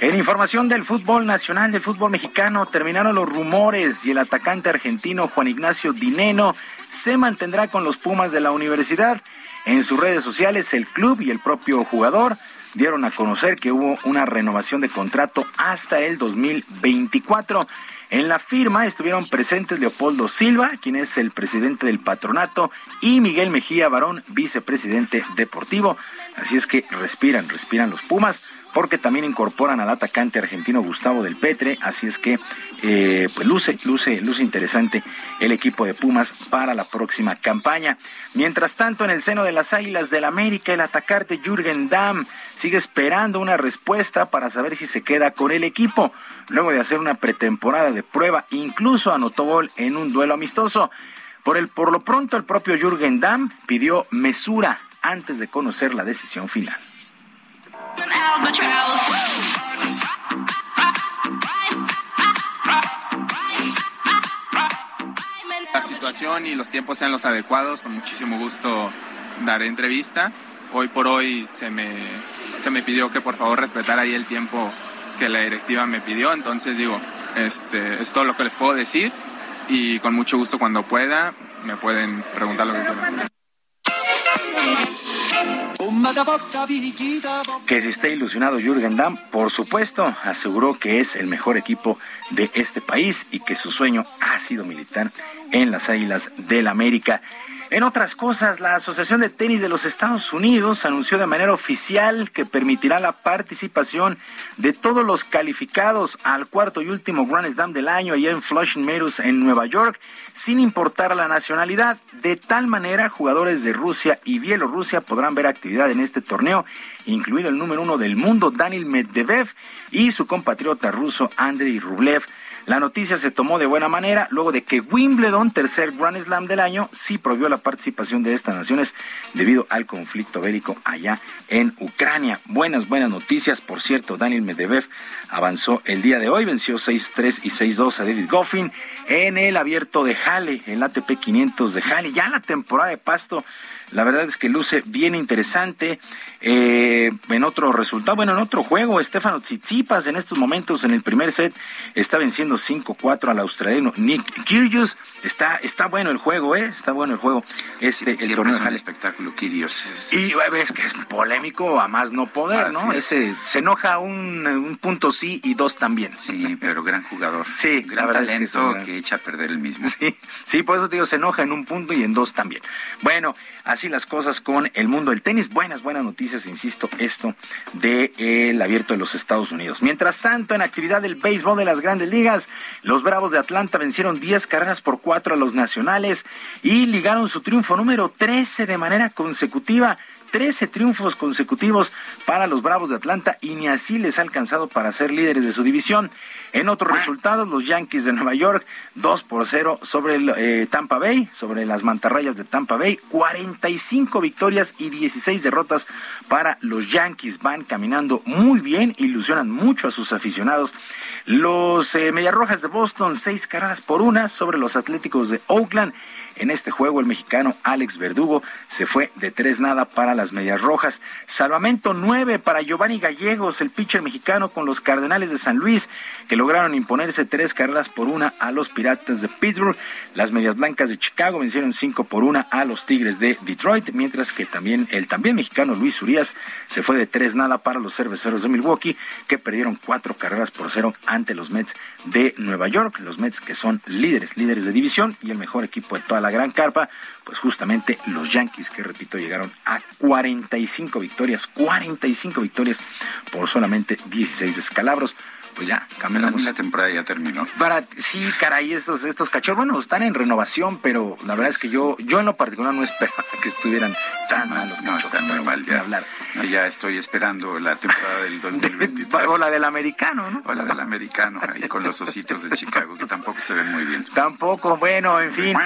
En información del fútbol nacional, del fútbol mexicano, terminaron los rumores y el atacante argentino Juan Ignacio Dineno se mantendrá con los Pumas de la universidad. En sus redes sociales, el club y el propio jugador dieron a conocer que hubo una renovación de contrato hasta el 2024. En la firma estuvieron presentes Leopoldo Silva, quien es el presidente del patronato, y Miguel Mejía Barón, vicepresidente deportivo. Así es que respiran, respiran los Pumas porque también incorporan al atacante argentino Gustavo del Petre, así es que eh, pues luce, luce, luce interesante el equipo de Pumas para la próxima campaña. Mientras tanto, en el seno de las Águilas del América, el atacante Jürgen Damm sigue esperando una respuesta para saber si se queda con el equipo. Luego de hacer una pretemporada de prueba, incluso anotó gol en un duelo amistoso. Por, el, por lo pronto, el propio Jürgen Damm pidió mesura antes de conocer la decisión final. La situación y los tiempos sean los adecuados, con muchísimo gusto daré entrevista. Hoy por hoy se me, se me pidió que por favor respetara ahí el tiempo que la directiva me pidió, entonces digo, este, es todo lo que les puedo decir y con mucho gusto cuando pueda me pueden preguntar lo que quieran. Que si está ilusionado Jürgen Damm, por supuesto, aseguró que es el mejor equipo de este país y que su sueño ha sido militar en las Águilas del América. En otras cosas, la Asociación de Tenis de los Estados Unidos anunció de manera oficial que permitirá la participación de todos los calificados al cuarto y último Grand Slam del año allá en Flushing Meadows en Nueva York, sin importar la nacionalidad. De tal manera, jugadores de Rusia y Bielorrusia podrán ver actividad en este torneo, incluido el número uno del mundo, Daniel Medvedev, y su compatriota ruso, Andrei Rublev. La noticia se tomó de buena manera luego de que Wimbledon, tercer Grand Slam del año, sí prohibió la participación de estas naciones debido al conflicto bélico allá en Ucrania. Buenas, buenas noticias. Por cierto, Daniel Medvedev avanzó el día de hoy, venció 6-3 y 6-2 a David Goffin en el abierto de Halle, el ATP 500 de Halle. Ya la temporada de pasto la verdad es que luce bien interesante. Eh, en otro resultado, bueno, en otro juego, Estefano Tsitsipas en estos momentos en el primer set está venciendo 5-4 al australiano Nick Kyrgios. Está, está bueno el juego, ¿eh? Está bueno el juego. Este, el torneo es un espectáculo, Kyrgios. Y ves que es polémico a más no poder, ¿no? Ese, se enoja un, un, punto sí y dos también. Sí, pero gran jugador. Sí, gran talento que, que, echa a perder el mismo. Sí, sí, por eso te digo, se enoja en un punto y en dos también. Bueno, así las cosas con el mundo del tenis. Buenas, buenas noticias, insisto, esto del de, abierto de los Estados Unidos. Mientras tanto, en actividad del béisbol de las grandes ligas, los Bravos de Atlanta vencieron 10 carreras por 4 a los nacionales y ligaron su triunfo número 13 de manera consecutiva 13 triunfos consecutivos para los Bravos de Atlanta y ni así les ha alcanzado para ser líderes de su división. En otros resultados, los Yankees de Nueva York, 2 por 0 sobre el, eh, Tampa Bay, sobre las mantarrayas de Tampa Bay, 45 victorias y 16 derrotas para los Yankees. Van caminando muy bien, ilusionan mucho a sus aficionados. Los eh, Mediarrojas de Boston, 6 carreras por una sobre los Atléticos de Oakland. En este juego, el mexicano Alex Verdugo se fue de tres nada para las Medias Rojas. Salvamento nueve para Giovanni Gallegos, el pitcher mexicano con los Cardenales de San Luis, que lograron imponerse tres carreras por una a los Piratas de Pittsburgh. Las Medias Blancas de Chicago vencieron cinco por una a los Tigres de Detroit. Mientras que también el también mexicano Luis Urias se fue de tres nada para los cerveceros de Milwaukee, que perdieron cuatro carreras por cero ante los Mets de Nueva York. Los Mets que son líderes, líderes de división y el mejor equipo de toda la gran carpa, pues justamente los Yankees, que repito, llegaron a 45 victorias, 45 victorias por solamente 16 escalabros pues ya, cambiamos. La temporada ya terminó. Para, sí, caray, estos, estos cachorros, bueno, están en renovación, pero la verdad es que yo, yo en lo particular no esperaba que estuvieran tan malos. No, están muy mal ya. Hablar. ya estoy esperando la temporada del 2023. o la del americano, ¿no? O la del americano, ahí con los ositos de Chicago, que tampoco se ven muy bien. Tampoco, bueno, en fin.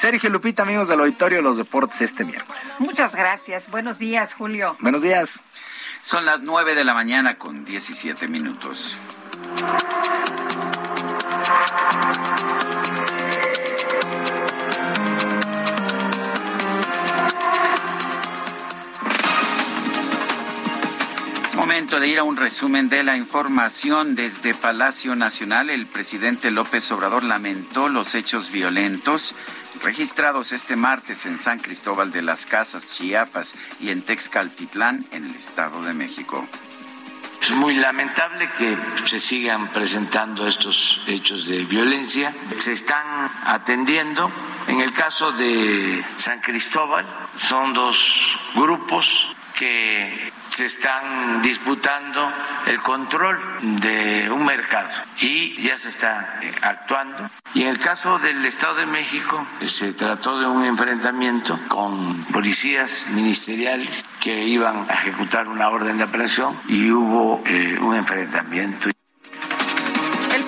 Sergio Lupita, amigos del Auditorio de los Deportes, este miércoles. Muchas gracias. Buenos días, Julio. Buenos días. Son las 9 de la mañana con 17 minutos. Momento de ir a un resumen de la información. Desde Palacio Nacional, el presidente López Obrador lamentó los hechos violentos registrados este martes en San Cristóbal de las Casas, Chiapas y en Texcaltitlán, en el Estado de México. Es muy lamentable que se sigan presentando estos hechos de violencia. Se están atendiendo. En el caso de San Cristóbal, son dos grupos que se están disputando el control de un mercado y ya se está eh, actuando. Y en el caso del Estado de México se trató de un enfrentamiento con policías ministeriales que iban a ejecutar una orden de aprehensión y hubo eh, un enfrentamiento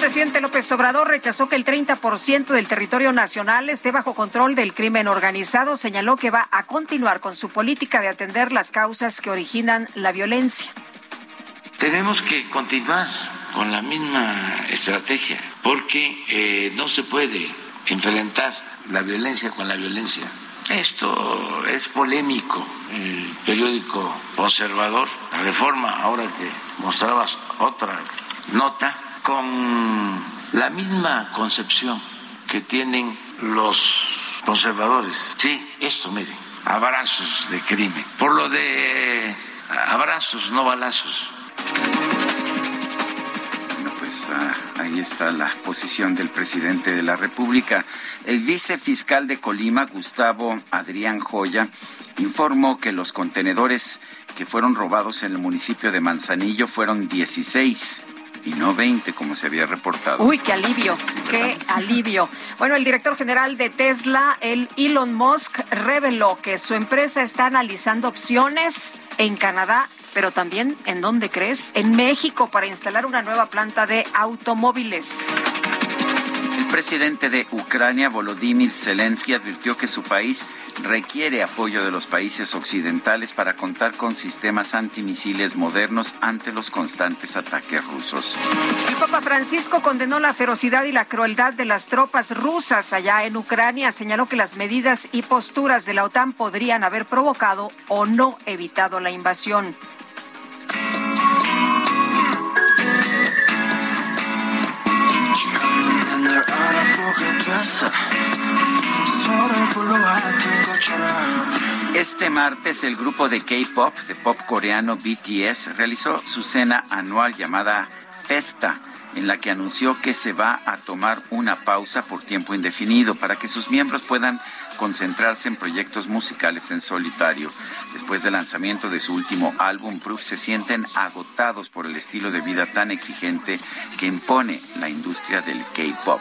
presidente López Obrador rechazó que el 30% del territorio nacional esté bajo control del crimen organizado. Señaló que va a continuar con su política de atender las causas que originan la violencia. Tenemos que continuar con la misma estrategia porque eh, no se puede enfrentar la violencia con la violencia. Esto es polémico. El periódico Observador, la reforma, ahora que mostrabas otra nota, con la misma concepción que tienen los conservadores. Sí, esto, miren, abrazos de crimen. Por lo de abrazos, no balazos. Bueno, pues ah, ahí está la posición del presidente de la República. El vicefiscal de Colima, Gustavo Adrián Joya, informó que los contenedores que fueron robados en el municipio de Manzanillo fueron 16 y no 20 como se había reportado. Uy, qué alivio, qué alivio. Bueno, el director general de Tesla, el Elon Musk, reveló que su empresa está analizando opciones en Canadá pero también, ¿en dónde crees? En México para instalar una nueva planta de automóviles. Presidente de Ucrania, Volodymyr Zelensky, advirtió que su país requiere apoyo de los países occidentales para contar con sistemas antimisiles modernos ante los constantes ataques rusos. El Papa Francisco condenó la ferocidad y la crueldad de las tropas rusas allá en Ucrania. Señaló que las medidas y posturas de la OTAN podrían haber provocado o no evitado la invasión. Este martes el grupo de K-pop, de pop coreano BTS, realizó su cena anual llamada Festa, en la que anunció que se va a tomar una pausa por tiempo indefinido para que sus miembros puedan concentrarse en proyectos musicales en solitario. Después del lanzamiento de su último álbum, Proof se sienten agotados por el estilo de vida tan exigente que impone la industria del K-pop.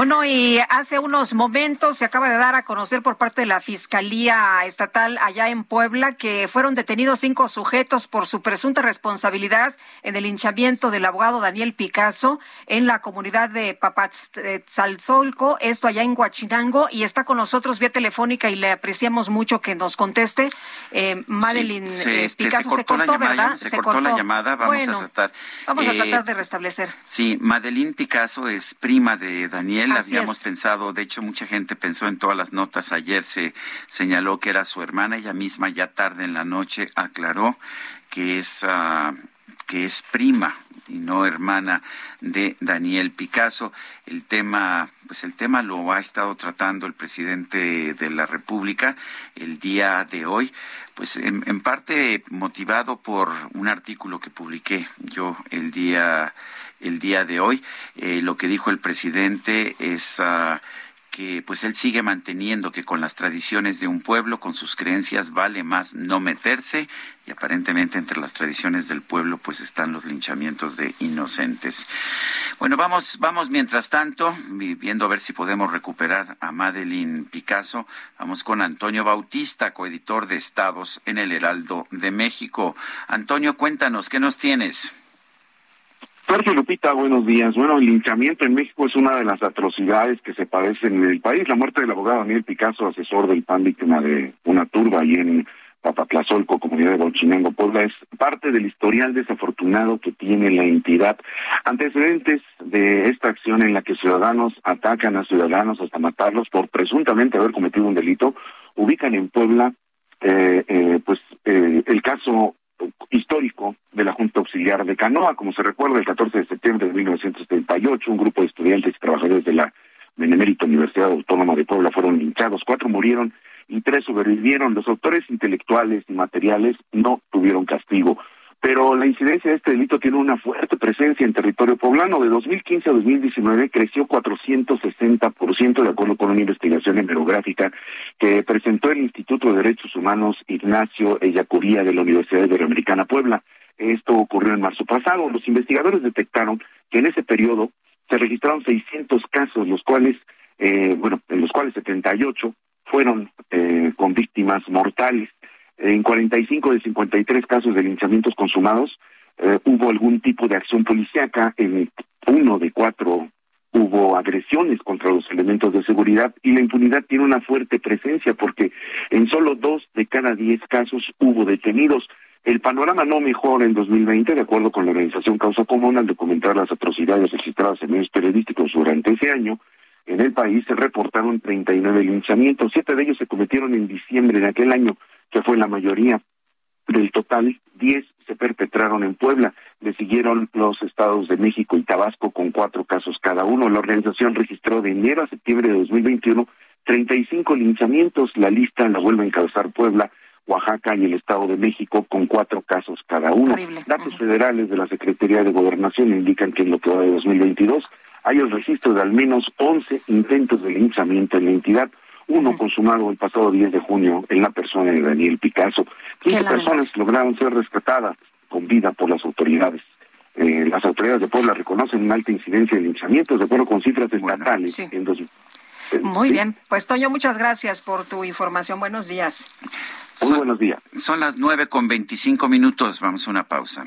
Bueno, y hace unos momentos se acaba de dar a conocer por parte de la Fiscalía Estatal allá en Puebla que fueron detenidos cinco sujetos por su presunta responsabilidad en el hinchamiento del abogado Daniel Picasso en la comunidad de Papatzalzolco, esto allá en Huachinango, y está con nosotros vía telefónica y le apreciamos mucho que nos conteste. Eh, Madeline se, eh, este, Picasso se cortó, la ¿verdad? llamada, se, cortó, la llamada, vamos Bueno, a tratar. Vamos a Eh, tratar de restablecer. Sí, Madeline Picasso es prima de Daniel. Así Habíamos es. pensado, de hecho, mucha gente pensó en todas las notas. Ayer se señaló que era su hermana. Ella misma, ya tarde en la noche, aclaró que es. ah, que es prima y no hermana de Daniel Picasso. El tema, pues el tema lo ha estado tratando el presidente de la República el día de hoy, pues en, en parte motivado por un artículo que publiqué yo el día el día de hoy. Eh, lo que dijo el presidente es ah, que pues él sigue manteniendo que con las tradiciones de un pueblo, con sus creencias, vale más no meterse y aparentemente entre las tradiciones del pueblo pues están los linchamientos de inocentes. Bueno, vamos, vamos mientras tanto, vi- viendo a ver si podemos recuperar a Madeline Picasso. Vamos con Antonio Bautista, coeditor de Estados en el Heraldo de México. Antonio, cuéntanos, ¿qué nos tienes? Sergio Lupita, buenos días. Bueno, el linchamiento en México es una de las atrocidades que se padecen en el país. La muerte del abogado Daniel Picasso, asesor del PAN, víctima de una turba ahí en Papatlazolco, comunidad de Bauchinango, Puebla, es parte del historial desafortunado que tiene la entidad. Antecedentes de esta acción en la que ciudadanos atacan a ciudadanos hasta matarlos por presuntamente haber cometido un delito, ubican en Puebla eh, eh, pues eh, el caso histórico de la Junta Auxiliar de Canoa. Como se recuerda, el 14 de septiembre de 1978, un grupo de estudiantes y trabajadores de la Benemérita Universidad Autónoma de Puebla fueron linchados. Cuatro murieron y tres sobrevivieron. Los autores intelectuales y materiales no tuvieron castigo. Pero la incidencia de este delito tiene una fuerte presencia en territorio poblano. De 2015 a 2019 creció 460%, de acuerdo con una investigación hemerográfica que presentó el Instituto de Derechos Humanos Ignacio Ellacuría de la Universidad Iberoamericana Puebla. Esto ocurrió en marzo pasado. Los investigadores detectaron que en ese periodo se registraron 600 casos, los cuales, eh, bueno, en los cuales 78 fueron eh, con víctimas mortales. En 45 de 53 casos de linchamientos consumados eh, hubo algún tipo de acción policíaca. En uno de cuatro hubo agresiones contra los elementos de seguridad y la impunidad tiene una fuerte presencia porque en solo dos de cada diez casos hubo detenidos. El panorama no mejora en 2020, de acuerdo con la organización Causa Común, al documentar las atrocidades registradas en medios periodísticos durante ese año. En el país se reportaron 39 linchamientos, siete de ellos se cometieron en diciembre de aquel año, que fue la mayoría. Del total, 10 se perpetraron en Puebla. Le siguieron los estados de México y Tabasco con cuatro casos cada uno. La organización registró de enero a septiembre de 2021 35 linchamientos. La lista la vuelve a encabezar Puebla, Oaxaca y el Estado de México con cuatro casos cada uno. Datos federales de la Secretaría de Gobernación indican que en lo que va de 2022 hay el registro de al menos 11 intentos de linchamiento en la entidad, uno consumado el pasado 10 de junio en la persona de Daniel Picasso. Quince personas lograron ser rescatadas con vida por las autoridades. Eh, las autoridades de Puebla reconocen una alta incidencia de linchamientos, de acuerdo con cifras estatales. En dos, Muy bien. Pues Toño, muchas gracias por tu información. Buenos días. Muy buenos días. Son las nueve con veinticinco minutos. Vamos a una pausa.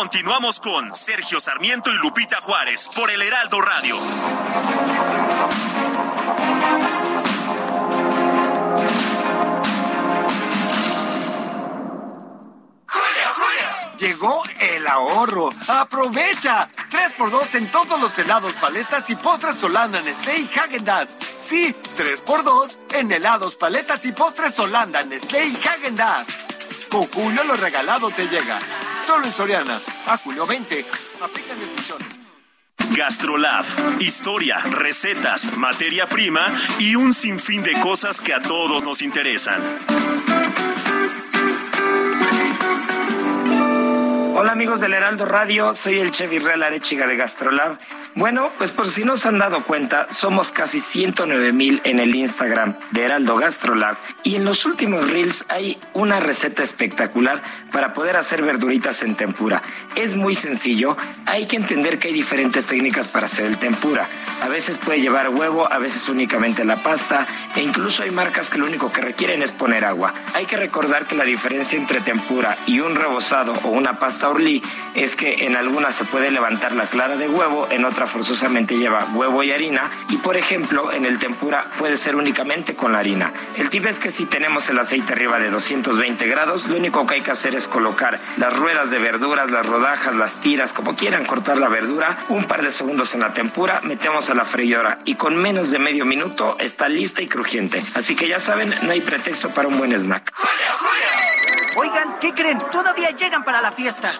Continuamos con Sergio Sarmiento y Lupita Juárez por el Heraldo Radio. Llegó el ahorro. ¡Aprovecha! 3x2 en todos los helados, paletas y postres Solanda, Nestlé y Häagen-Dazs. Sí, 3x2 en helados, paletas y postres Solanda, Nestlé y Häagen-Dazs. Con Julio lo regalado te llega. Solo en Soriana. A julio 20. Aplican restricciones. Gastrolab, historia, recetas, materia prima y un sinfín de cosas que a todos nos interesan. Hola amigos del Heraldo Radio, soy el chef Israel Arechiga de Gastrolab. Bueno, pues por si no se han dado cuenta, somos casi 109 mil en el Instagram de Heraldo Gastrolab y en los últimos reels hay una receta espectacular para poder hacer verduritas en tempura. Es muy sencillo, hay que entender que hay diferentes técnicas para hacer el tempura. A veces puede llevar huevo, a veces únicamente la pasta e incluso hay marcas que lo único que requieren es poner agua. Hay que recordar que la diferencia entre tempura y un rebozado o una pasta orlí es que en algunas se puede levantar la clara de huevo, en otras forzosamente lleva huevo y harina y por ejemplo en el tempura puede ser únicamente con la harina. El tip es que si tenemos el aceite arriba de 220 grados, lo único que hay que hacer es colocar las ruedas de verduras, las rodajas, las tiras, como quieran cortar la verdura, un par de segundos en la tempura, metemos a la freidora y con menos de medio minuto está lista y crujiente. Así que ya saben, no hay pretexto para un buen snack. Oigan, ¿qué creen? Todavía llegan para la fiesta.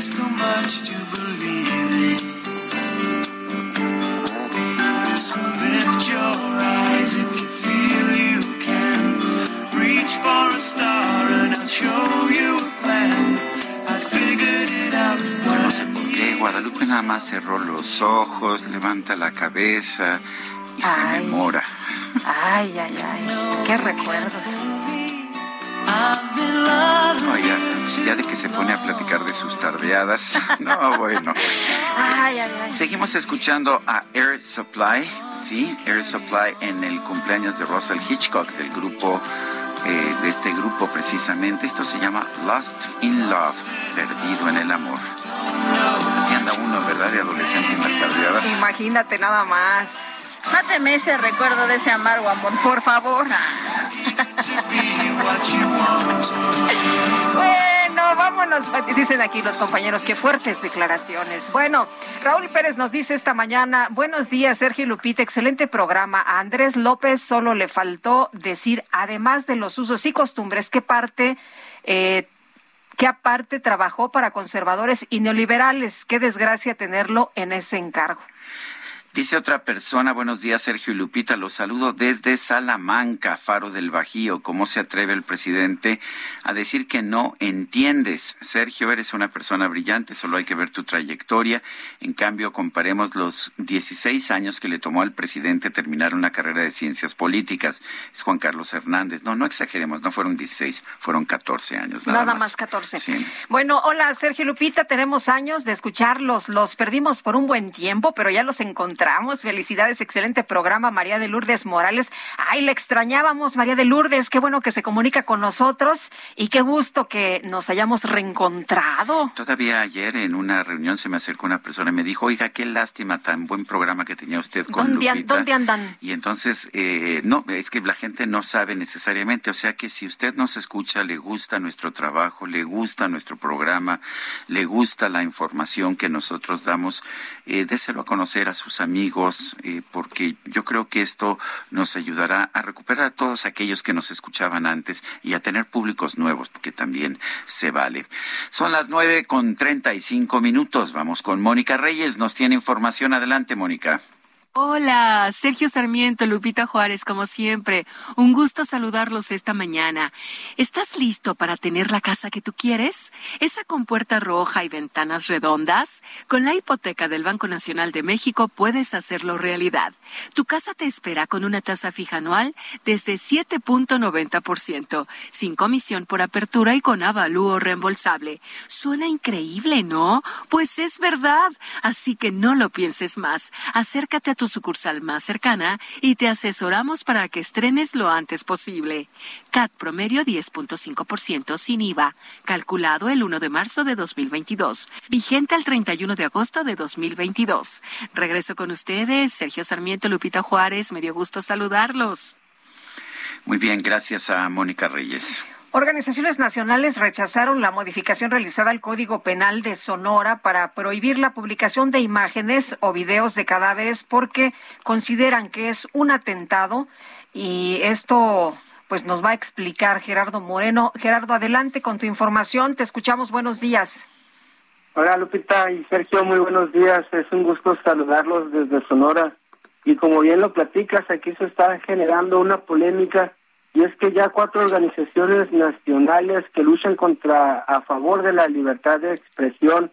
There's too much to believe in. So lift your eyes if you feel you can. Reach for a star and I'll show you a plan. I figured it out. No sé por qué Guadalupe nada más cerró los ojos, levanta la cabeza y Ay. rememora. Ay, ay, ay. Qué recuerdos. No, ya, ya de que se pone a platicar de sus tardeadas. No, bueno. Ay, ay, ay. Seguimos escuchando a Air Supply, sí, Air Supply en el cumpleaños de Russell Hitchcock del grupo, eh, de este grupo precisamente. Esto se llama Lost in Love, perdido en el amor. Así anda uno, ¿verdad? De adolescente en las tardeadas. Imagínate nada más. Máteme ese recuerdo de ese amargo amor. Por favor. Bueno, vámonos. Dicen aquí los compañeros, qué fuertes declaraciones. Bueno, Raúl Pérez nos dice esta mañana, buenos días, Sergio Lupita, excelente programa. A Andrés López solo le faltó decir, además de los usos y costumbres, qué parte... Eh, que aparte trabajó para conservadores y neoliberales. Qué desgracia tenerlo en ese encargo. Dice otra persona, buenos días Sergio y Lupita, los saludo desde Salamanca, Faro del Bajío. ¿Cómo se atreve el presidente a decir que no entiendes? Sergio, eres una persona brillante, solo hay que ver tu trayectoria. En cambio, comparemos los 16 años que le tomó al presidente terminar una carrera de ciencias políticas. Es Juan Carlos Hernández. No, no exageremos, no fueron 16, fueron 14 años. Nada, Nada, más 14. Sí. Bueno, hola Sergio Lupita, tenemos años de escucharlos, los perdimos por un buen tiempo, pero ya los encontramos. Felicidades, excelente programa, María de Lourdes Morales. Ay, le extrañábamos, María de Lourdes, qué bueno que se comunica con nosotros y qué gusto que nos hayamos reencontrado. Todavía ayer en una reunión se me acercó una persona y me dijo, oiga, qué lástima, tan buen programa que tenía usted con ¿Dónde, Lupita. ¿Dónde andan? Y entonces, eh, no, es que la gente no sabe necesariamente, o sea que si usted nos escucha, le gusta nuestro trabajo, le gusta nuestro programa, le gusta la información que nosotros damos, eh, déselo a conocer a sus amigos, eh, porque yo creo que esto nos ayudará a recuperar a todos aquellos que nos escuchaban antes y a tener públicos nuevos, porque también se vale. Son las nueve con treinta y cinco minutos. Vamos con Mónica Reyes, nos tiene información. Adelante, Mónica. Hola, Sergio Sarmiento, Lupita Juárez, como siempre. Un gusto saludarlos esta mañana. ¿Estás listo para tener la casa que tú quieres? ¿Esa con puerta roja y ventanas redondas? Con la hipoteca del Banco Nacional de México puedes hacerlo realidad. Tu casa te espera con una tasa fija anual desde 7.90%, sin comisión por apertura y con avalúo reembolsable. Suena increíble, ¿no? Pues es verdad. Así que no lo pienses más. Acércate a tu sucursal más cercana y te asesoramos para que estrenes lo antes posible. CAT promedio 10.5% sin IVA, calculado el 1 de marzo de 2022, vigente al 31 de agosto de 2022. Regreso con ustedes, Sergio Sarmiento, Lupita Juárez, me dio gusto saludarlos. Muy bien, gracias a Mónica Reyes. Organizaciones nacionales rechazaron la modificación realizada al Código Penal de Sonora para prohibir la publicación de imágenes o videos de cadáveres porque consideran que es un atentado y esto pues nos va a explicar Gerardo Moreno. Gerardo, adelante con tu información. Te escuchamos. Buenos días. Hola Lupita y Sergio, muy buenos días. Es un gusto saludarlos desde Sonora. Y como bien lo platicas, aquí se está generando una polémica y es que ya cuatro organizaciones nacionales que luchan contra a favor de la libertad de expresión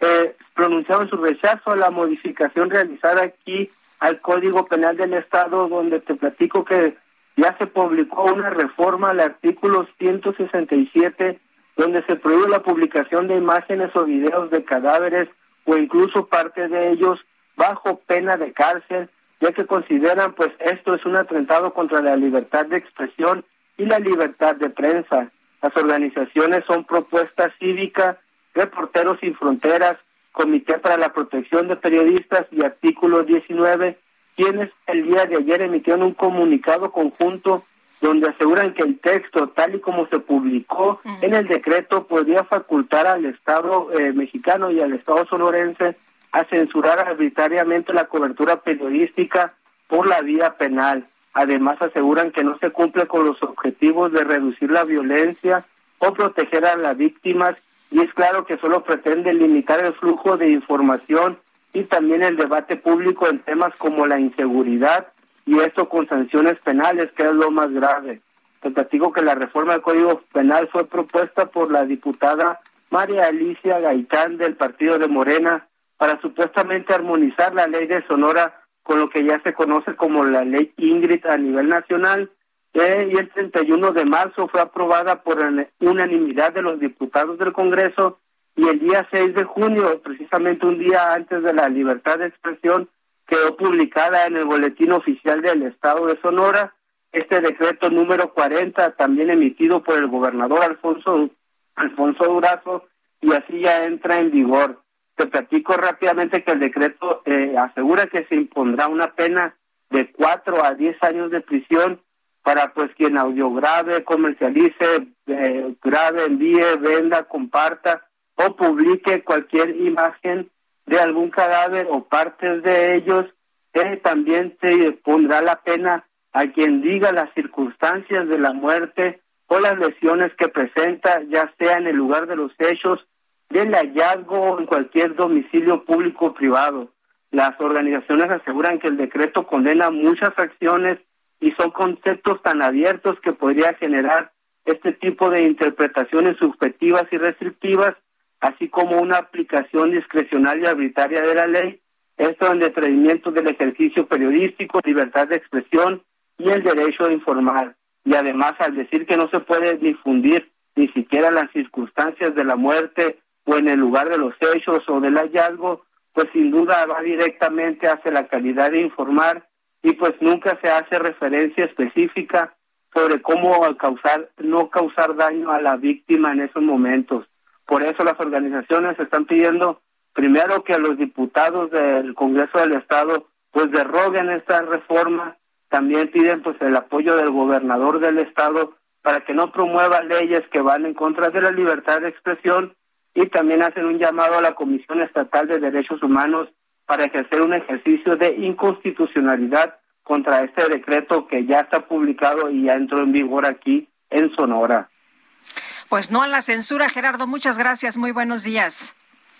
eh, pronunciaron su rechazo a la modificación realizada aquí al Código Penal del Estado, donde te platico que ya se publicó una reforma al artículo 167, donde se prohíbe la publicación de imágenes o videos de cadáveres o incluso parte de ellos bajo pena de cárcel ya que consideran pues esto es un atentado contra la libertad de expresión y la libertad de prensa. Las organizaciones son Propuesta Cívica, Reporteros Sin Fronteras, Comité para la Protección de Periodistas y Artículo 19, quienes el día de ayer emitieron un comunicado conjunto donde aseguran que el texto, tal y como se publicó en el decreto, podría facultar al Estado eh, mexicano y al Estado sonorense a censurar arbitrariamente la cobertura periodística por la vía penal. Además, aseguran que no se cumple con los objetivos de reducir la violencia o proteger a las víctimas y es claro que solo pretende limitar el flujo de información y también el debate público en temas como la inseguridad y esto con sanciones penales, que es lo más grave. Te digo que la reforma del Código Penal fue propuesta por la diputada María Alicia Gaitán del Partido de Morena para supuestamente armonizar la ley de Sonora con lo que ya se conoce como la ley Ingrid a nivel nacional. Eh, y el 31 de marzo fue aprobada por unanimidad de los diputados del Congreso y el día 6 de junio, precisamente un día antes de la libertad de expresión, quedó publicada en el Boletín Oficial del Estado de Sonora este decreto número 40, también emitido por el gobernador Alfonso, Alfonso Durazo, y así ya entra en vigor. Te platico rápidamente que el decreto eh, asegura que se impondrá una pena de cuatro a diez años de prisión para pues quien audiograve, comercialice, eh, grave, envíe, venda, comparta o publique cualquier imagen de algún cadáver o partes de ellos. Eh, también se pondrá la pena a quien diga las circunstancias de la muerte o las lesiones que presenta, ya sea en el lugar de los hechos del hallazgo en cualquier domicilio público o privado. Las organizaciones aseguran que el decreto condena muchas acciones y son conceptos tan abiertos que podría generar este tipo de interpretaciones subjetivas y restrictivas, así como una aplicación discrecional y arbitraria de la ley, esto en detrimento del ejercicio periodístico, libertad de expresión y el derecho a informar. Y además, al decir que no se puede difundir ni siquiera las circunstancias de la muerte o en el lugar de los hechos o del hallazgo, pues sin duda va directamente hacia la calidad de informar y pues nunca se hace referencia específica sobre cómo causar, no causar daño a la víctima en esos momentos. Por eso las organizaciones están pidiendo primero que los diputados del Congreso del Estado pues derroguen esta reforma, también piden pues el apoyo del gobernador del Estado para que no promueva leyes que van en contra de la libertad de expresión y también hacen un llamado a la Comisión Estatal de Derechos Humanos para ejercer un ejercicio de inconstitucionalidad contra este decreto que ya está publicado y ya entró en vigor aquí en Sonora. Pues no a la censura, Gerardo. Muchas gracias. Muy buenos días.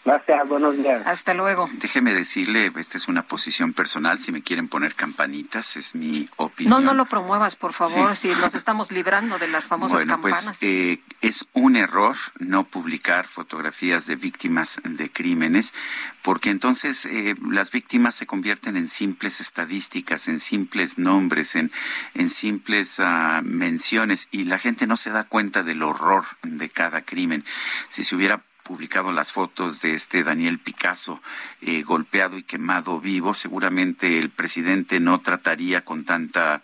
Gracias, buenos días. Hasta luego. Déjeme decirle, esta es una posición personal, si me quieren poner campanitas, es mi opinión. No, no lo promuevas, por favor, si nos estamos librando de las famosas bueno, Pues, campanas. eh, es un error no publicar fotografías de víctimas de crímenes, porque entonces eh, las víctimas se convierten en simples estadísticas, en simples nombres, en, en simples ah, menciones, y la gente no se da cuenta del horror de cada crimen. Si se hubiera publicado las fotos de este Daniel Picasso eh, golpeado y quemado vivo, seguramente el presidente no trataría con tanta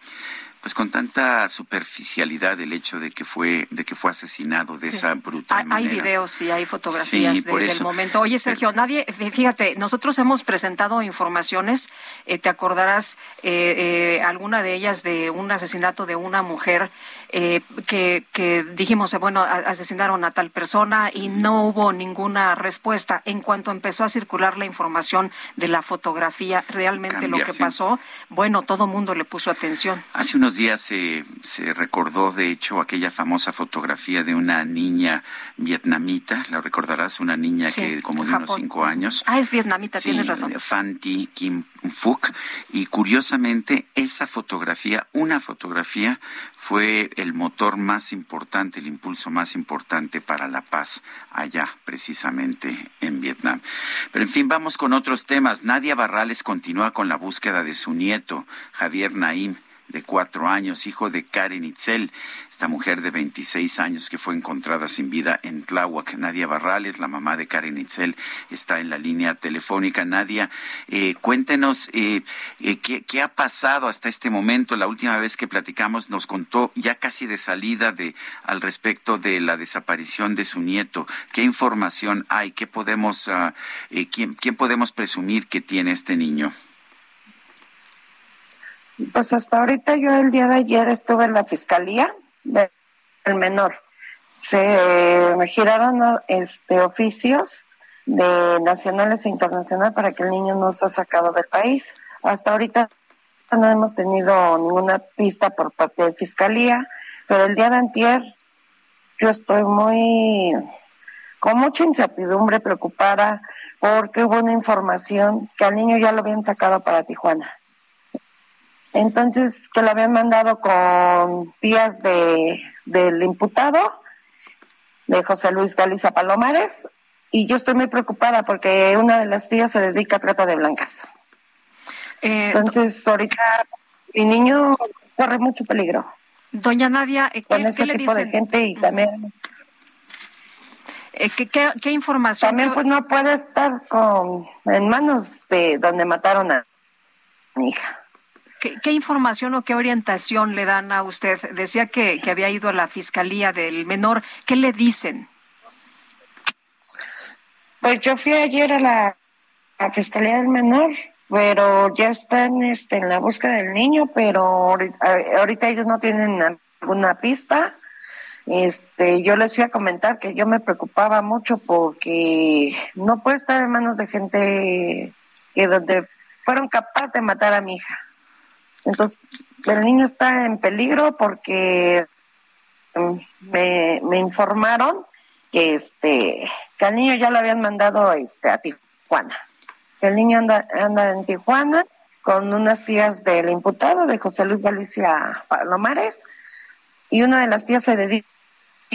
pues con tanta superficialidad el hecho de que fue de que fue asesinado de esa brutal hay, manera. Hay videos y hay fotografías del momento. Oye, Sergio, nadie, fíjate, nosotros hemos presentado informaciones, eh, te acordarás eh, eh, alguna de ellas de un asesinato de una mujer eh, que, que dijimos, bueno, asesinaron a tal persona y no hubo ninguna respuesta. En cuanto empezó a circular la información de la fotografía, realmente lo que pasó, bueno, todo mundo le puso atención. Hace unos días se, se recordó, de hecho, aquella famosa fotografía de una niña vietnamita, la recordarás, una niña que como de unos cinco años. Ah, es vietnamita, tienes razón. Fan Thi Kim Phuc. Y curiosamente, esa fotografía, una fotografía, fue el motor más importante, el impulso más importante para la paz allá, precisamente en Vietnam. Pero en fin, vamos con otros temas. Nadia Barrales continúa con la búsqueda de su nieto, Javier Naim de cuatro años, hijo de Karen Itzel, esta mujer de 26 años que fue encontrada sin vida en Tláhuac. Nadia Barrales, la mamá de Karen Itzel, está en la línea telefónica. Nadia, eh, cuéntenos eh, eh, qué, ha pasado hasta este momento. La última vez que platicamos nos contó ya casi de salida de al respecto de la desaparición de su nieto. ¿Qué información hay? ¿Qué podemos, uh, quién, quién podemos presumir que tiene este niño? Pues hasta ahorita yo el día de ayer estuve en la fiscalía del menor. Se me giraron este oficios de nacionales e internacionales para que el niño no sea sacado del país. Hasta ahorita no hemos tenido ninguna pista por parte de fiscalía, pero el día de antier yo estoy muy con mucha incertidumbre, preocupada, porque hubo una información que al niño ya lo habían sacado para Tijuana. Entonces, que lo habían mandado con tías de, del imputado, de José Luis Galiza Palomares, y yo estoy muy preocupada porque una de las tías se dedica a trata de blancas. Eh, Entonces, ahorita mi niño corre mucho peligro. Doña Nadia, ¿qué, con ese tipo de gente y también... Eh, ¿qué, qué, qué, información? También pues no puede estar con en manos de donde mataron a mi hija. ¿Qué, información o qué orientación le dan a usted? Decía que, había ido a la fiscalía del menor. ¿Qué le dicen? Pues yo fui ayer a la fiscalía del menor, pero ya están este, en la búsqueda del niño, pero ahorita, ellos no tienen alguna pista. Este, yo les fui a comentar que yo me preocupaba mucho porque no puede estar en manos de gente que donde fueron capaces de matar a mi hija. Entonces, el niño está en peligro porque mm, me, informaron que este que al niño ya lo habían mandado este a Tijuana. El niño anda anda en Tijuana con unas tías del imputado de José Luis Galicia Palomares y una de las tías se dedica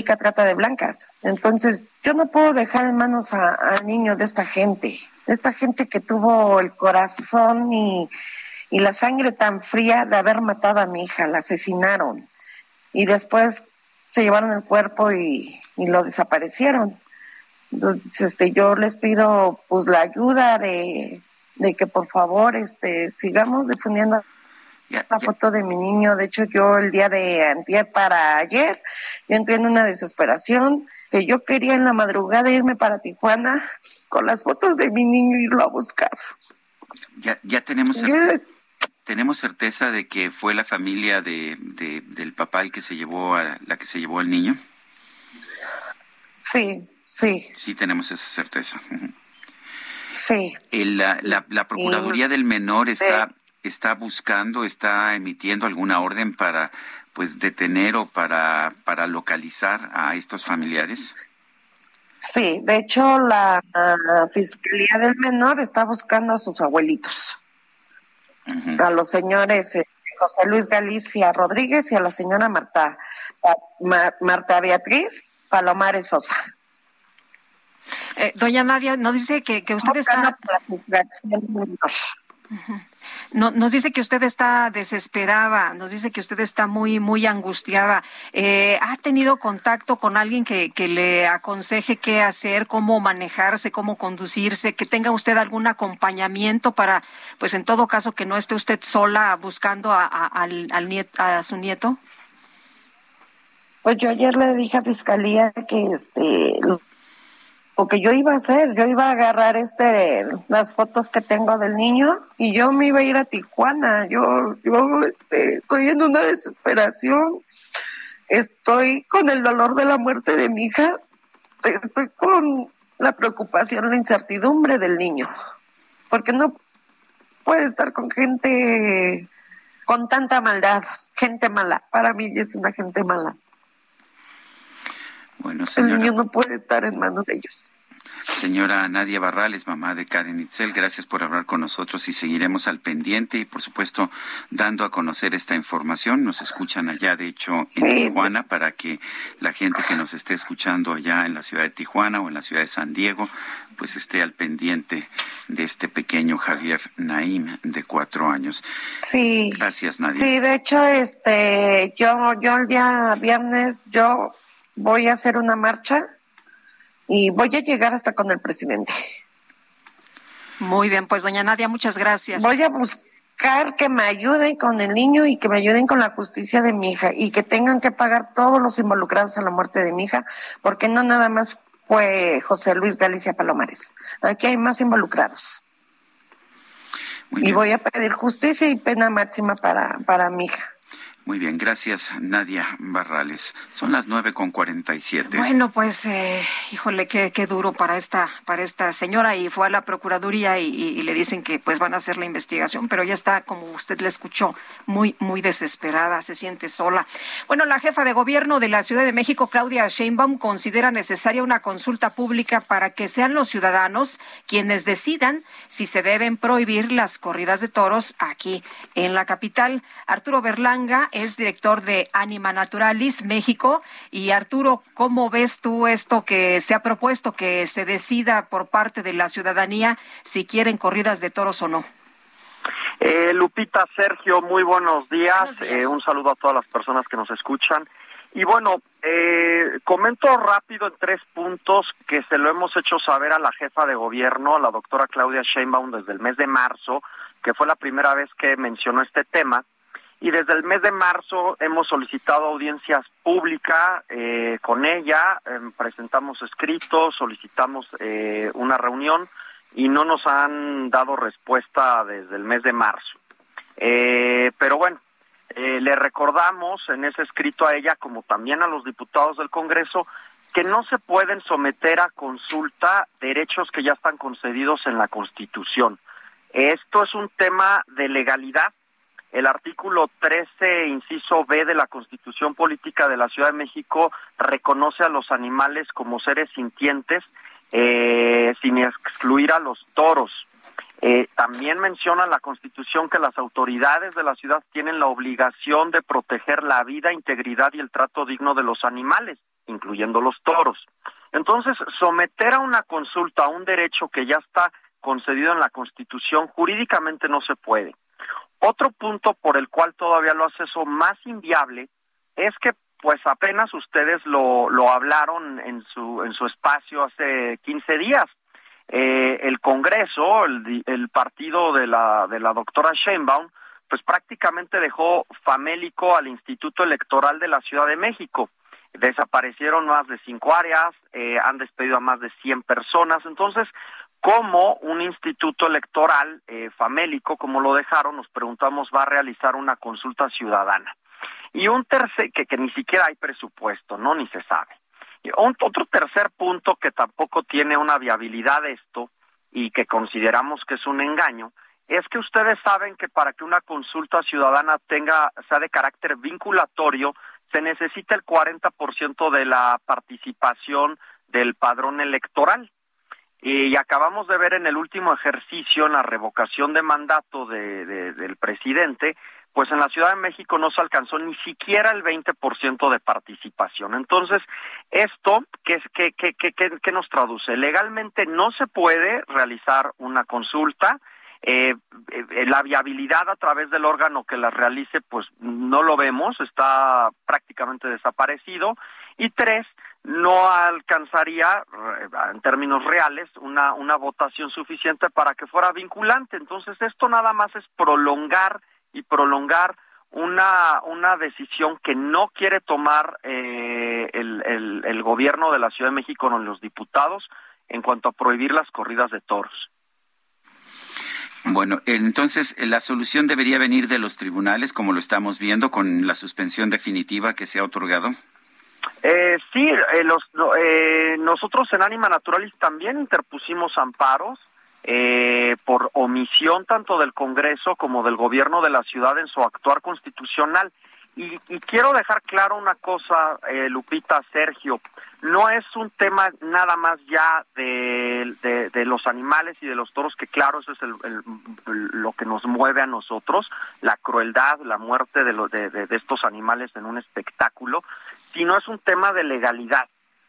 a trata de blancas. Entonces, yo no puedo dejar en manos al niño de esta gente, de esta gente que tuvo el corazón y y la sangre tan fría de haber matado a mi hija, la asesinaron y después se llevaron el cuerpo y, lo desaparecieron. Entonces, este, yo les pido pues la ayuda de, que por favor este, sigamos difundiendo la foto de mi niño. De hecho, yo el día de antier para ayer, yo entré en una desesperación que yo quería en la madrugada irme para Tijuana con las fotos de mi niño y irlo a buscar. Ya, ya tenemos tenemos certeza de que fue la familia de, del papá el que se llevó a la que se llevó al niño. Sí, sí. Sí, tenemos esa certeza. Sí. la, la, Procuraduría del Menor está, está buscando, está emitiendo alguna orden para pues detener o para, para localizar a estos familiares. Sí, de hecho la Fiscalía del Menor está buscando a sus abuelitos a los señores eh, José Luis Galicia Rodríguez y a la señora Marta, Marta Beatriz Palomares Sosa. Eh, doña Nadia, nos dice que, que usted está... No, nos dice que usted está desesperada, nos dice que usted está muy, muy angustiada. Eh, ¿Ha tenido contacto con alguien que, le aconseje qué hacer, cómo manejarse, cómo conducirse, que tenga usted algún acompañamiento para, pues en todo caso, que no esté usted sola buscando a, a su nieto? Pues yo ayer le dije a Fiscalía que este lo que yo iba a hacer, yo iba a agarrar este las fotos que tengo del niño y yo me iba a ir a Tijuana. Yo yo este estoy en una desesperación. Estoy con el dolor de la muerte de mi hija. Estoy con la preocupación, la incertidumbre del niño. Porque no puede estar con gente con tanta maldad, gente mala. Para mí es una gente mala. Bueno, señora. El niño no puede estar en manos de ellos. Señora Nadia Barrales, mamá de Karen Itzel, gracias por hablar con nosotros y seguiremos al pendiente y, por supuesto, dando a conocer esta información. Nos escuchan allá, de hecho, en Tijuana, para que la gente que nos esté escuchando allá en la ciudad de Tijuana o en la ciudad de San Diego, pues esté al pendiente de este pequeño Javier Naim de cuatro años. Sí. Gracias, Nadia. Sí, de hecho, este, yo, yo el día viernes, yo voy a hacer una marcha y voy a llegar hasta con el presidente. Muy bien, pues doña Nadia, muchas gracias. Voy a buscar que me ayuden con el niño y que me ayuden con la justicia de mi hija y que tengan que pagar todos los involucrados en la muerte de mi hija, porque no nada más fue José Luis Galicia Palomares. Aquí hay más involucrados. y voy a pedir justicia y pena máxima para, para mi hija. Muy bien, gracias Nadia Barrales. Son las nueve con cuarenta y siete. Bueno, pues, eh, híjole, qué, qué duro para esta, para esta señora y fue a la procuraduría y, le dicen que pues van a hacer la investigación, pero ya está, como usted le escuchó, muy, muy desesperada, se siente sola. Bueno, la jefa de gobierno de la Ciudad de México, Claudia Sheinbaum, considera necesaria una consulta pública para que sean los ciudadanos quienes decidan si se deben prohibir las corridas de toros aquí en la capital. Arturo Berlanga es director de Anima Naturalis México. Y Arturo, ¿cómo ves tú esto que se ha propuesto que se decida por parte de la ciudadanía si quieren corridas de toros o no? Eh, Lupita, Sergio, muy buenos días. Eh, un saludo a todas las personas que nos escuchan. Y bueno, eh, comento rápido en tres puntos que se lo hemos hecho saber a la jefa de gobierno, a la doctora Claudia Sheinbaum, desde el mes de marzo, que fue la primera vez que mencionó este tema y desde el mes de marzo hemos solicitado audiencias públicas eh, con ella, em, presentamos escritos, solicitamos eh, una reunión y no nos han dado respuesta desde el mes de marzo. Eh, pero bueno, le recordamos en ese escrito a ella, como también a los diputados del Congreso, que no se pueden someter a consulta derechos que ya están concedidos en la Constitución. Esto es un tema de legalidad el artículo 13, inciso B de la Constitución Política de la Ciudad de México reconoce a los animales como seres sintientes eh, sin excluir a los toros. Eh, también menciona la Constitución que las autoridades de la ciudad tienen la obligación de proteger la vida, integridad y el trato digno de los animales, incluyendo los toros. Entonces, someter a una consulta a un derecho que ya está concedido en la Constitución jurídicamente no se puede. Otro punto por el cual todavía lo hace eso más inviable es que pues apenas ustedes lo, lo hablaron en su, en su espacio hace 15 días. Eh, el Congreso, el, el partido de la, de la doctora Sheinbaum, pues prácticamente dejó famélico al Instituto Electoral de la Ciudad de México. Desaparecieron más de cinco áreas, eh, han despedido a más de 100 personas. Entonces, cómo un instituto electoral eh, famélico, como lo dejaron, nos preguntamos, va a realizar una consulta ciudadana. Y un tercer, que, que ni siquiera hay presupuesto, ¿no? Ni se sabe. Y otro tercer punto que tampoco tiene una viabilidad esto y que consideramos que es un engaño, es que ustedes saben que para que una consulta ciudadana tenga, sea de carácter vinculatorio, se necesita el 40% de la participación del padrón electoral. Y acabamos de ver en el último ejercicio, en la revocación de mandato de, del presidente, pues en la Ciudad de México no se alcanzó ni siquiera el 20% de participación. Entonces, esto, ¿qué, qué, qué, qué, qué nos traduce? Legalmente no se puede realizar una consulta Eh, eh, la viabilidad a través del órgano que las realice, pues no lo vemos, está prácticamente desaparecido. Y tres, no alcanzaría, eh, en términos reales, una, una votación suficiente para que fuera vinculante. Entonces, esto nada más es prolongar y prolongar una, una decisión que no quiere tomar eh, el, el, el gobierno de la Ciudad de México con los diputados en cuanto a prohibir las corridas de toros. Bueno, entonces la solución debería venir de los tribunales, como lo estamos viendo con la suspensión definitiva que se ha otorgado. Eh, sí, eh, los, eh, nosotros en Anima Naturalis también interpusimos amparos eh, por omisión tanto del Congreso como del gobierno de la ciudad en su actuar constitucional. Y, y quiero dejar claro una cosa, eh, Lupita, Sergio, no es un tema nada más ya de, los animales y de los toros, que claro, eso es el, lo que nos mueve a nosotros, la crueldad, la muerte de, lo, de estos animales en un espectáculo, sino es un tema de legalidad.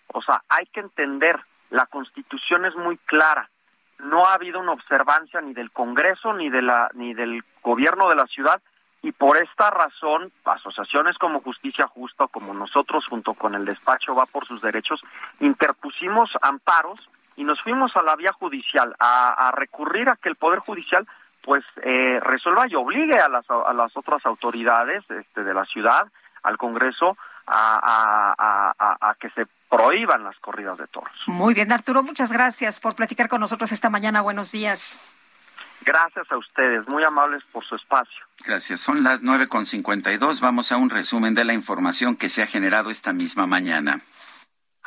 O sea, hay que entender, la constitución es muy clara, no ha habido una observancia ni del Congreso ni de la ni del gobierno de la ciudad y por esta razón asociaciones como Justicia Justa como nosotros junto con el despacho va por sus derechos interpusimos amparos y nos fuimos a la vía judicial a, recurrir a que el poder judicial pues eh, resuelva y obligue a las a las otras autoridades este, de la ciudad al Congreso a, a, a, a, que se prohíban las corridas de toros. Muy bien, Arturo, muchas gracias por platicar con nosotros esta mañana. Buenos días. Gracias a ustedes, muy amables por su espacio. Gracias. Son las nueve con cincuenta y dos. Vamos a un resumen de la información que se ha generado esta misma mañana.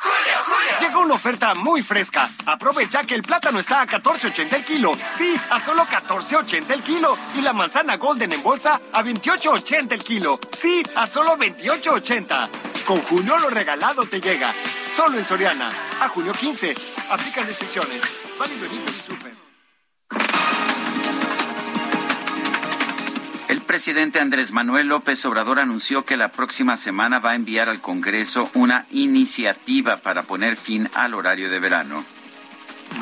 Julio, Julio. Llegó una oferta muy fresca. Aprovecha que el plátano está a 14.80 el kilo. Sí, a solo 14.80 el kilo. Y la manzana golden en bolsa a 28.80 el kilo. Sí, a solo 28.80. Con Julio lo regalado te llega. Solo en Soriana. A junio 15. Aplican restricciones. Válido en y Super. Presidente Andrés Manuel López Obrador anunció que la próxima semana va a enviar al Congreso una iniciativa para poner fin al horario de verano.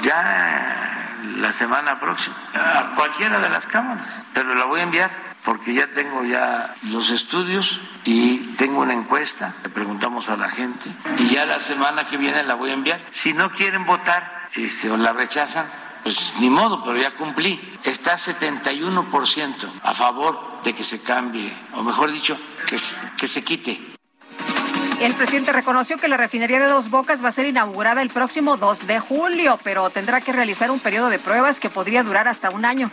Ya la semana próxima, a cualquiera de las cámaras, pero la voy a enviar porque ya tengo ya los estudios y tengo una encuesta, le preguntamos a la gente y ya la semana que viene la voy a enviar. Si no quieren votar este, o la rechazan, pues ni modo, pero ya cumplí. Está 71% a favor de que se cambie, o mejor dicho, que, que se quite. El presidente reconoció que la refinería de Dos Bocas va a ser inaugurada el próximo 2 de julio, pero tendrá que realizar un periodo de pruebas que podría durar hasta un año.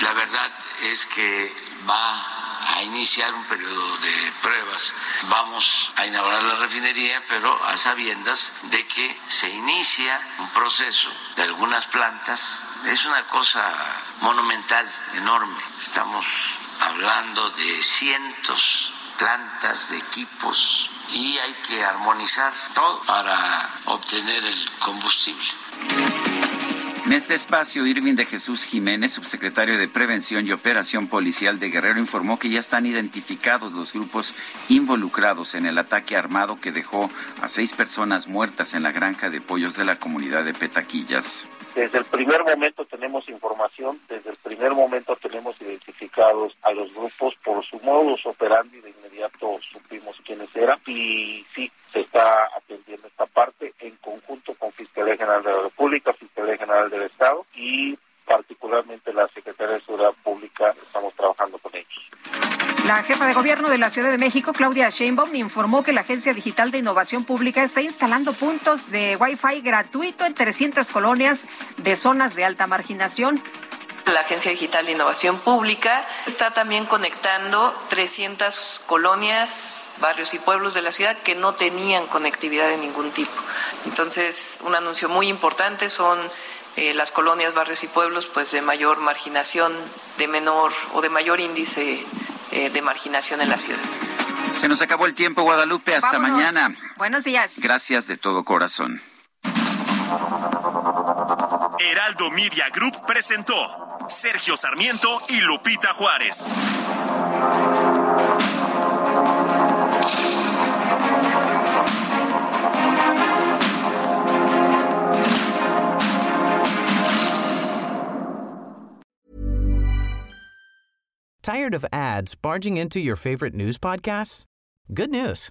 La verdad es que va a iniciar un periodo de pruebas. Vamos a inaugurar la refinería, pero a sabiendas de que se inicia un proceso de algunas plantas. Es una cosa monumental, enorme. Estamos hablando de cientos plantas, de equipos y hay que armonizar todo para obtener el combustible. En este espacio, Irving de Jesús Jiménez, subsecretario de Prevención y Operación Policial de Guerrero, informó que ya están identificados los grupos involucrados en el ataque armado que dejó a seis personas muertas en la granja de pollos de la comunidad de Petaquillas. Desde el primer momento tenemos información, desde el primer momento tenemos identificados a los grupos por su modus operandi, de inmediato supimos quiénes eran y sí, se está atendiendo esta parte en conjunto con Fiscalía General de la República, Fiscalía General del Estado y particularmente la Secretaría de Seguridad Pública, estamos trabajando con ellos. La jefa de gobierno de la Ciudad de México, Claudia Sheinbaum, informó que la Agencia Digital de Innovación Pública está instalando puntos de Wi-Fi gratuito en 300 colonias de zonas de alta marginación. La Agencia Digital de Innovación Pública está también conectando 300 colonias, barrios y pueblos de la ciudad que no tenían conectividad de ningún tipo. Entonces, un anuncio muy importante son eh, las colonias, barrios y pueblos pues de mayor marginación, de menor o de mayor índice eh, de marginación en la ciudad. Se nos acabó el tiempo, Guadalupe. Hasta Vámonos. mañana. Buenos días. Gracias de todo corazón. Heraldo Media Group presentó Sergio Sarmiento y Lupita Juárez. Tired of ads barging into your favorite news podcasts? Good news.